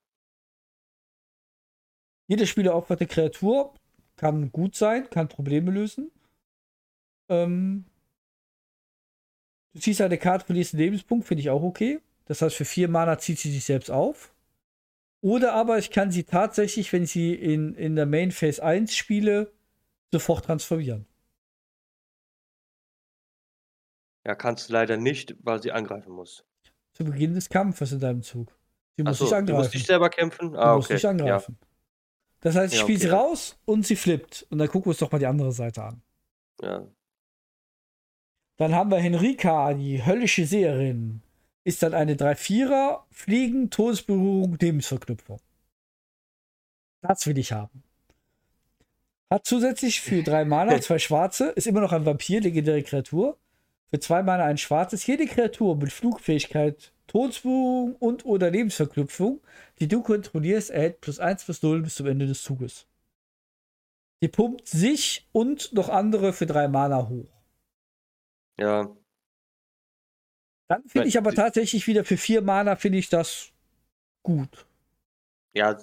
Jeder Spieler opfert eine Kreatur. Kann gut sein, kann Probleme lösen. Ähm, du ziehst eine Karte, verlierst einen Lebenspunkt, finde ich auch okay. Das heißt, für vier Mana zieht sie sich selbst auf. Oder aber ich kann sie tatsächlich, wenn ich sie in, in der Main Phase 1 spiele, sofort transformieren. Ja, kannst du leider nicht, weil sie angreifen muss. Zu Beginn des Kampfes in deinem Zug. Sie muss so, nicht du angreifen. musst nicht selber kämpfen? Du Ah, musst okay. nicht Ja. angreifen. Das heißt, ich Ja, spiele sie okay. raus und sie flippt. Und dann gucken wir uns doch mal die andere Seite an. Ja. Dann haben wir Henrika, die höllische Seherin. Ist dann eine 3-4er, Fliegen, Todesberührung, Lebensverknüpfung. Das will ich haben. Hat zusätzlich für drei Mana zwei schwarze, ist immer noch ein Vampir, legendäre Kreatur. Für zwei Mana ein schwarzes. Jede Kreatur mit Flugfähigkeit, Todesberührung und oder Lebensverknüpfung, die du kontrollierst, erhält plus 1 plus 0 bis zum Ende des Zuges. Die pumpt sich und noch andere für drei Mana hoch. Ja. Dann finde ich aber tatsächlich wieder für vier Mana finde ich das gut. Ja,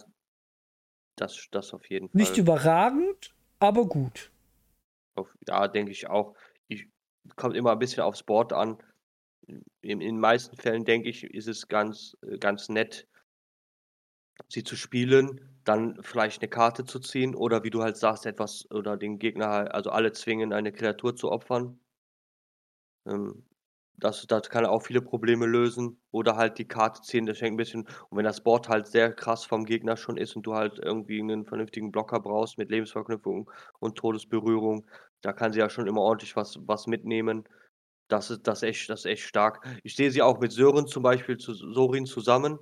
das das auf jeden Fall. Nicht überragend, aber gut. Ja, denke ich auch. Ich kommt immer ein bisschen aufs Board an. In in den meisten Fällen, denke ich, ist es ganz äh, ganz nett sie zu spielen, dann vielleicht 'ne Karte zu ziehen oder wie du halt sagst, etwas oder den Gegner halt also alle zwingen, eine Kreatur zu opfern. Ähm, das das kann auch viele Probleme lösen oder halt die Karte ziehen, das hängt 'n bisschen und wenn das Board halt sehr krass vom Gegner schon ist und du halt irgendwie 'nen vernünftigen Blocker brauchst mit Lebensverknüpfung und Todesberührung, da kann sie ja schon immer ordentlich was was mitnehmen. Das ist das ist echt das ist echt stark. Ich sehe sie auch mit Sören zum Beispiel zu Sorin zusammen,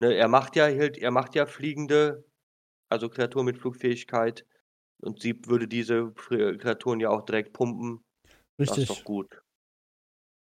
ne? Er macht ja er macht ja fliegende also Kreaturen mit Flugfähigkeit und sie würde diese Kreaturen ja auch direkt pumpen. Das ist Richtig. doch gut.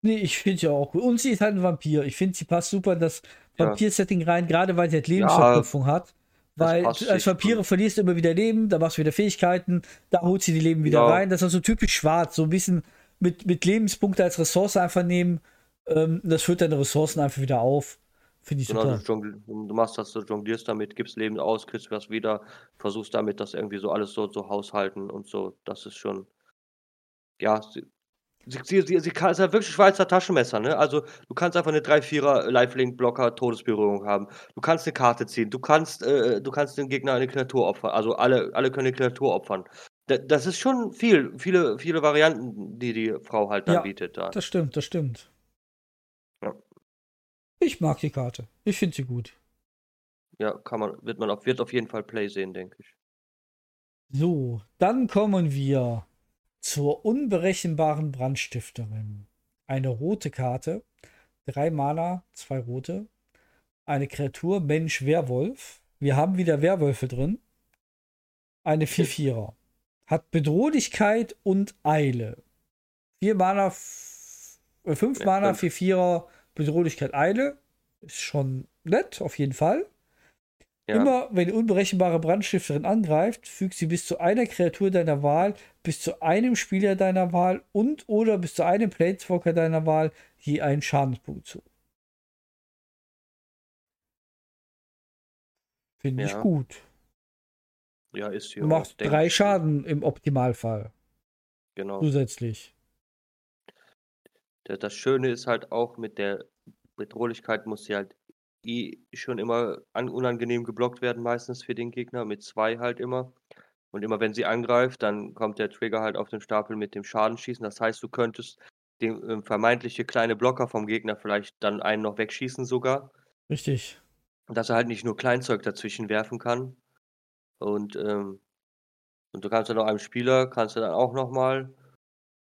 Nee, ich finde sie auch gut. Und sie ist halt ein Vampir. Ich finde, sie passt super in das Ja. Vampir-Setting rein, gerade weil sie halt Ja. Lebensverknüpfung hat. Das Weil als Vampire schon. verlierst du immer wieder Leben, da machst du wieder Fähigkeiten, da holt sie die Leben wieder Ja. rein. Das ist also typisch schwarz, so ein bisschen mit, mit Lebenspunkte als Ressource einfach nehmen. Ähm, das füllt deine Ressourcen einfach wieder auf. Finde ich Genau, super. du du machst das, du jonglierst damit, gibst Leben aus, kriegst was wieder, versuchst damit das irgendwie so alles so zu haushalten und so. Das ist schon Ja, sie sie sie sie kann ist ja wirklich Schweizer Taschenmesser, ne? Also, du kannst einfach 'ne 3-4er Lifelink-Blocker Todesberührung haben. Du kannst 'ne Karte ziehen. Du kannst äh, du kannst dem Gegner eine Kreatur opfern. Also, alle alle können 'ne Kreatur opfern. D das ist schon viel viele viele Varianten, die die Frau halt dann Ja, bietet da. Das stimmt, das stimmt. Ja. Ich mag die Karte. Ich finde sie gut. Ja, kann man wird man auf wird auf jeden Fall Play sehen, denke ich. So, dann kommen wir zur unberechenbaren Brandstifterin. Eine rote Karte, drei Mana, zwei rote, eine Kreatur, Mensch, Werwolf. Wir haben wieder Werwölfe drin. Eine 4-4er. Hat Bedrohlichkeit und Eile. Vier Mana, f- äh, fünf Ja, Mana, fünf. 4-4er, Bedrohlichkeit, Eile. Ist schon nett, auf jeden Fall. Ja. Immer wenn die unberechenbare Brandstifterin angreift, fügt sie bis zu einer Kreatur deiner Wahl, bis zu einem Spieler deiner Wahl und oder bis zu einem Planeswalker deiner Wahl je einen Schadenspunkt zu. Finde ich Ja. gut. Ja, ist sie Du machst drei ich. Schaden im Optimalfall Genau. zusätzlich. Da das Schöne ist halt auch mit der Bedrohlichkeit muss sie halt eh schon immer an unangenehm geblockt werden, meistens für den Gegner, mit 2 halt immer. Und immer wenn sie angreift, dann kommt der Trigger halt auf den Stapel mit dem Schadenschießen. Das heißt, du könntest den, ähm, vermeintliche kleine Blocker vom Gegner vielleicht dann einen noch wegschießen sogar. Richtig. Dass er halt nicht nur Kleinzeug dazwischen werfen kann. Und, ähm und du kannst dann noch einem Spieler kannst du dann auch noch mal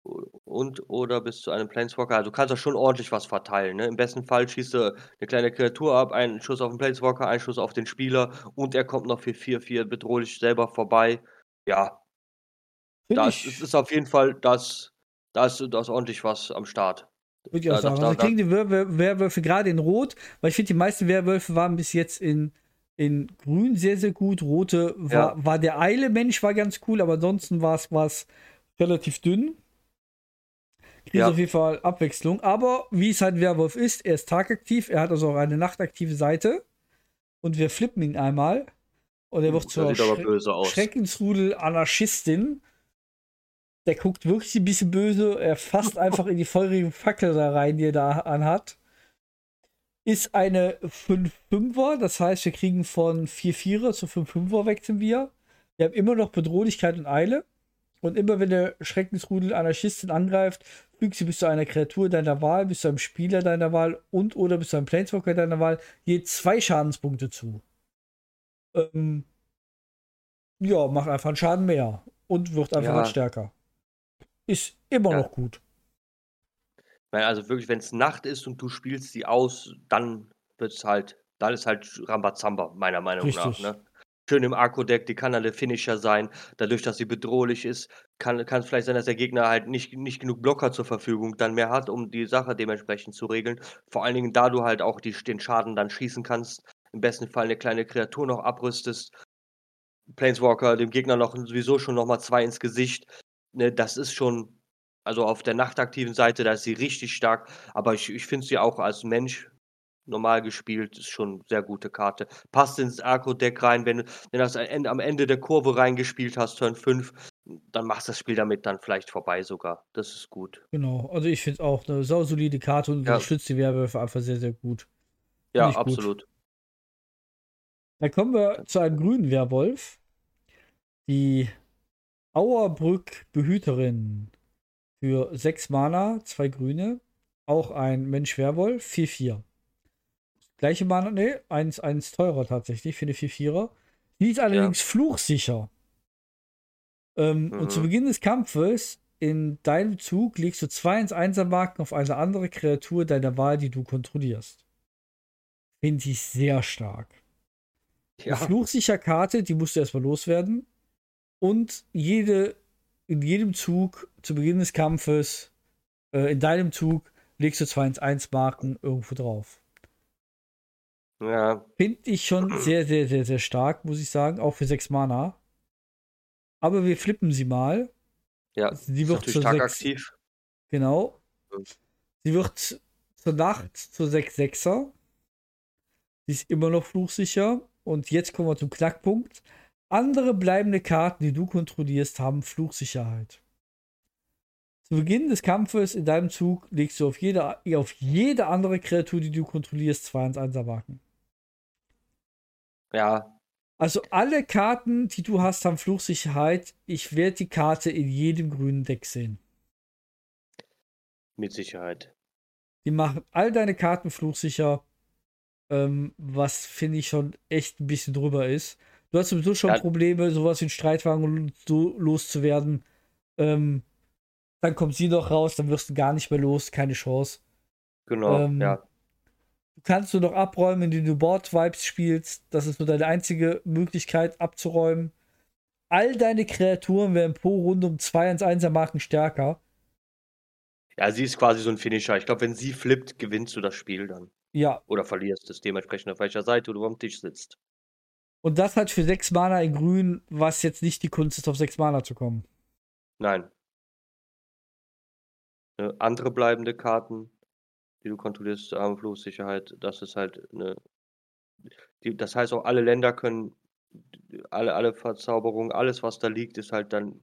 und oder bis zu einem Planeswalker also, du kannst da schon ordentlich was verteilen, ne? Im besten Fall schießt du 'ne kleine Kreatur ab, einen Schuss auf 'n Planeswalker, einen Schuss auf den Spieler und er kommt noch für 4/4 bedrohlich selber vorbei. Ja. Finde Da ich, ist auf jeden Fall das da ist da ist ordentlich was am Start. würde ich auch Da sagen. da Also da kriegen die Werwölfe, Werwölfe gerade in Rot, weil ich finde, die meisten Werwölfe waren bis jetzt in, in Grün sehr, sehr gut. Rote war, Ja. war der Eile-Mensch, war ganz cool, aber ansonsten war es relativ dünn. Kriegt Ja. auf jeden Fall Abwechslung. Aber wie es halt Werwolf ist, er ist tagaktiv, er hat also auch eine nachtaktive Seite. Und wir flippen ihn einmal. Und er wird Das zur Schre. Schreckensrudel Anarchistin. Der guckt wirklich ein bisschen böse. Er fasst einfach in die feurige Fackel da rein, die er da anhat. Ist eine 5-5er, das heißt, wir kriegen von 4-4er zu 5-5er wechseln wir. Wir haben immer noch Bedrohlichkeit und Eile. Und immer wenn der Schreckensrudel Anarchistin angreift, fügt sie bis zu einer Kreatur deiner Wahl, bis zu einem Spieler deiner Wahl und oder bis zu einem Planeswalker deiner Wahl je zwei Schadenspunkte zu. Ähm, ja, macht einfach einen Schaden mehr und wird einfach Ja. stärker. Ist immer Ja. noch gut. Also wirklich, wenn's Nacht ist und du spielst sie aus, dann wird's halt dann ist halt Rambazamba, meiner Meinung Richtig. nach, ne? Schön im Arco-Deck, die kann der Finisher sein. Dadurch, dass sie bedrohlich ist, kann kann's vielleicht sein, dass der Gegner halt nicht nicht genug Blocker zur Verfügung dann mehr hat, um die Sache dementsprechend zu regeln. Vor allen Dingen, da du halt auch die den Schaden dann schießen kannst, im besten Fall 'ne kleine Kreatur noch abrüstest. Planeswalker dem Gegner noch sowieso schon noch mal 2 ins Gesicht, ne? Das ist schon also, auf der nachtaktiven Seite, da ist sie richtig stark, aber ich ich finde sie auch als Mensch normal gespielt, ist schon sehr gute Karte. Passt ins Arco-Deck rein, wenn du wenn du das am Ende der Kurve reingespielt hast, Turn 5, dann machst das Spiel damit dann vielleicht vorbei sogar. Das ist gut. Genau, also ich finde es auch eine sausolide Karte und Ja. unterstützt die Werwölfe einfach sehr, sehr gut. Ja, Finde ich gut. absolut. Dann kommen wir zu einem grünen Werwolf. Die Auerbrück Behüterin für 6 Mana, 2 grüne. Auch ein Mensch-Werwolf, 4-4. Gleiche Mana, ne, eins, eins teurer tatsächlich für eine 4-4er. Die ist allerdings fluchsicher. Ähm, Und zu Mhm. Beginn des Kampfes in deinem Zug legst du zwei ins Einser-Marken auf eine andere Kreatur deiner Wahl, die du kontrollierst. Finde ich sehr stark. Ja, Eine fluchsicher Karte, die musst du erstmal loswerden. Und jede, in jedem Zug zu Beginn des Kampfes, äh, in deinem Zug, legst du 2 ins 1 Marken irgendwo drauf. Ja, Finde ich schon sehr, sehr, sehr, sehr stark, muss ich sagen, auch für 6 Mana. Aber wir flippen sie mal. ja. Sie wird natürlich zur 6. tagaktiv. Genau. Sie wird zur Nacht zur 6-6er. Sie ist immer noch fluchsicher. Und jetzt kommen wir zum Knackpunkt. Andere bleibende Karten, die du kontrollierst, haben Fluchsicherheit. Zu Beginn des Kampfes in deinem Zug legst du auf jede, auf jede andere Kreatur, die du kontrollierst, 2 1 1 Marken. Ja, Also alle Karten, die du hast, haben Fluchsicherheit. Ich werde die Karte in jedem grünen Deck sehen. mit Sicherheit. Die machen all deine Karten fluchsicher. Ähm, was finde ich schon echt ein bisschen drüber ist. Du hast sowieso schon Ja. Probleme, sowas wie ein Streitwagen so loszuwerden. Ähm, dann kommt sie noch raus, dann wirst du gar nicht mehr los, keine Chance. Genau, Ähm, ja. Du kannst nur noch abräumen, indem du Board-Vibes spielst. Das ist nur deine einzige Möglichkeit abzuräumen. All deine Kreaturen werden pro Runde um 2 ins 1er Marken stärker. Ja, sie ist quasi so ein Finisher. Ich glaube, wenn sie flippt, gewinnst du das Spiel dann. Ja, Oder verlierst es dementsprechend auf welcher Seite du am Tisch sitzt. und das halt für 6 Mana in Grün, was jetzt nicht die Kunst ist, auf 6 Mana zu kommen. Nein. Ne, andere bleibende Karten, die du kontrollierst, haben Fluchsicherheit. Das ist halt eine. Die, das heißt auch, alle Länder können, alle, alle Verzauberungen, alles, was da liegt, ist halt dann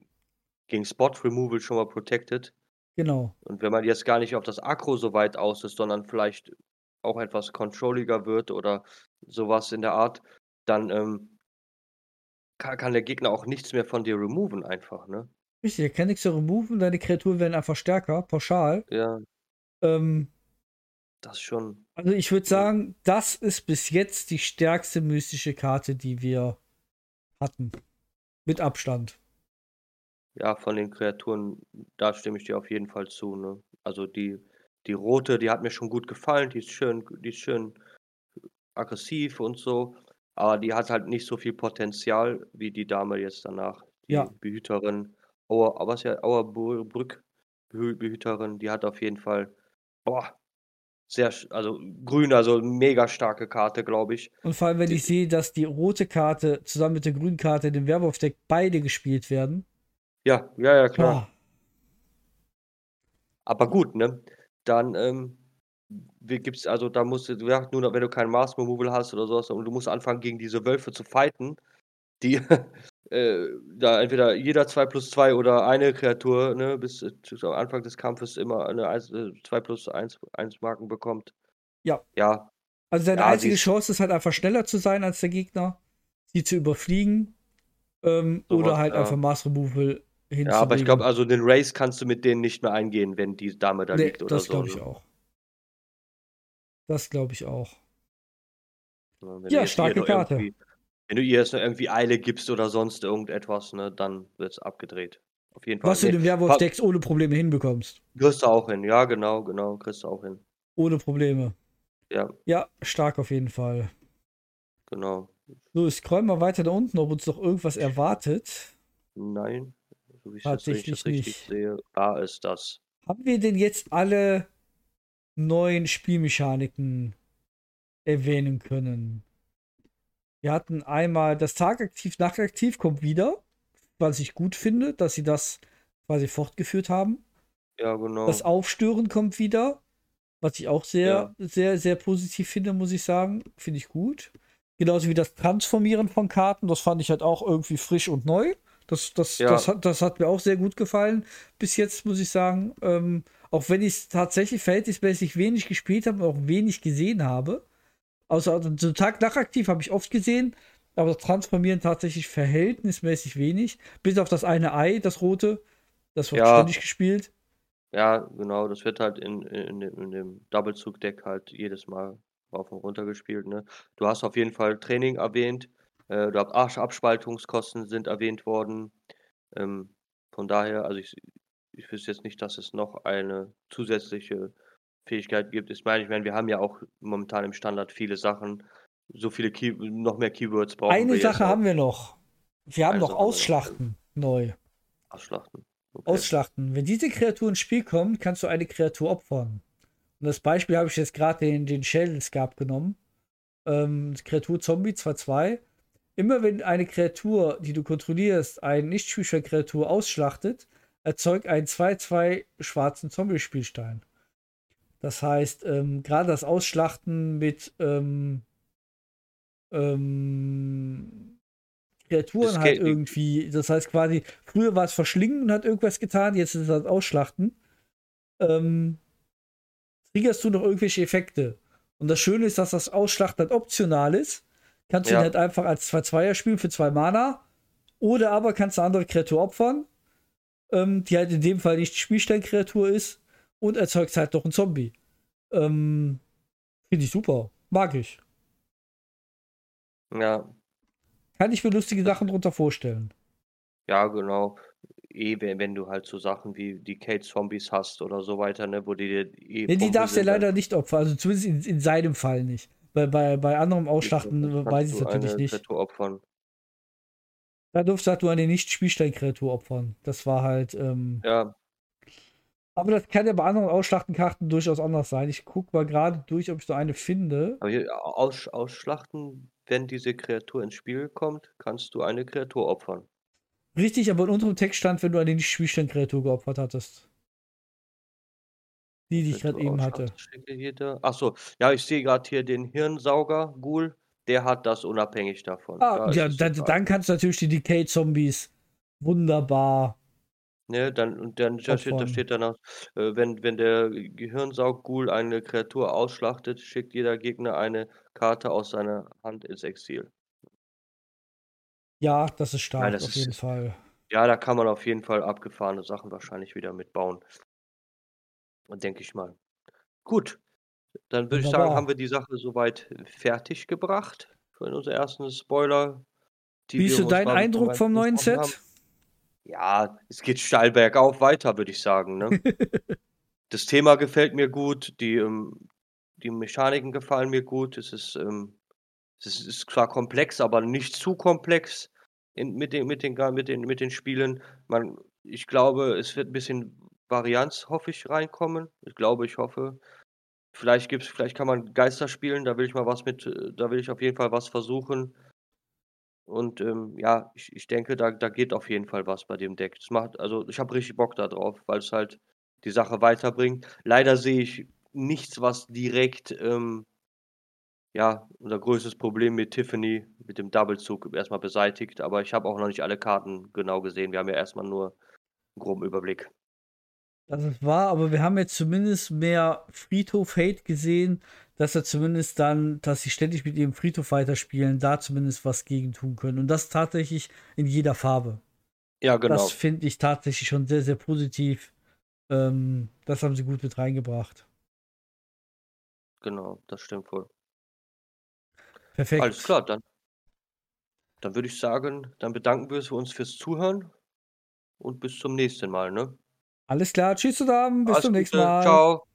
gegen Spot Removal schon mal protected. Genau. Und wenn man jetzt gar nicht auf das Akro so weit aus ist, sondern vielleicht auch etwas controlliger wird oder sowas in der Art, dann ähm, kann, kann der Gegner auch nichts mehr von dir removen einfach, ne? Richtig, er kann nichts mehr removen, deine Kreaturen werden einfach stärker, pauschal. Ja, Ähm, das schon. also ich würde sagen, das ist bis jetzt die stärkste mystische Karte, die wir hatten. Mit Abstand. Ja, von den Kreaturen, da stimme ich dir auf jeden Fall zu, ne? Also die, die rote, die hat mir schon gut gefallen, die ist schön, die ist schön aggressiv und so, aber die hat halt nicht so viel Potenzial wie die Dame jetzt danach. Die Ja. Behüterin, Auer, was ja, Auerbrück, Behü- Behüterin, die hat auf jeden Fall, boah, sehr, also grün, also mega starke Karte, glaube ich. Und vor allem, wenn Die- ich sehe, dass die rote Karte zusammen mit der grünen Karte in dem Werwolf-Deck beide gespielt werden. Ja, ja, ja, klar. Boah, Aber gut, ne? Dann ähm, wie gibt's, also da musst du, ja, nur wenn du kein Mars Removal hast oder sowas, und du musst anfangen, gegen diese Wölfe zu fighten, die *laughs* äh, da entweder jeder 2 plus 2 oder eine Kreatur, ne, bis äh, zu Anfang des Kampfes immer eine 1, äh, 2 plus 1, 1 Marken bekommt. Ja. Ja, Also seine Ja, einzige Chance ist halt einfach schneller zu sein als der Gegner, sie zu überfliegen ähm, Sowas, oder halt ja. einfach Mass Removal hinzulegen. ja, aber ich glaube, also den Race kannst du mit denen nicht mehr eingehen, wenn die Dame da nee, liegt oder das so. glaube ich ne? auch. Das glaube ich auch. Ja, starke Karte. irgendwie- Wenn du ihr jetzt irgendwie Eile gibst oder sonst irgendetwas, ne, dann wird's abgedreht. Auf jeden Fall. Was du Nee, den Werwolf-Decks ohne Probleme hinbekommst. kriegst du auch hin. Ja, genau, genau, kriegst du auch hin. Ohne Probleme. Ja, Ja, stark auf jeden Fall. genau. So, ich scroll mal weiter da unten, ob uns noch irgendwas erwartet. Nein, so wie ich das, richtig nicht. sehe, da ist das. Haben wir denn jetzt alle neuen Spielmechaniken erwähnen können? Wir hatten einmal das Tagaktiv, Nachtaktiv kommt wieder, was ich gut finde, dass sie das quasi fortgeführt haben. Ja, genau. Das Aufstören kommt wieder, was ich auch sehr, sehr, sehr positiv finde, muss ich sagen. Finde ich gut. Genauso wie das Transformieren von Karten, das fand ich halt auch irgendwie frisch und neu. Das, das, Ja. das, hat, das hat mir auch sehr gut gefallen. Bis jetzt muss ich sagen, ähm, auch wenn ich es tatsächlich verhältnismäßig wenig gespielt habe und auch wenig gesehen habe. Außer also, so Tag nachaktiv habe ich oft gesehen, aber das Transformieren tatsächlich verhältnismäßig wenig. Bis auf das eine Ei, das rote. Das wird Ja. ständig gespielt. Ja, genau, das wird halt in, in, dem, in dem Double-Zug-Deck halt jedes Mal rauf und runter gespielt, ne? Du hast auf jeden Fall Training erwähnt, äh, du hast Abspaltungskosten sind erwähnt worden. Ähm, von daher, also ich, ich wüsste jetzt nicht, dass es noch eine zusätzliche Fähigkeit gibt. Ich meine, ich meine, wir haben ja auch momentan im Standard viele Sachen, so viele Key noch mehr Keywords brauchen Eine wir jetzt Sache haben wir noch. Wir haben Eine noch Sache. Ausschlachten neu. Ausschlachten. Okay. Ausschlachten. Wenn diese Kreatur ins Spiel kommt, kannst du eine Kreatur opfern. Und das Beispiel habe ich jetzt gerade den, den Shell Scarp genommen. Ähm, Kreatur Zombie 2-2. Immer wenn eine Kreatur, die du kontrollierst, eine nicht Kreatur ausschlachtet, erzeugt einen 2-2 schwarzen Zombie-Spielstein. Das heißt, ähm, gerade das Ausschlachten mit ähm, ähm, Kreaturen halt geht- irgendwie. Das heißt quasi, früher war es verschlingen und hat irgendwas getan, jetzt ist es halt ausschlachten. Ähm, triggerst du noch irgendwelche Effekte. Und das Schöne ist, dass das Ausschlachten halt optional ist. Kannst du Ja. ihn halt einfach als 2-2er spielen für zwei Mana. Oder aber kannst du eine andere Kreatur opfern, ähm, die halt in dem Fall nicht Spielsteinkreatur ist und erzeugst halt doch einen Zombie. Ähm, Finde ich super. Mag ich. Ja, Kann ich mir lustige Sachen drunter vorstellen. ja, genau. Eh, wenn, du halt so Sachen wie die Kate-Zombies hast oder so weiter, ne, wo die dir eh Nee, die darfst du ja leider nicht opfern, also zumindest in, in seinem Fall nicht. Bei, bei, bei anderem Ausschlachten weiß ich es natürlich eine nicht. Kreatur opfern. Da durfst du halt nur eine Nicht-Spielsteinkreatur opfern. Das war halt. Ähm, Ja, aber das kann ja bei anderen Ausschlachtenkarten durchaus anders sein. Ich gucke mal gerade durch, ob ich so eine finde. aber hier aus, ausschlachten, wenn diese Kreatur ins Spiel kommt, kannst du eine Kreatur opfern. Richtig, aber in unserem Text stand, wenn du eine Nicht-Spielsteinkreatur geopfert hattest. Die, die ich gerade eben hatte. Achso, ja, ich sehe gerade hier den Hirnsauger, Ghoul, der hat das unabhängig davon. Ah, Da ja, dann, dann kannst du natürlich die Decay-Zombies wunderbar. Ne, dann, und dann da steht, da Opfern. steht danach, äh, wenn, wenn der Gehirnsaug-Ghoul eine Kreatur ausschlachtet, schickt jeder Gegner eine Karte aus seiner Hand ins Exil. Ja, das ist stark, Nein, das auf ist- jeden Fall. Ja, da kann man auf jeden Fall abgefahrene Sachen wahrscheinlich wieder mitbauen. Denke ich mal. Gut, dann würde ich sagen, haben wir die Sache soweit fertig gebracht für unseren ersten Spoiler. die Wie ist so uns dein Eindruck vom neuen Set? Ja, es geht steil bergauf weiter, würde ich sagen. Ne? *laughs* das Thema gefällt mir gut, die, ähm, die Mechaniken gefallen mir gut. Es ist, ähm, es ist, ist zwar komplex, aber nicht zu komplex in, mit, den, mit, den, mit, den, mit den Spielen. Man, ich glaube, es wird ein bisschen Varianz, hoffe ich, reinkommen. Ich glaube, ich hoffe. Vielleicht gibt's, vielleicht kann man Geister spielen, da will ich mal was mit, äh, da will ich auf jeden Fall was versuchen. Und ähm, ja, ich, ich denke, da, da geht auf jeden Fall was bei dem Deck. Das macht, also ich habe richtig Bock da drauf, weil es halt die Sache weiterbringt. Leider sehe ich nichts, was direkt, ähm, ja, unser größtes Problem mit Tiffany, mit dem Doublezug erstmal beseitigt. Aber ich habe auch noch nicht alle Karten genau gesehen. Wir haben ja erstmal nur einen groben Überblick. Das ist wahr, aber wir haben jetzt zumindest mehr Friedhof-Hate gesehen, dass er zumindest dann, dass sie ständig mit ihrem Friedhof weiterspielen, da zumindest was gegen tun können. Und das tatsächlich in jeder Farbe. Ja, genau. Das finde ich tatsächlich schon sehr, sehr positiv. Ähm, das haben sie gut mit reingebracht. Genau, das stimmt wohl. Perfekt. Alles klar, dann. Dann würde ich sagen, dann bedanken wir uns fürs Zuhören und bis zum nächsten Mal, ne? Alles klar. Tschüss zusammen. Bis Alles zum nächsten Mal. Ciao.